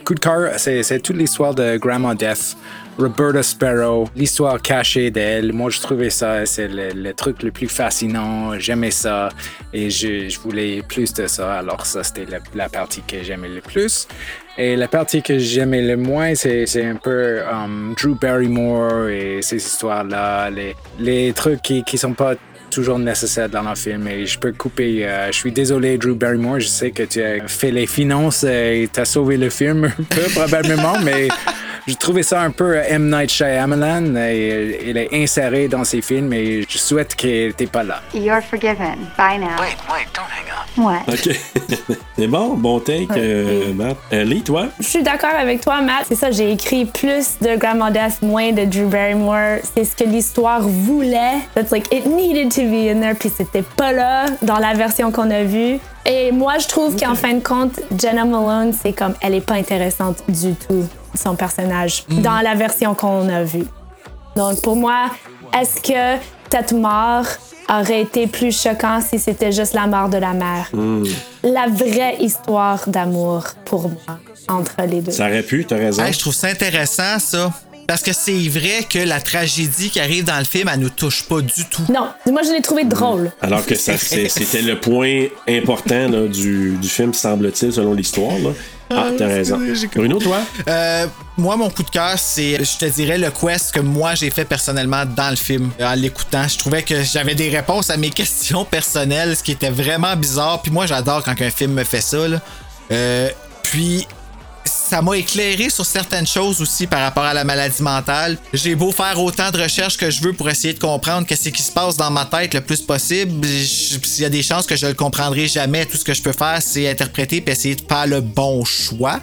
Coup de cœur, c'est c'est toute l'histoire de Grandma Death, Roberta Sparrow, l'histoire cachée d'elle. Moi, je trouvais ça, c'est le, truc le plus fascinant. J'aimais ça et je, voulais plus de ça. Alors, ça, c'était la, partie que j'aimais le plus. Et la partie que j'aimais le moins, c'est un peu um, Drew Barrymore et ces histoires-là, les, trucs qui, qui sont pas toujours nécessaire dans le film et je peux couper. euh, je suis désolé, Drew Barrymore. Je sais que tu as fait les finances et tu as sauvé le film peu, probablement, mais je trouvais ça un peu euh, M. Night Shyamalan et euh, il est inséré dans ses films et je souhaite qu'il n'était pas là. You're forgiven. Bye now. Wait, wait, don't hang up. What? OK. c'est bon, bon take, euh, Matt. Euh, Lee, toi? Je suis d'accord avec toi, Matt. C'est ça, j'ai écrit plus de Grandma Death, moins de Drew Barrymore. C'est ce que l'histoire voulait. That's like, it needed to be in there, puis c'était pas là dans la version qu'on a vue. Et moi, je trouve qu'en fin de compte, Jenna Malone, c'est comme, elle est pas intéressante du tout, son personnage, dans la version qu'on a vue. Donc, pour moi, est-ce que cette mort aurait été plus choquant si c'était juste la mort de la mère? La vraie histoire d'amour, pour moi, entre les deux. Ça aurait pu, t'as raison. Hey, je trouve ça intéressant, ça. Parce que c'est vrai que la tragédie qui arrive dans le film, elle nous touche pas du tout. Non, moi je l'ai trouvé drôle. Alors que ça, c'était le point important là, du, du film, semble-t-il, selon l'histoire. là. Ah, t'as raison. Bruno, toi? Euh, moi, mon coup de cœur, c'est, je te dirais, le quest que moi j'ai fait personnellement dans le film. En l'écoutant, je trouvais que j'avais des réponses à mes questions personnelles, ce qui était vraiment bizarre. Puis moi, j'adore quand un film me fait ça. là. Euh, puis ça m'a éclairé sur certaines choses aussi par rapport à la maladie mentale. J'ai beau faire autant de recherches que je veux pour essayer de comprendre qu'est-ce qui se passe dans ma tête le plus possible. S'il y a des chances que je le comprendrai jamais, tout ce que je peux faire, c'est interpréter puis essayer de faire le bon choix.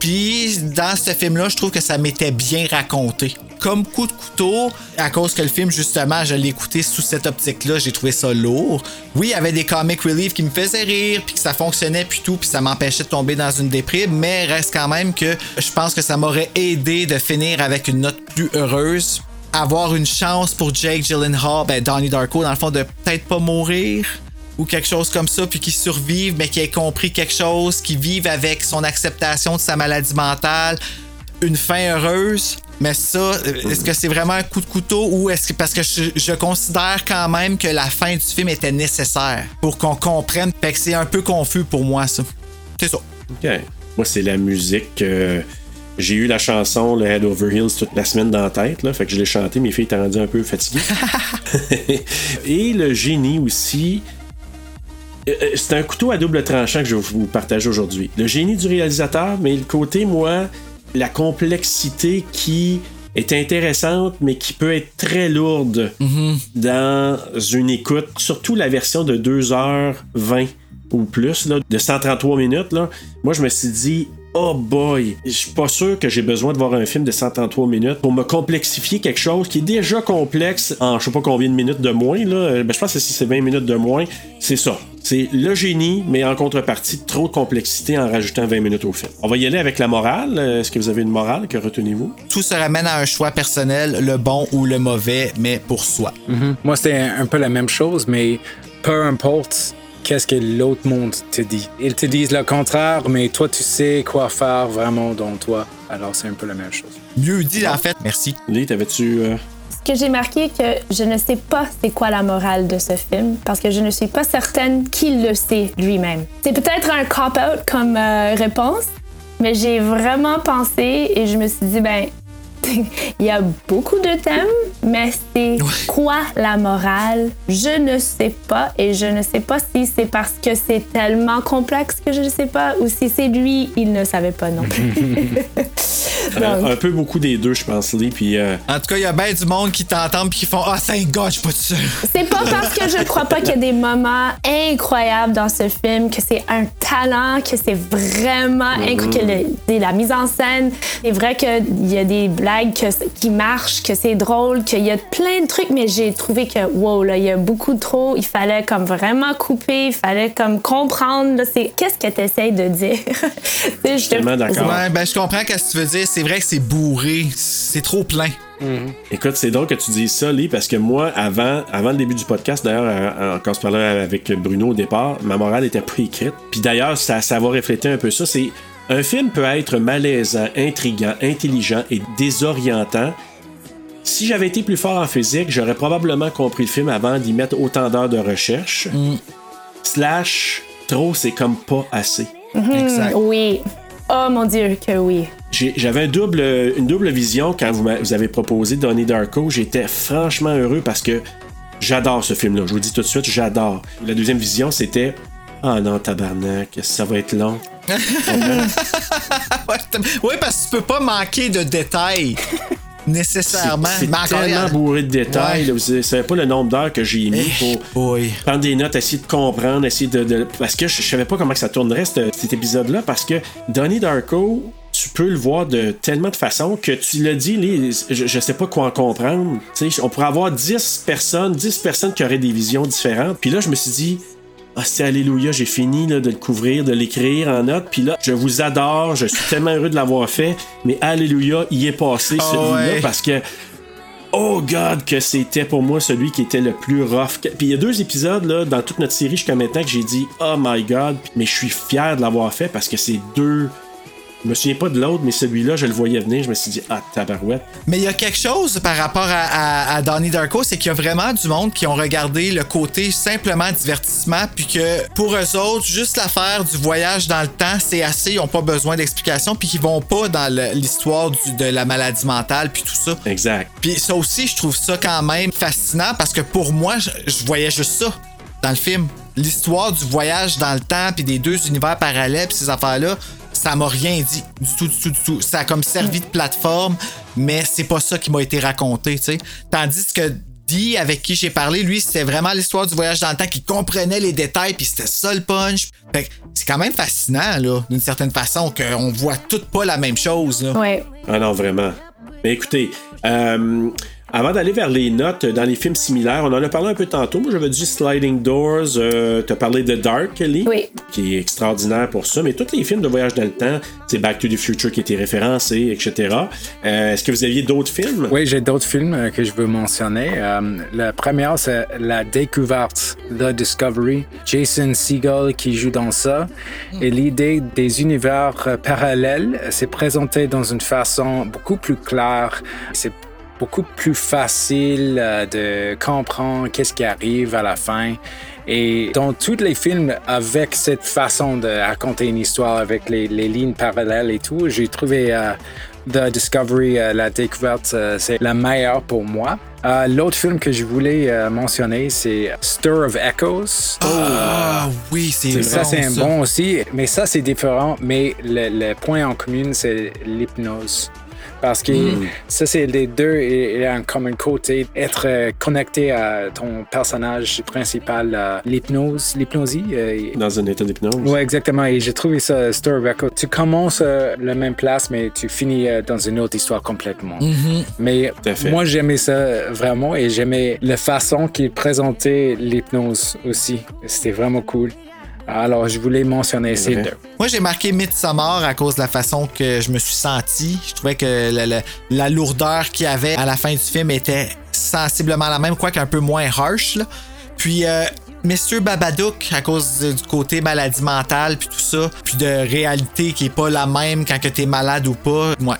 Puis dans ce film-là, je trouve que ça m'était bien raconté. Comme coup de couteau, à cause que le film, justement, je l'ai écouté sous cette optique-là, j'ai trouvé ça lourd. Oui, il y avait des comic relief qui me faisaient rire, puis que ça fonctionnait, puis tout, puis ça m'empêchait de tomber dans une déprime, mais reste quand même que je pense que ça m'aurait aidé de finir avec une note plus heureuse. Avoir une chance pour Jake Gyllenhaal, ben Donnie Darko, dans le fond, de peut-être pas mourir ou quelque chose comme ça, puis qui survivent, mais qui ait compris quelque chose, qui vivent avec son acceptation de sa maladie mentale, une fin heureuse. Mais ça, euh, est-ce que c'est vraiment un coup de couteau ou est-ce que parce que je, je considère quand même que la fin du film était nécessaire pour qu'on comprenne, fait que c'est un peu confus pour moi ça. C'est ça. OK. Moi, c'est la musique. euh, j'ai eu la chanson le Head Over Heels toute la semaine dans la tête, là, fait que je l'ai chanté, mes filles étaient rendues un peu fatiguées. Et le génie aussi. Euh, euh, C'est un couteau à double tranchant que je vais vous partager aujourd'hui. Le génie du réalisateur, mais le côté, moi, la complexité qui est intéressante, mais qui peut être très lourde dans une écoute, surtout la version de 2h20 ou plus, là, de 133 minutes. Là. Moi, je me suis dit, oh boy, je suis pas sûr que j'ai besoin de voir un film de 133 minutes pour me complexifier quelque chose qui est déjà complexe en je sais pas combien de minutes de moins. Là. Ben, je pense que si c'est 20 minutes de moins, c'est ça. C'est le génie, mais en contrepartie, trop de complexité en rajoutant 20 minutes au film. On va y aller avec la morale. Euh, Est-ce que vous avez une morale que retenez-vous? Tout se ramène à un choix personnel, le bon ou le mauvais, mais pour soi. Mhm. Moi, c'était un, un peu la même chose, mais peu importe qu'est-ce que l'autre monde te dit. Ils te disent le contraire, mais toi, tu sais quoi faire vraiment dans toi. Alors, c'est un peu la même chose. Mieux dit, en fait. Merci. Lee, t'avais-tu. euh, Ce que j'ai marqué, que je ne sais pas c'est quoi la morale de ce film, parce que je ne suis pas certaine qu'il le sait lui-même. C'est peut-être un cop-out comme euh, réponse, mais j'ai vraiment pensé et je me suis dit, ben, il y a beaucoup de thèmes, mais c'est quoi la morale? Je ne sais pas et je ne sais pas si c'est parce que c'est tellement complexe que je ne sais pas ou si c'est lui, il ne savait pas non plus. euh, un peu beaucoup des deux, je pense, Lee. Puis. euh, En tout cas, il y a bien du monde qui t'entendent puis qui font Ah, thank God, je suis pas seul. C'est pas parce que je crois pas qu'il y a des moments incroyables dans ce film, que c'est un talent, que c'est vraiment incroyable, que le- c'est la mise en scène. C'est vrai qu'il y a des blagues que- qui marchent, que c'est drôle, qu'il y a plein de trucs, mais j'ai trouvé que, wow, là, il y a beaucoup trop. Il fallait comme vraiment couper, il fallait comme comprendre, là, c'est qu'est-ce que tu essayes de dire? Je Ouais, ben, je comprends ce que tu veux dire. C'est vrai que c'est bourré. C'est trop plein. Écoute, c'est drôle que tu dises ça, Lee, parce que moi, avant, avant le début du podcast, d'ailleurs, euh, quand on se parlait avec Bruno au départ, ma morale était pas écrite. Puis d'ailleurs, ça, ça va refléter un peu ça. C'est un film peut être malaisant, intriguant, intelligent et désorientant. Si j'avais été plus fort en physique, j'aurais probablement compris le film avant d'y mettre autant d'heures de recherche. Slash, trop, c'est comme pas assez. Mhm, Oui. Oh mon Dieu, que oui. J'ai- J'avais un double, une double vision quand vous, vous avez proposé Donnie Darko. J'étais franchement heureux parce que j'adore ce film-là. Je vous le dis tout de suite, j'adore. La deuxième vision, c'était Ah non, tabarnak, ça va être long. Oui, parce que tu peux pas manquer de détails. Nécessairement. C'est tellement bourré de détails. Ouais. là. Vous savez pas le nombre d'heures que j'ai mis Eh, pour prendre des notes, essayer de comprendre, essayer de. de- Parce que je, je savais pas comment ça tournerait ce- cet épisode-là. Parce que Donnie Darko, tu peux le voir de tellement de façons que tu l'as dit, les, je, je sais pas quoi en comprendre. On pourrait avoir 10 personnes, 10 personnes qui auraient des visions différentes. Puis là, je me suis dit. Ah, c'est Alléluia, j'ai fini là, de le couvrir, de l'écrire en notes. Puis là, je vous adore, je suis tellement heureux de l'avoir fait. Mais Alléluia, il est passé Ah celui-là ouais. parce que Oh God, que c'était pour moi celui qui était le plus rough. Puis il y a deux épisodes là, dans toute notre série jusqu'à maintenant que j'ai dit Oh my God, mais je suis fier de l'avoir fait parce que c'est deux. Je me souviens pas de l'autre, mais celui-là, je le voyais venir. Je me suis dit Ah, tabarouette. Mais il y a quelque chose par rapport à, à, à Donnie Darko, c'est qu'il y a vraiment du monde qui ont regardé le côté simplement divertissement, puis que pour eux autres, juste l'affaire du voyage dans le temps, c'est assez, ils n'ont pas besoin d'explication, puis qu'ils vont pas dans l'histoire de la maladie mentale, puis tout ça. Exact. Puis ça aussi, je trouve ça quand même fascinant, parce que pour moi, je, je voyais juste ça dans le film. L'histoire du voyage dans le temps, puis des deux univers parallèles, puis ces affaires-là, ça m'a rien dit du tout, du tout, du tout. Ça a comme servi de plateforme, mais c'est pas ça qui m'a été raconté, tu sais. Tandis que Dee, avec qui j'ai parlé, lui, c'était vraiment l'histoire du voyage dans le temps, qui comprenait les détails, puis c'était ça le punch. Fait que c'est quand même fascinant, là, d'une certaine façon, qu'on voit toutes pas la même chose, là. Ouais. Ah non, vraiment. Mais écoutez, euh, avant d'aller vers les notes dans les films similaires, on en a parlé un peu tantôt. Moi, j'avais dit Sliding Doors. Euh, T'as parlé de Dark, Kelly, Oui. qui est extraordinaire pour ça. Mais tous les films de voyage dans le temps, c'est Back to the Future qui était référencé, etc. Euh, Est-ce que vous aviez d'autres films? Oui, j'ai d'autres films euh, que je veux mentionner. Euh, la première, c'est La Découverte, The Discovery. Jason Segel qui joue dans ça. Et l'idée des univers euh, parallèles, c'est présenté dans une façon beaucoup plus claire. C'est beaucoup plus facile euh, de comprendre qu'est-ce qui arrive à la fin. Et dans tous les films, avec cette façon de raconter une histoire, avec les, les lignes parallèles et tout, j'ai trouvé euh, The Discovery, euh, la découverte, euh, c'est la meilleure pour moi. L'autre film que je voulais mentionner, c'est Stir of Echoes. Ah oui, c'est Ça, bon, c'est un ça. bon aussi, mais ça, c'est différent. Mais le, le point en commun, c'est l'hypnose. Parce que Mm. ça, c'est les deux, et, et un common côté, être euh, connecté à ton personnage principal, euh, l'hypnose, l'hypnosie. euh, Dans un état d'hypnose. oui, exactement. Et j'ai trouvé ça, of Echo. Tu commences euh, la même place, mais tu finis euh, dans une autre histoire complètement. Mais Tout à fait. moi, j'aimais ça vraiment et j'aimais la façon qu'il présentait l'hypnose aussi. C'était vraiment cool. Alors, je voulais mentionner ces deux. Moi, j'ai marqué Midsommar à cause de la façon que je me suis senti. Je trouvais que le- le- la lourdeur qu'il y avait à la fin du film était sensiblement la même, quoique un peu moins harsh. là. Puis, euh, Mr. Babadook, à cause de- du côté maladie mentale, puis tout ça, puis de réalité qui est pas la même quand que t'es malade ou pas, moi,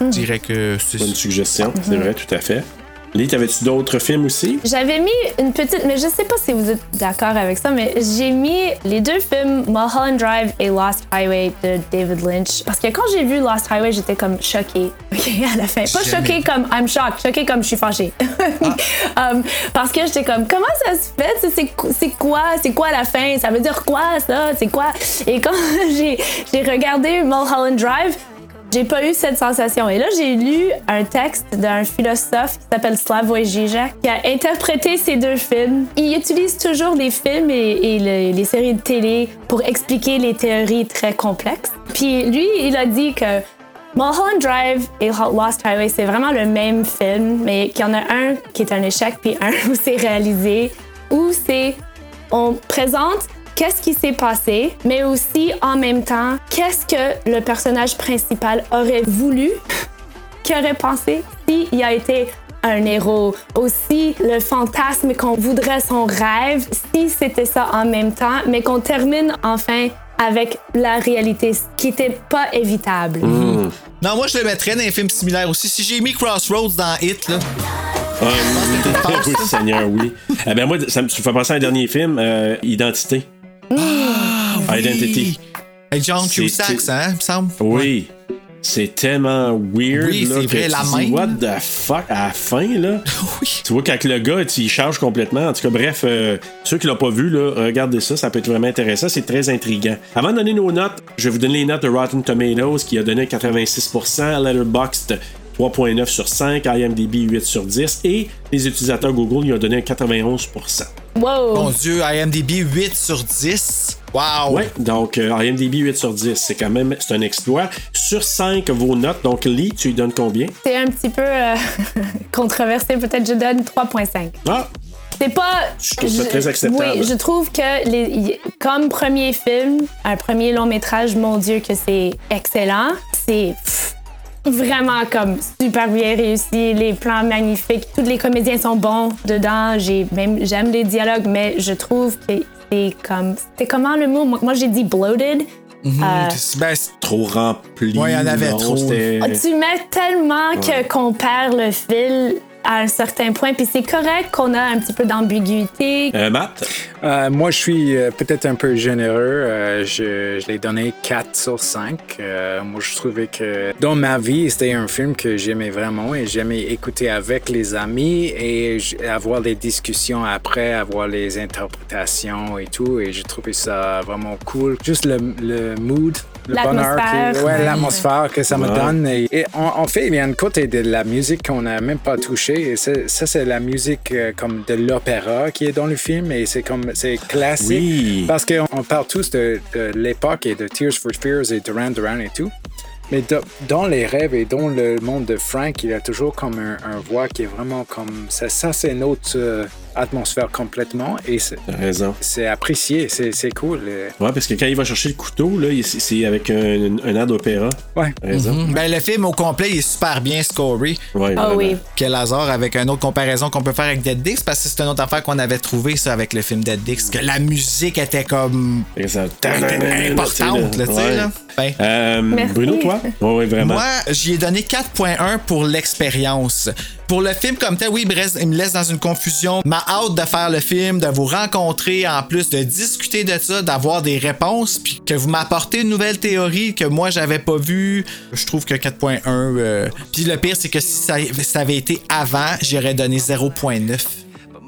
je dirais que c'est Bonne suggestion, c'est vrai, tout à fait. Lee, t'avais-tu d'autres films aussi? J'avais mis une petite, mais je sais pas si vous êtes d'accord avec ça, mais j'ai mis les deux films Mulholland Drive et Lost Highway de David Lynch. Parce que quand j'ai vu Lost Highway, j'étais comme choquée. OK, à la fin. Pas choquée comme I'm shocked, choquée comme je suis fâchée. Um, parce que j'étais comme, comment ça se fait? C'est- quoi? C'est quoi la fin? Ça veut dire quoi ça? C'est quoi? Et quand j'ai j'ai regardé Mulholland Drive, j'ai pas eu cette sensation. Et là, j'ai lu un texte d'un philosophe qui s'appelle Slavoj Žižek qui a interprété ces deux films. Il utilise toujours les films et, et le- les séries de télé pour expliquer les théories très complexes. Puis lui, il a dit que Mulholland Drive et Lost Highway, c'est vraiment le même film, mais qu'il y en a un qui est un échec, puis un où c'est réalisé, où c'est on présente qu'est-ce qui s'est passé, mais aussi en même temps, qu'est-ce que le personnage principal aurait voulu, qu'il aurait pensé s'il a été un héros. Aussi, le fantasme qu'on voudrait, son rêve, si c'était ça en même temps, mais qu'on termine enfin avec la réalité, ce qui n'était pas évitable. Hmm. Non, moi, je le mettrais dans un film similaire aussi. Si j'ai mis Crossroads dans Hit, là. Ah, oui, Seigneur, oui. Eh ben moi, ça me fait penser à un dernier film, euh, Identité. Ah, Identity. Avec John Cusack, hein, il me semble. Oui. C'est tellement weird. Oui, là, c'est que vrai, la dis, main. What the fuck? À la fin, là? Tu vois, quand le gars, il change complètement. En tout cas, bref, euh, ceux qui l'ont pas vu, là, regardez ça. Ça peut être vraiment intéressant. C'est très intriguant. Avant de donner nos notes, je vais vous donner les notes de Rotten Tomatoes qui a donné 86%, Letterboxd 3.9 sur 5, IMDb 8 sur 10 et les utilisateurs Google ils ont donné un 91%. Wow! Mon Dieu, IMDb 8 sur 10. Wow! Ouais, donc euh, IMDb 8 sur 10, c'est quand même c'est un exploit. Sur 5, vos notes, donc Lee, tu lui donnes combien? C'est un petit peu euh, controversé, peut-être je donne 3.5. Ah, C'est pas. Je trouve ça très acceptable. Oui, je trouve que les- comme premier film, un premier long métrage, mon Dieu, que c'est excellent. C'est vraiment comme super bien réussi, les plans magnifiques, tous les comédiens sont bons dedans. J'ai même j'aime les dialogues, mais je trouve que c'est comme c'était comment le mot Moi, moi, j'ai dit bloated. Mhm, Euh, ben, c'est- trop rempli. Ouais, il y en avait non, trop. c'était- tu mets tellement Ouais. que qu'on perd le fil à un certain point, puis c'est correct qu'on a un petit peu d'ambiguïté. Euh, Matt? Euh, moi, je suis euh, peut-être un peu généreux. Euh, je je l'ai donné 4 sur 5. Euh, moi, je trouvais que dans ma vie, c'était un film que j'aimais vraiment et j'aimais écouter avec les amis et avoir des discussions après, avoir les interprétations et tout. Et j'ai trouvé ça vraiment cool. Juste le, le mood, le bonheur, L'atmosphère. que- ouais, l'atmosphère que ça me Ouais. donne. Et, et en, en fait, il y a une côté de la musique qu'on n'a même pas touché. Et ça, c'est la musique euh, comme de l'opéra qui est dans le film. Et c'est comme c'est classique. Oui. Parce qu'on on parle tous de, de l'époque et de Tears for Fears et Duran Duran et tout. Mais de- dans les rêves et dans le monde de Frank, il y a toujours comme un, un voix qui est vraiment comme ça. Ça, c'est notre euh, atmosphère complètement et c'est apprécié, c'est cool. Ouais, parce que quand il va chercher le couteau, là, c'est avec un, un air d'opéra. Ouais. Raison. Mhm. Ben, le film au complet il est super bien scoré. Ouais, Ah oui. Quel hasard avec une autre comparaison qu'on peut faire avec Dead Dix, parce que c'est une autre affaire qu'on avait trouvé ça avec le film Dead Dix, que la musique était comme importante, là, tu sais, Ouais. là. Ben, Euh, Merci. Bruno, toi? Oui, vraiment. Moi, j'y ai donné 4.1 pour l'expérience. Pour le film comme tel, oui, il me, reste- il me laisse dans une confusion. Mais hâte de faire le film, de vous rencontrer, en plus de discuter de ça, d'avoir des réponses, puis que vous m'apportez une nouvelle théorie que moi j'avais pas vue. Je trouve que 4.1. euh, Puis le pire, c'est que si ça, ça avait été avant, j'aurais donné 0.9.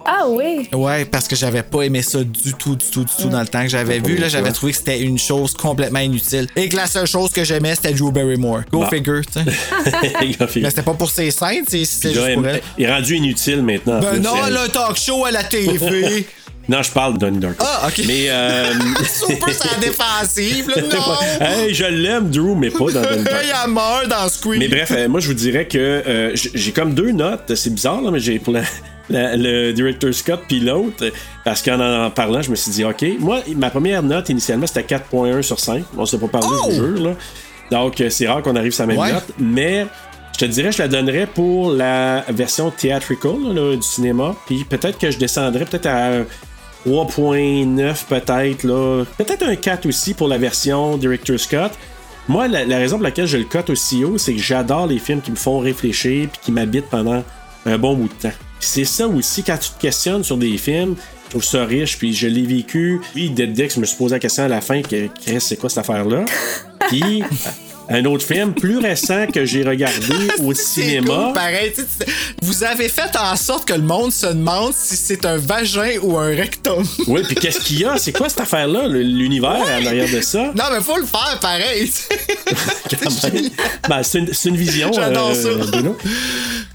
Ah oui. Ouais, parce que j'avais pas aimé ça du tout, du tout, du tout dans le temps que j'avais vu. Là, j'avais trouvé que c'était une chose complètement inutile. Et que la seule chose que j'aimais, c'était Drew Barrymore. Go Bon. figure, tu sais. Mais c'était pas pour ses scènes, là, juste pour elle- il est rendu inutile maintenant. en Ben non, elle. elle a un talk show à la TV. Non, je parle de Donnie Darko. Ah, ok. Mais. Euh... Super la défensive, là, non. hey, je l'aime, Drew, mais pas dans Donnie Darko. Il a mort dans Scream. Mais bref, euh, moi je vous dirais que euh, j'ai comme deux notes. C'est bizarre, là, mais j'ai pour la- le director Scott puis l'autre. Parce qu'en en parlant, je me suis dit, OK. Moi, ma première note initialement, c'était 4.1 sur 5. On s'est pas parlé, je vous jure. Là. Donc, euh, c'est rare qu'on arrive sur la même Ouais. note. Mais je te dirais, je la donnerais pour la version theatrical là, du cinéma. Puis peut-être que je descendrais peut-être à 3.9 peut-être. là. Peut-être un 4 aussi pour la version Director Scott. Moi, la, la raison pour laquelle je le cote aussi haut, c'est que j'adore les films qui me font réfléchir puis qui m'habitent pendant un bon bout de temps. C'est ça aussi, quand tu te questionnes sur des films, je trouve ça riche, puis je l'ai vécu. Puis, Dead Dix, je me suis posé la question à la fin, que, c'est quoi cette affaire-là? Puis, un autre film plus récent que j'ai regardé au cinéma. cool, pareil. Vous avez fait en sorte que le monde se demande si c'est un vagin ou un rectum. Oui, puis qu'est-ce qu'il y a? C'est quoi cette affaire-là, l'univers en arrière de ça? Non, mais faut le faire pareil. Quand même. Ben, c'est une, vision. J'adore euh, ça. Bruno.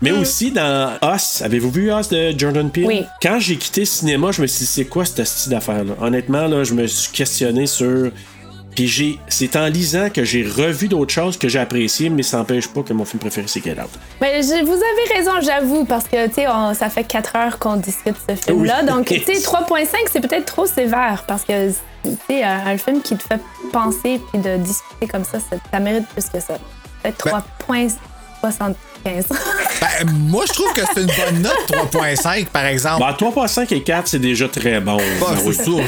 Mais aussi dans Us, avez-vous vu Us de Jordan Peele? Oui. Quand j'ai quitté le cinéma, je me suis dit, c'est quoi cette style d'affaire-là? Honnêtement, là, je me suis questionné sur. Puis j'ai. C'est en lisant que j'ai revu d'autres choses que j'ai appréciées, mais ça n'empêche pas que mon film préféré, c'est Get Out. Mais je- vous avez raison, j'avoue, parce que, tu sais, ça fait 4 heures qu'on discute ce film-là. Oui. Donc, tu sais, 3.5, c'est peut-être trop sévère, parce que, tu sais, un, un film qui te fait penser puis de discuter comme ça, ça, ça mérite plus que ça. Peut-être Ben- 3.75. Ben, moi, je trouve que c'est une bonne note, 3.5, par exemple. Bah, 3.5 et 4, c'est déjà très bon. Bah, Ben c'est sûr.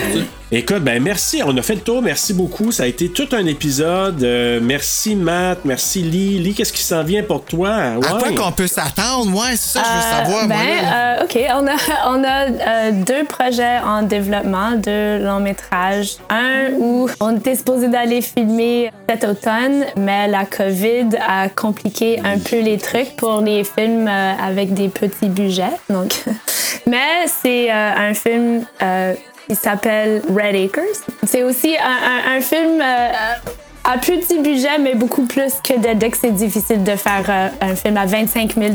Écoute, ben merci, on a fait le tour, merci beaucoup. Ça a été tout un épisode. Euh, merci Matt, merci Lee. Lee, qu'est-ce qui s'en vient pour toi? À quoi Ouais. qu'on peut s'attendre? Ouais, c'est ça que je veux Euh, savoir, moi. ben, là. euh, OK. On a, on a euh, deux projets en développement, deux longs métrages. Un où on était supposé d'aller filmer cet automne, mais la COVID a compliqué un peu les trucs pour les films euh, avec des petits budgets. Donc, mais c'est euh, un film qui s'appelle Red Acres. C'est aussi un, un- un film euh, à petit budget, mais beaucoup plus que Dead Dex. C'est difficile de faire euh, un film à 25 000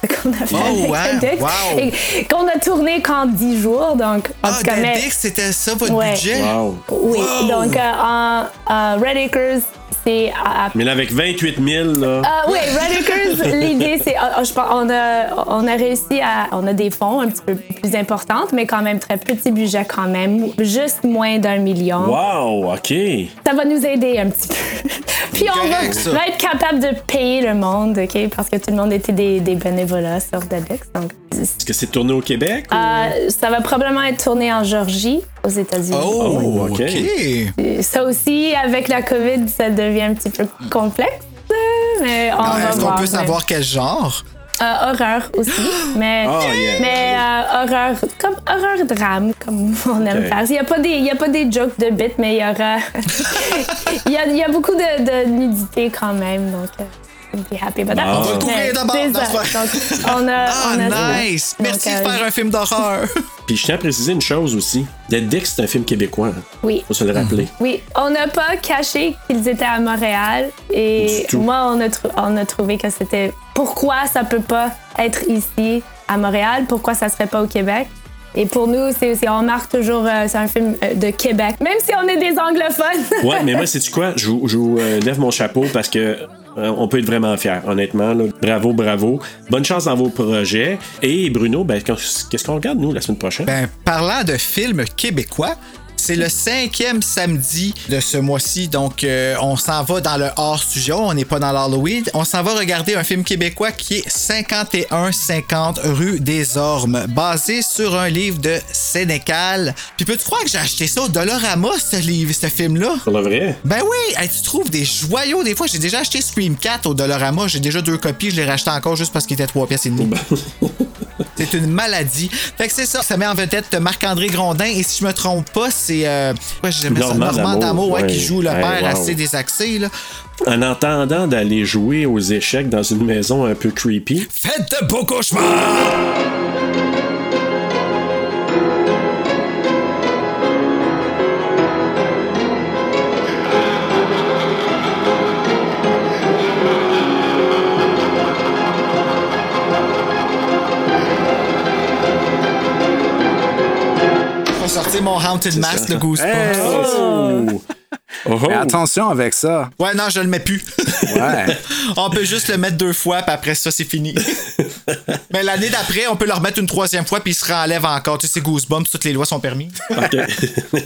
C'est ce qu'on a fait Oh, avec ouais, wow. Et qu'on a tourné qu'en 10 jours. Donc, en Ah, tout cas, c'était ça, votre Ouais. budget? Wow. Oui, Wow. donc euh, en euh, Red Acres, c'est à, à Mais là, avec 28 000, là. ah oui, Red Acres, l'idée c'est, ah, je pense, on a, on a réussi à, on a des fonds un petit peu plus importantes, mais quand même très petit budget quand même, juste moins d'un million. Wow, OK. Ça va nous aider un petit peu. Puis on va, correct, ça. va être capable de payer le monde, ok, parce que tout le monde était des, des bénévolats sur donc. Est-ce que c'est tourné au Québec? ou- Euh, ça va probablement être tourné en Georgie, aux États-Unis. Oh, Oh, OK. Ça aussi, avec la COVID, ça devient un petit peu complexe, mais on Ah, va Est-ce qu'on peut savoir quel genre? Euh, horreur aussi, mais, Oh, yeah. mais euh, horreur, comme horreur drame, comme on aime Ok. faire. Il n'y a, pas des- y a pas des jokes de bits, mais il y aura. il, y a, il y a beaucoup de, de nudité quand même, donc. Euh, I'll be happy about that. On va le couvrir Mais d'abord, on a. Ah, on a nice! Donc, Merci euh, de faire un film d'horreur. Puis je tiens à préciser une chose aussi. Dead Dix, c'est un film québécois. hein. Oui. Faut se le rappeler. Oui, on n'a pas caché qu'ils étaient à Montréal et moi, on a, on a trouvé que c'était pourquoi ça peut pas être ici à Montréal, pourquoi ça serait pas au Québec. Et pour nous, c'est aussi, on marque toujours, euh, c'est un film euh, de Québec, même si on est des anglophones. Ouais, mais moi, c'est tu quoi? Je, vous- je euh, lève mon chapeau parce que euh, on peut être vraiment fiers, honnêtement. Bravo, bravo. Bonne chance dans vos projets. Et Bruno, ben, qu'est-ce qu'on regarde, nous, la semaine prochaine? Ben, parlant de films québécois, c'est le cinquième samedi de ce mois-ci, donc euh, on s'en va dans le hors-studio, on n'est pas dans l'Halloween. On s'en va regarder un film québécois qui est 5150 rue des Ormes, basé sur un livre de Sénécal. Puis peux-tu croire que j'ai acheté ça au Dollarama, ce livre, ce film-là? Pour le vrai? Ben oui, hey, tu trouves des joyaux. Des fois, j'ai déjà acheté Scream 4 au Dollarama. J'ai déjà deux copies. Je l'ai racheté encore juste parce qu'il était 3 pièces et demie. C'est une maladie. Fait que c'est ça. Ça met en vedette Marc-André Grondin. Et si je me trompe pas, c'est. Euh, ouais. Normand Normand ouais, ouais. qui joue le père wow. assez désaxé. Là. En entendant d'aller jouer aux échecs dans une maison un peu creepy. Faites de beaux cauchemars! Mon Haunted Mask, le Goosebumps. Hey! Oh! Oh! Mais attention avec ça. Ouais, non, je le mets plus. Ouais. on peut juste le mettre deux fois, puis après ça, c'est fini. Mais l'année d'après, on peut le remettre une troisième fois, puis il se réenlève encore. Tu sais, c'est Goosebumps, toutes les lois sont permises. OK.